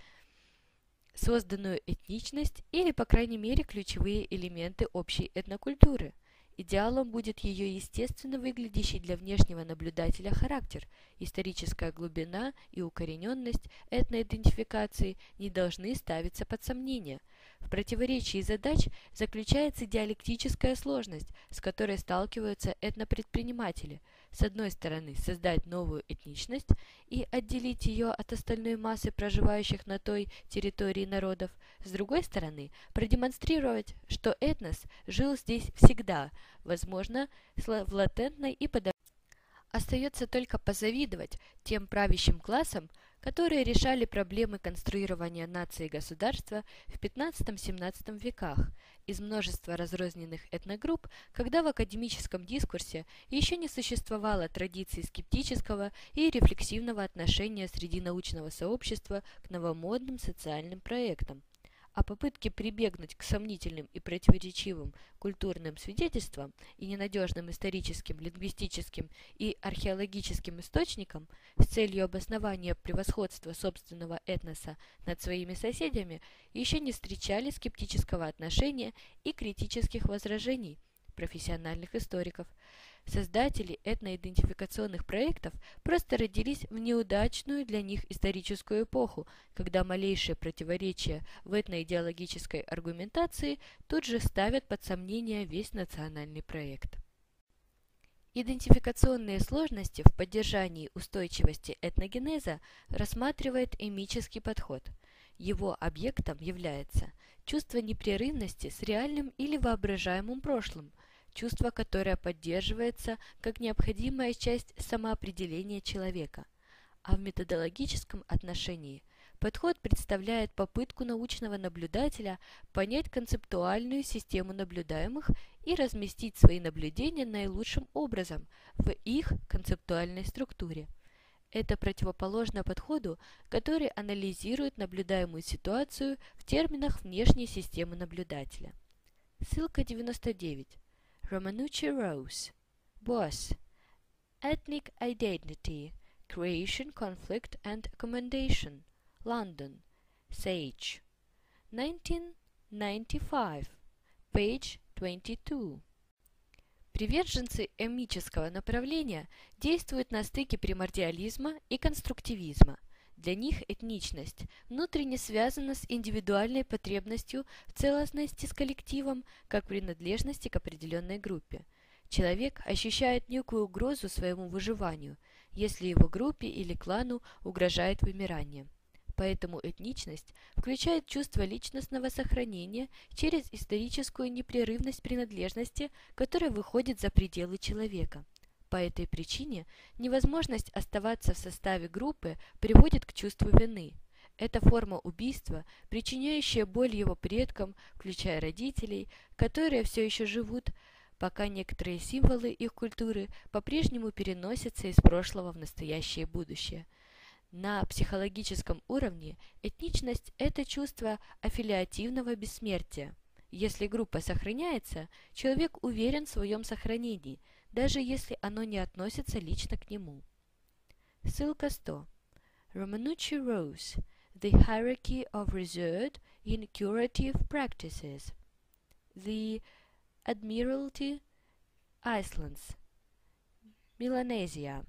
созданную этничность или, по крайней мере, ключевые элементы общей этнокультуры – Идеалом будет ее естественно выглядящий для внешнего наблюдателя характер. Историческая глубина и укорененность этноидентификации не должны ставиться под сомнение. В противоречии задач заключается диалектическая сложность, с которой сталкиваются этнопредприниматели – с одной стороны, создать новую этничность и отделить ее от остальной массы проживающих на той территории народов, с другой стороны, продемонстрировать, что этнос жил здесь всегда, возможно, в латентной и подавленной. Остается только позавидовать тем правящим классам, которые решали проблемы конструирования нации и государства в XV-XVII веках из множества разрозненных этногрупп, когда в академическом дискурсе еще не существовало традиции скептического и рефлексивного отношения среди научного сообщества к новомодным социальным проектам а попытки прибегнуть к сомнительным и противоречивым культурным свидетельствам и ненадежным историческим, лингвистическим и археологическим источникам с целью обоснования превосходства собственного этноса над своими соседями еще не встречали скептического отношения и критических возражений профессиональных историков – Создатели этноидентификационных проектов просто родились в неудачную для них историческую эпоху, когда малейшие противоречия в этноидеологической аргументации тут же ставят под сомнение весь национальный проект. Идентификационные сложности в поддержании устойчивости этногенеза рассматривает эмический подход. Его объектом является чувство непрерывности с реальным или воображаемым прошлым – чувство, которое поддерживается как необходимая часть самоопределения человека. А в методологическом отношении подход представляет попытку научного наблюдателя понять концептуальную систему наблюдаемых и разместить свои наблюдения наилучшим образом в их концептуальной структуре. Это противоположно подходу, который анализирует наблюдаемую ситуацию в терминах внешней системы наблюдателя. Ссылка 99. Ramanuja Rose. Boas. Ethnic Identity, Creation, Conflict and Accommodation. London. Sage. 1995. Page 22. Приверженцы эмического направления действуют на стыке примордиализма и конструктивизма. Для них этничность внутренне связана с индивидуальной потребностью в целостности с коллективом, как принадлежности к определенной группе. Человек ощущает некую угрозу своему выживанию, если его группе или клану угрожает вымирание. Поэтому этничность включает чувство личностного сохранения через историческую непрерывность принадлежности, которая выходит за пределы человека. По этой причине невозможность оставаться в составе группы приводит к чувству вины. Это форма убийства, причиняющая боль его предкам, включая родителей, которые все еще живут, пока некоторые символы их культуры по-прежнему переносятся из прошлого в настоящее будущее. На психологическом уровне этничность – это чувство аффилиативного бессмертия. Если группа сохраняется, человек уверен в своем сохранении – даже если оно не относится лично к нему. Ссылка 100. Ramanucci Rose. The Hierarchy of Reserved in Curative Practices. The Admiralty Islands. Melanesia.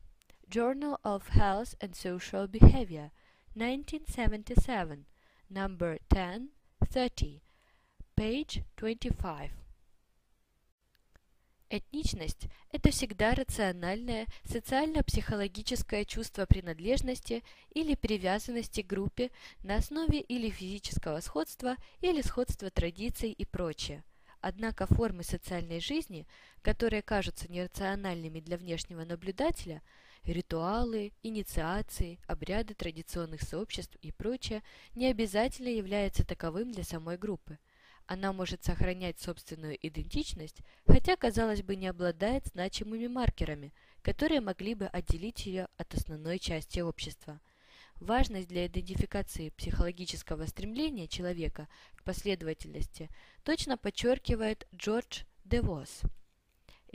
Journal of Health and Social Behavior. 1977. Number 1030. Page 25. Этничность – это всегда рациональное социально-психологическое чувство принадлежности или привязанности к группе на основе или физического сходства, или сходства традиций и прочее. Однако формы социальной жизни, которые кажутся нерациональными для внешнего наблюдателя, ритуалы, инициации, обряды традиционных сообществ и прочее, не обязательно являются таковым для самой группы – она может сохранять собственную идентичность, хотя, казалось бы, не обладает значимыми маркерами, которые могли бы отделить ее от основной части общества. Важность для идентификации психологического стремления человека к последовательности точно подчеркивает Джордж Девос –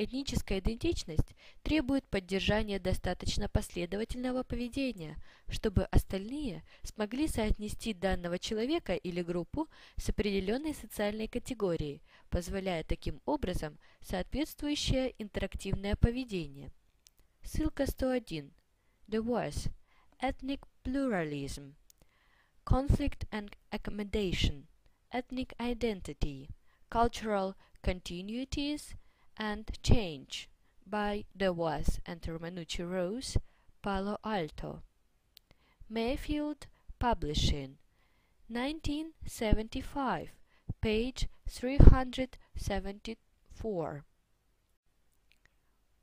Этническая идентичность требует поддержания достаточно последовательного поведения, чтобы остальные смогли соотнести данного человека или группу с определенной социальной категорией, позволяя таким образом соответствующее интерактивное поведение. Ссылка 101. The Voice. Ethnic Pluralism. Conflict and Accommodation. Ethnic Identity. Cultural Continuities – and Change by DeWass and Romanucci Rose, Palo Alto. Mayfield Publishing, 1975, page 374.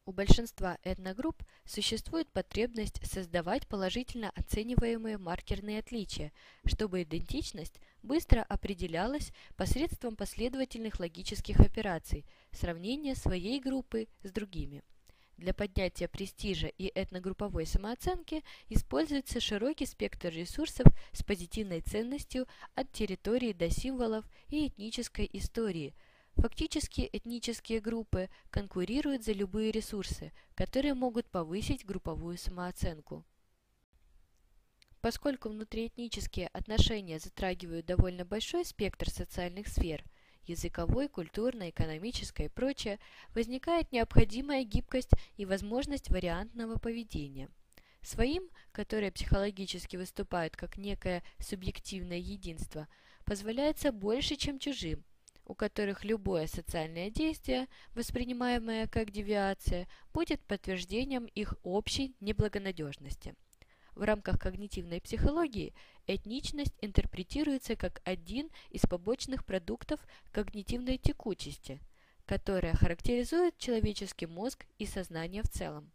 У большинства этногрупп существует потребность создавать положительно оцениваемые маркерные отличия, чтобы идентичность быстро определялась посредством последовательных логических операций, сравнения своей группы с другими. Для поднятия престижа и этногрупповой самооценки используется широкий спектр ресурсов с позитивной ценностью от территории до символов и этнической истории – Фактически этнические группы конкурируют за любые ресурсы, которые могут повысить групповую самооценку. Поскольку внутриэтнические отношения затрагивают довольно большой спектр социальных сфер – языковой, культурной, экономической и прочее, возникает необходимая гибкость и возможность вариантного поведения. Своим, которое психологически выступает как некое субъективное единство, позволяется больше, чем чужим – у которых любое социальное действие, воспринимаемое как девиация, будет подтверждением их общей неблагонадежности. В рамках когнитивной психологии этничность интерпретируется как один из побочных продуктов когнитивной текучести, которая характеризует человеческий мозг и сознание в целом.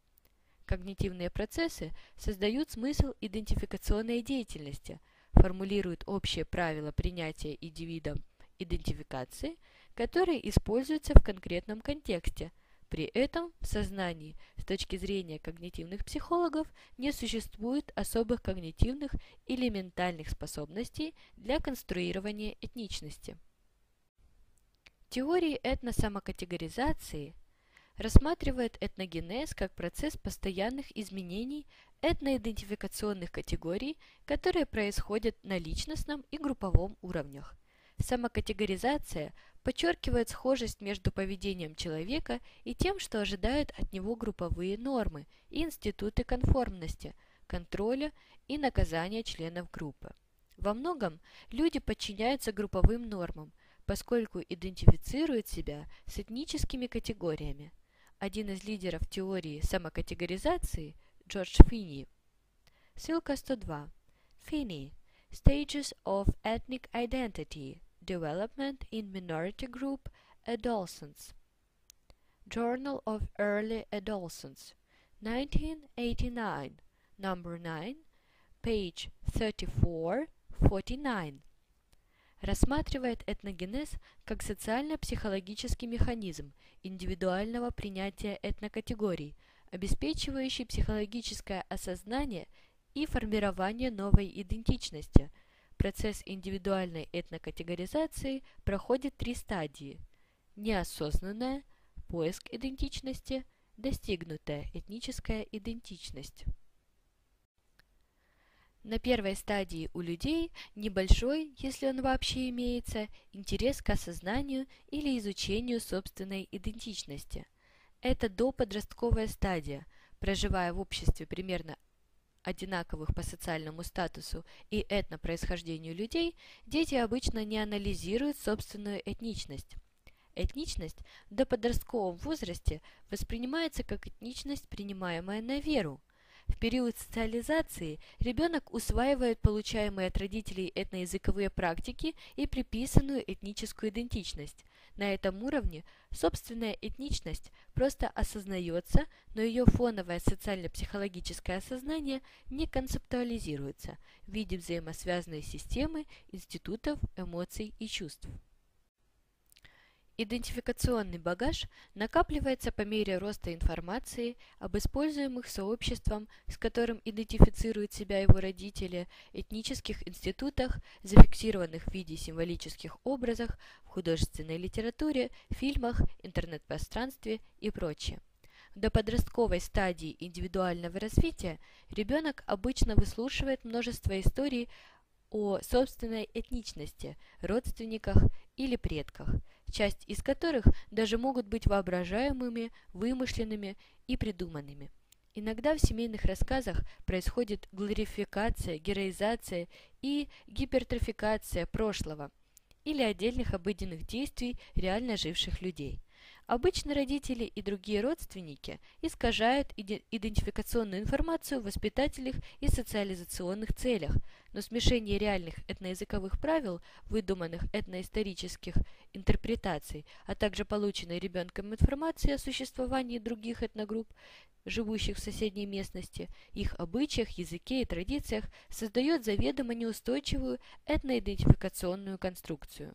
Когнитивные процессы создают смысл идентификационной деятельности, формулируют общие правила принятия индивидом идентификации, которые используются в конкретном контексте. При этом в сознании с точки зрения когнитивных психологов не существует особых когнитивных или ментальных способностей для конструирования этничности. Теории этносамокатегоризации рассматривают этногенез как процесс постоянных изменений этноидентификационных категорий, которые происходят на личностном и групповом уровнях. Самокатегоризация подчеркивает схожесть между поведением человека и тем, что ожидают от него групповые нормы и институты конформности, контроля и наказания членов группы. Во многом люди подчиняются групповым нормам, поскольку идентифицируют себя с этническими категориями. Один из лидеров теории самокатегоризации – Джордж Финни. Ссылка 102. Финни. Stages of Ethnic Identity – Development in Minority Group Adolescents. Journal of Early Adolescents, 1989, number 9, page 34-49. Рассматривает этногенез как социально-психологический механизм индивидуального принятия этнокатегорий, обеспечивающий психологическое осознание и формирование новой идентичности – Процесс индивидуальной этнокатегоризации проходит три стадии. Неосознанная, поиск идентичности, достигнутая этническая идентичность. На первой стадии у людей небольшой, если он вообще имеется, интерес к осознанию или изучению собственной идентичности. Это доподростковая стадия. Проживая в обществе примерно одинаковых по социальному статусу и этнопроисхождению людей, дети обычно не анализируют собственную этничность. Этничность до подростковом возрасте воспринимается как этничность, принимаемая на веру. В период социализации ребенок усваивает получаемые от родителей этноязыковые практики и приписанную этническую идентичность. На этом уровне собственная этничность просто осознается, но ее фоновое социально-психологическое осознание не концептуализируется в виде взаимосвязанной системы институтов, эмоций и чувств. Идентификационный багаж накапливается по мере роста информации об используемых сообществом, с которым идентифицируют себя его родители, этнических институтах, зафиксированных в виде символических образах, в художественной литературе, фильмах, интернет-пространстве и прочее. До подростковой стадии индивидуального развития ребенок обычно выслушивает множество историй о собственной этничности, родственниках или предках – часть из которых даже могут быть воображаемыми, вымышленными и придуманными. Иногда в семейных рассказах происходит глорификация, героизация и гипертрофикация прошлого или отдельных обыденных действий реально живших людей. Обычно родители и другие родственники искажают идентификационную информацию в воспитательных и социализационных целях, но смешение реальных этноязыковых правил, выдуманных этноисторических интерпретаций, а также полученной ребенком информации о существовании других этногрупп, живущих в соседней местности, их обычаях, языке и традициях, создает заведомо неустойчивую этноидентификационную конструкцию.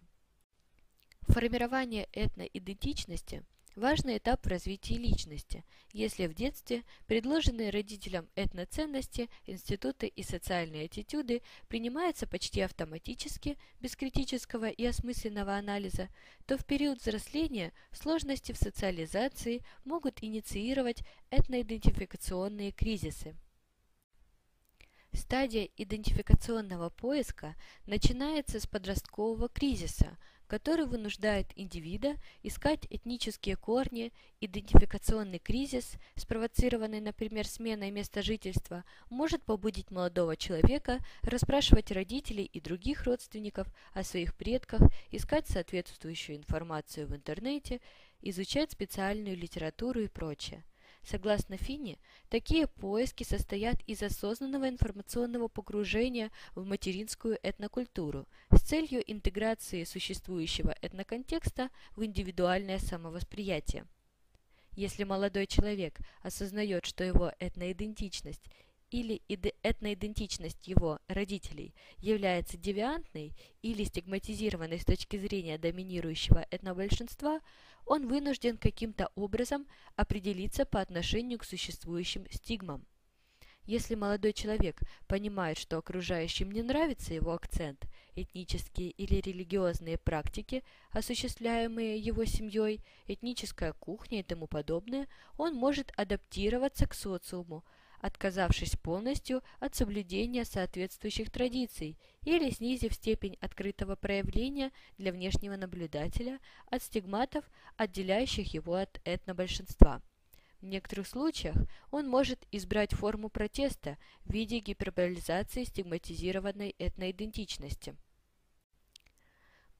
Формирование этноидентичности – важный этап в развитии личности, если в детстве предложенные родителям этноценности, институты и социальные аттитюды принимаются почти автоматически, без критического и осмысленного анализа, то в период взросления сложности в социализации могут инициировать этноидентификационные кризисы. Стадия идентификационного поиска начинается с подросткового кризиса – который вынуждает индивида искать этнические корни, идентификационный кризис, спровоцированный, например, сменой места жительства, может побудить молодого человека расспрашивать родителей и других родственников о своих предках, искать соответствующую информацию в интернете, изучать специальную литературу и прочее. Согласно Финни, такие поиски состоят из осознанного информационного погружения в материнскую этнокультуру с целью интеграции существующего этноконтекста в индивидуальное самовосприятие. Если молодой человек осознает, что его этноидентичность или этноидентичность его родителей является девиантной или стигматизированной с точки зрения доминирующего этнобольшинства, он вынужден каким-то образом определиться по отношению к существующим стигмам. Если молодой человек понимает, что окружающим не нравится его акцент, этнические или религиозные практики, осуществляемые его семьей, этническая кухня и тому подобное, он может адаптироваться к социуму, отказавшись полностью от соблюдения соответствующих традиций или снизив степень открытого проявления для внешнего наблюдателя от стигматов, отделяющих его от этнобольшинства. В некоторых случаях он может избрать форму протеста в виде гиперболизации стигматизированной этноидентичности.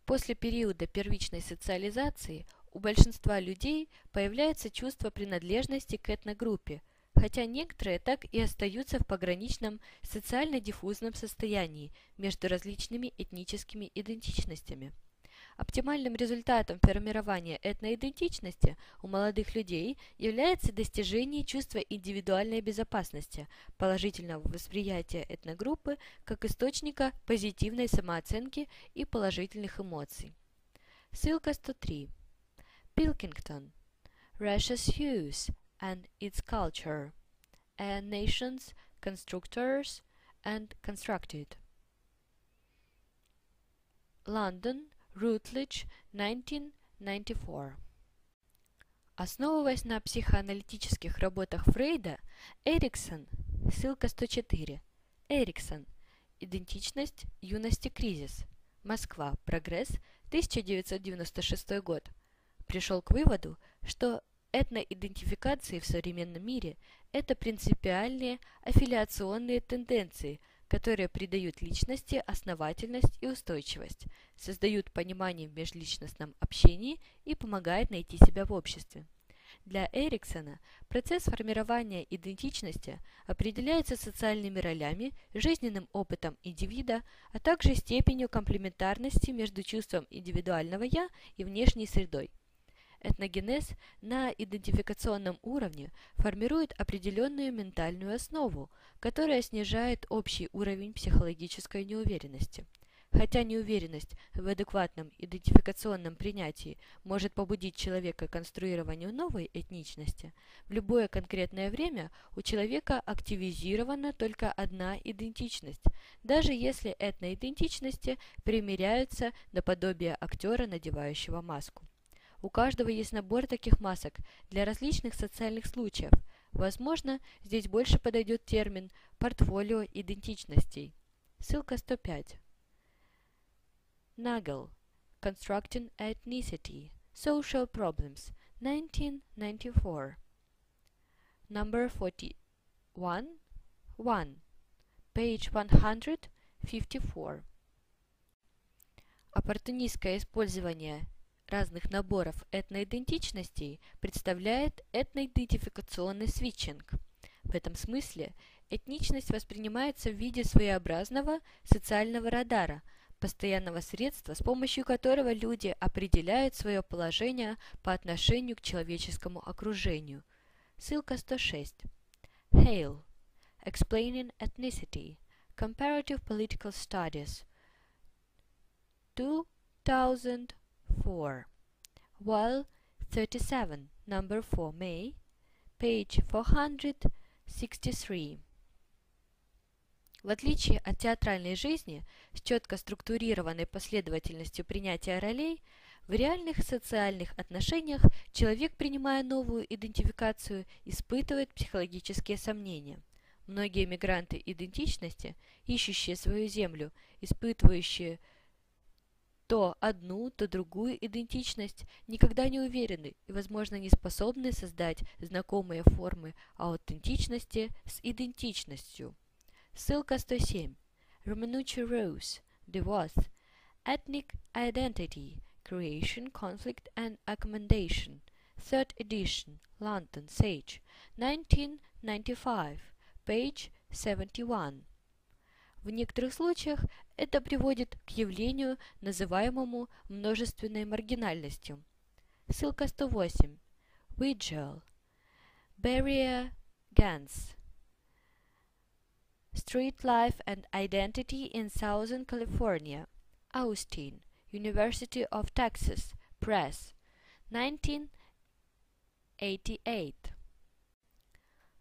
После периода первичной социализации у большинства людей появляется чувство принадлежности к этногруппе – хотя некоторые так и остаются в пограничном социально-диффузном состоянии между различными этническими идентичностями. Оптимальным результатом формирования этноидентичности у молодых людей является достижение чувства индивидуальной безопасности, положительного восприятия этногруппы как источника позитивной самооценки и положительных эмоций. Ссылка 103. Пилкингтон. Russia's Hughes and its culture, and nations, constructors and constructed. London, Routledge, 1994. Основываясь на психоаналитических работах Фрейда, Эриксон, ссылка 104, Эриксон, идентичность, юности, кризис, Москва, прогресс, 1996 год, пришел к выводу, что Этноидентификации в современном мире – это принципиальные аффилиационные тенденции, которые придают личности основательность и устойчивость, создают понимание в межличностном общении и помогают найти себя в обществе. Для Эриксона процесс формирования идентичности определяется социальными ролями, жизненным опытом индивида, а также степенью комплементарности между чувством индивидуального «я» и внешней средой. Этногенез на идентификационном уровне формирует определенную ментальную основу, которая снижает общий уровень психологической неуверенности. Хотя неуверенность в адекватном идентификационном принятии может побудить человека к конструированию новой этничности, в любое конкретное время у человека активизирована только одна идентичность, даже если этноидентичности примеряются наподобие актера, надевающего маску. У каждого есть набор таких масок для различных социальных случаев. Возможно, здесь больше подойдет термин «портфолио идентичностей». Ссылка 105. Nagel. Constructing Ethnicity. Social Problems. 1994. Number 41. 1. Page 154. Оппортунистское использование разных наборов этноидентичностей представляет этноидентификационный свитчинг. В этом смысле этничность воспринимается в виде своеобразного социального радара, постоянного средства, с помощью которого люди определяют свое положение по отношению к человеческому окружению. Ссылка 106. Hale. Explaining Ethnicity. Comparative Political Studies. 2004. While 37, number 4 May, page 463. В отличие от театральной жизни с четко структурированной последовательностью принятия ролей, в реальных социальных отношениях человек, принимая новую идентификацию, испытывает психологические сомнения. Многие мигранты идентичности, ищущие свою землю, испытывающие то одну, то другую идентичность, никогда не уверены и, возможно, не способны создать знакомые формы аутентичности с идентичностью. Ссылка 107. Romanucci Rose, DeWath, Ethnic Identity, Creation, Conflict and Accommodation, Third Edition, London, Sage, 1995, page 71. В некоторых случаях это приводит к явлению, называемому множественной маргинальностью. Ссылка 108. Vigil. Barrier Gans. Street Life and Identity in Southern California. Austin. University of Texas. Press. 1988.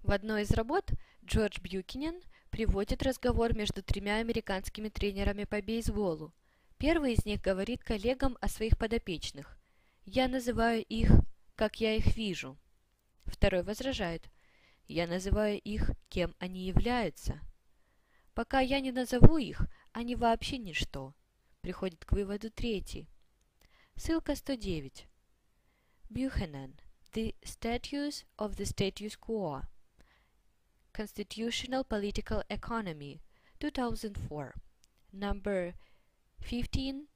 В одной из работ Джордж Бьюкинен приводит разговор между тремя американскими тренерами по бейсболу. Первый из них говорит коллегам о своих подопечных. «Я называю их, как я их вижу». Второй возражает. «Я называю их, кем они являются». Пока я не назову их, они вообще ничто. Приходит к выводу третий. Ссылка 109. Buchanan. The Status of the Status Quo. Constitutional Political Economy. 2004. Number 15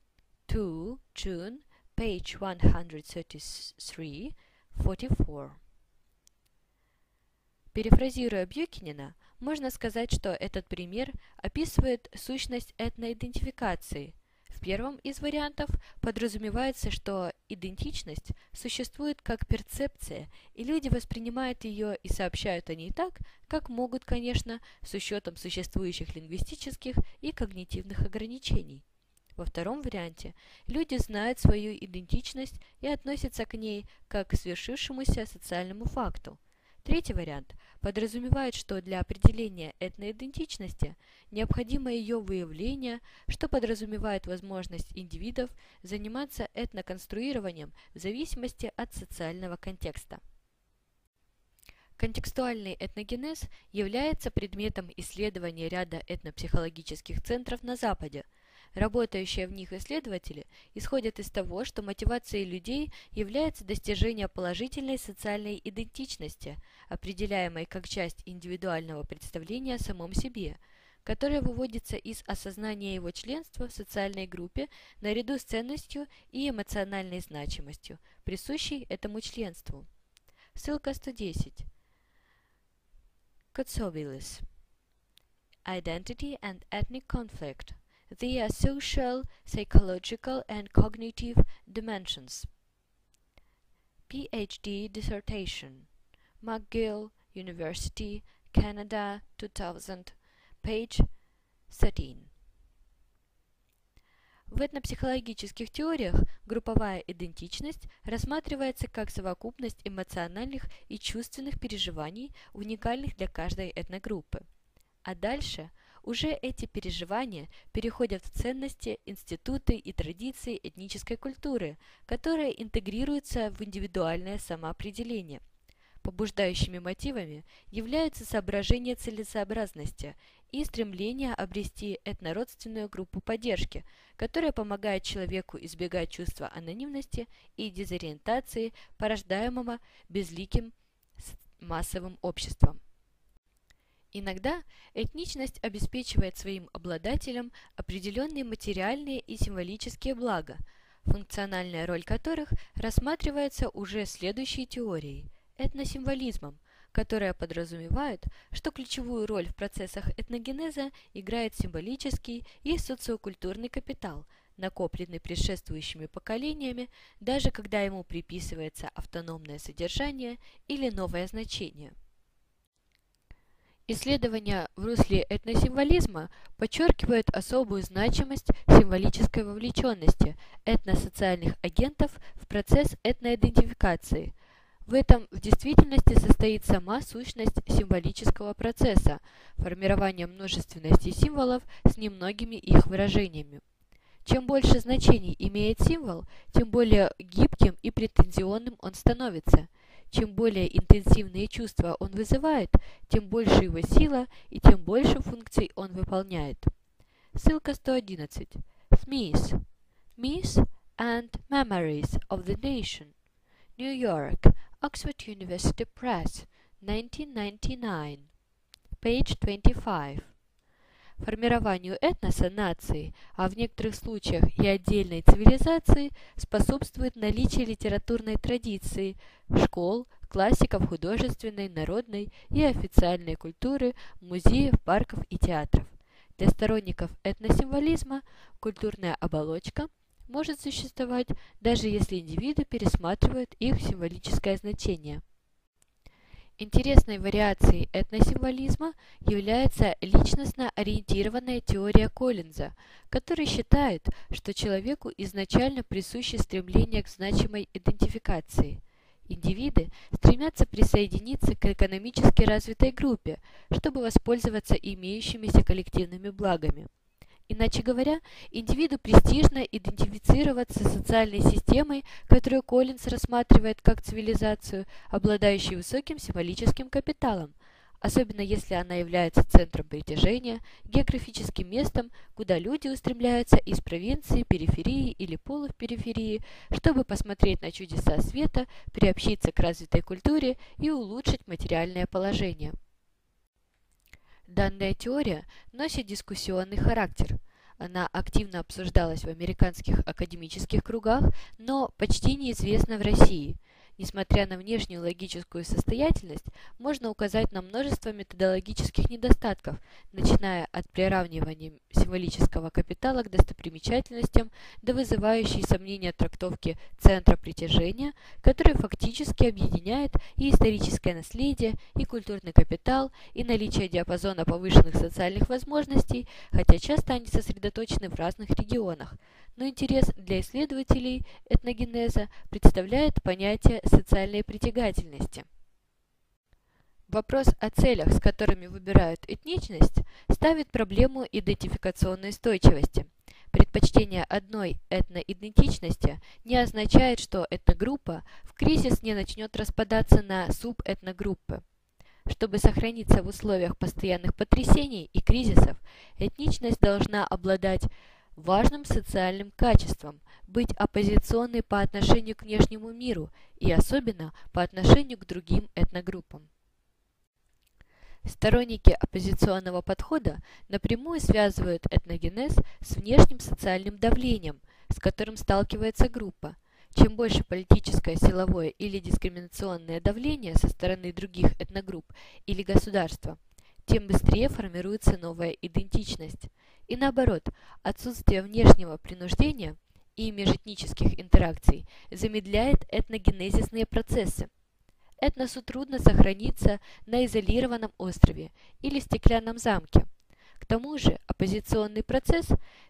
2 June, page 133, 44. Перефразируя Бьюкинена, можно сказать, что этот пример описывает сущность этноидентификации. В первом из вариантов подразумевается, что идентичность существует как перцепция, и люди воспринимают ее и сообщают о ней так, как могут, конечно, с учетом существующих лингвистических и когнитивных ограничений. Во втором варианте люди знают свою идентичность и относятся к ней как к свершившемуся социальному факту. Третий вариант подразумевает, что для определения этноидентичности необходимо ее выявление, что подразумевает возможность индивидов заниматься этноконструированием в зависимости от социального контекста. Контекстуальный этногенез является предметом исследования ряда этнопсихологических центров на Западе – Работающие в них исследователи исходят из того, что мотивацией людей является достижение положительной социальной идентичности, определяемой как часть индивидуального представления о самом себе, которое выводится из осознания его членства в социальной группе наряду с ценностью и эмоциональной значимостью, присущей этому членству. Ссылка 110. Kotsouvilis. Identity and Ethnic Conflict – their social, psychological, and cognitive dimensions. PhD dissertation, McGill University, Canada, 2000, page 13. В этнопсихологических теориях групповая идентичность рассматривается как совокупность эмоциональных и чувственных переживаний, уникальных для каждой этногруппы. А дальше уже эти переживания переходят в ценности, институты и традиции этнической культуры, которые интегрируются в индивидуальное самоопределение. Побуждающими мотивами являются соображения целесообразности и стремление обрести этнородственную группу поддержки, которая помогает человеку избегать чувства анонимности и дезориентации, порождаемого безликим массовым обществом. Иногда этничность обеспечивает своим обладателям определенные материальные и символические блага. функциональная роль которых рассматривается уже следующей теорией – этносимволизмом, которая подразумевает, что ключевую роль в процессах этногенеза играет символический и социокультурный капитал, накопленный предшествующими поколениями, даже когда ему приписывается автономное содержание или новое значение. Исследования в русле этносимволизма подчеркивают особую значимость символической вовлеченности этносоциальных агентов в процесс этноидентификации. В этом в действительности состоит сама сущность символического процесса – формирование множественности символов с немногими их выражениями. Чем больше значений имеет символ, тем более гибким и претензионным он становится – чем более интенсивные чувства он вызывает, тем больше его сила и тем больше функций он выполняет. Ссылка 111. Smith. Myths and Memories of the Nation. New York. Oxford University Press. 1999. Page 25. Формированию этноса нации, а в некоторых случаях и отдельной цивилизации, способствует наличие литературной традиции, школ, классиков художественной, народной и официальной культуры, музеев, парков и театров. Для сторонников этносимволизма культурная оболочка может существовать, даже если индивиды пересматривают их символическое значение. Интересной вариацией этносимволизма является личностно ориентированная теория Коллинза, который считает, что человеку изначально присуще стремление к значимой идентификации. Индивиды стремятся присоединиться к экономически развитой группе, чтобы воспользоваться имеющимися коллективными благами. Иначе говоря, индивиду престижно идентифицироваться с социальной системой, которую Коллинз рассматривает как цивилизацию, обладающую высоким символическим капиталом, особенно если она является центром притяжения, географическим местом, куда люди устремляются из провинции, периферии или полупериферии, чтобы посмотреть на чудеса света, приобщиться к развитой культуре и улучшить материальное положение. Данная теория носит дискуссионный характер. Она активно обсуждалась в американских академических кругах, но почти неизвестна в России – Несмотря на внешнюю логическую состоятельность, можно указать на множество методологических недостатков, начиная от приравнивания символического капитала к достопримечательностям до вызывающей сомнения трактовки центра притяжения, который фактически объединяет и историческое наследие, и культурный капитал, и наличие диапазона повышенных социальных возможностей, хотя часто они сосредоточены в разных регионах. Но интерес для исследователей этногенеза представляет понятие социальной притягательности. Вопрос о целях, с которыми выбирают этничность, ставит проблему идентификационной устойчивости. Предпочтение одной этноидентичности не означает, что этногруппа в кризис не начнет распадаться на субэтногруппы. Чтобы сохраниться в условиях постоянных потрясений и кризисов, этничность должна обладать важным социальным качеством быть оппозиционной по отношению к внешнему миру и особенно по отношению к другим этногруппам. Сторонники оппозиционного подхода напрямую связывают этногенез с внешним социальным давлением, с которым сталкивается группа. Чем больше политическое, силовое или дискриминационное давление со стороны других этногрупп или государства, тем быстрее формируется новая идентичность. И наоборот, отсутствие внешнего принуждения и межэтнических интеракций замедляет этногенезисные процессы. Этносу трудно сохраниться на изолированном острове или стеклянном замке. К тому же оппозиционный процесс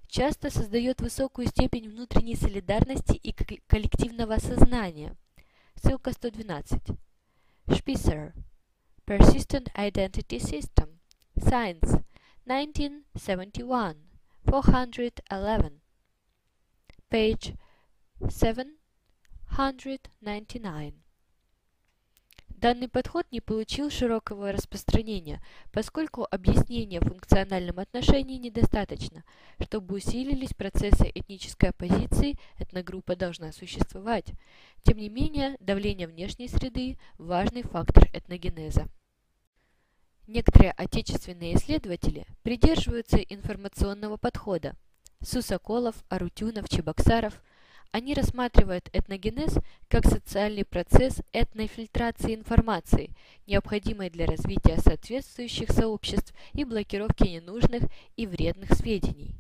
часто создает высокую степень внутренней солидарности и коллективного сознания. Ссылка 112. Spitzer. Persistent Identity System. Science. 1971, 411, page 799. Данный подход не получил широкого распространения, поскольку объяснения в функциональном отношении недостаточно. Чтобы усилились процессы этнической оппозиции, этногруппа должна существовать. Тем не менее, давление внешней среды – важный фактор этногенеза. Некоторые отечественные исследователи придерживаются информационного подхода. Сусаколов, Арутюнов, Чебоксаров. Они рассматривают этногенез как социальный процесс этнофильтрации информации, необходимой для развития соответствующих сообществ и блокировки ненужных и вредных сведений.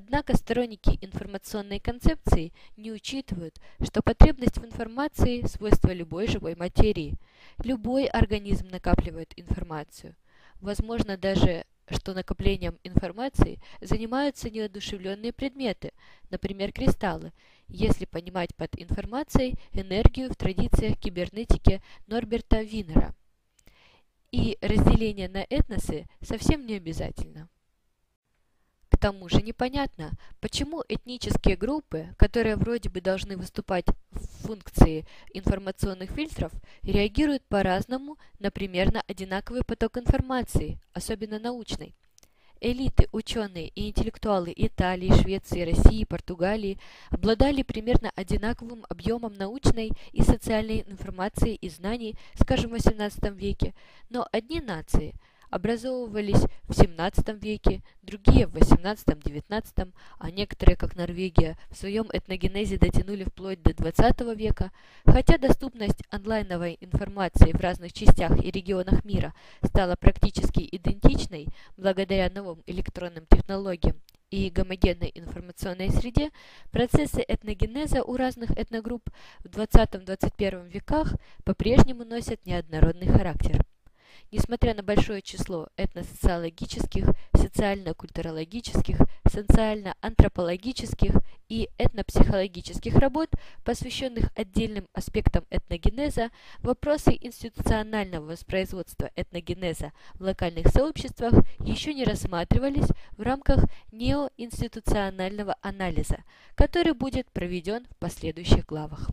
Однако сторонники информационной концепции не учитывают, что потребность в информации – свойство любой живой материи. Любой организм накапливает информацию. Возможно даже, что накоплением информации занимаются неодушевленные предметы, например, кристаллы, если понимать под информацией энергию в традициях кибернетики Норберта Винера. И разделение на этносы совсем не обязательно. К тому же непонятно, почему этнические группы, которые вроде бы должны выступать в функции информационных фильтров, реагируют по-разному на примерно одинаковый поток информации, особенно научной. Элиты, ученые и интеллектуалы Италии, Швеции, России, Португалии обладали примерно одинаковым объемом научной и социальной информации и знаний, скажем, в XVIII веке, но одни нации – образовывались в XVII веке, другие в XVIII-XIX, а некоторые, как Норвегия, в своем этногенезе дотянули вплоть до XX века, хотя доступность онлайновой информации в разных частях и регионах мира стала практически идентичной благодаря новым электронным технологиям и гомогенной информационной среде, процессы этногенеза у разных этногрупп в XX-XXI веках по-прежнему носят неоднородный характер. Несмотря на большое число этносоциологических, социально-культурологических, социально-антропологических и этнопсихологических работ, посвященных отдельным аспектам этногенеза, вопросы институционального воспроизводства этногенеза в локальных сообществах еще не рассматривались в рамках неоинституционального анализа, который будет проведен в последующих главах.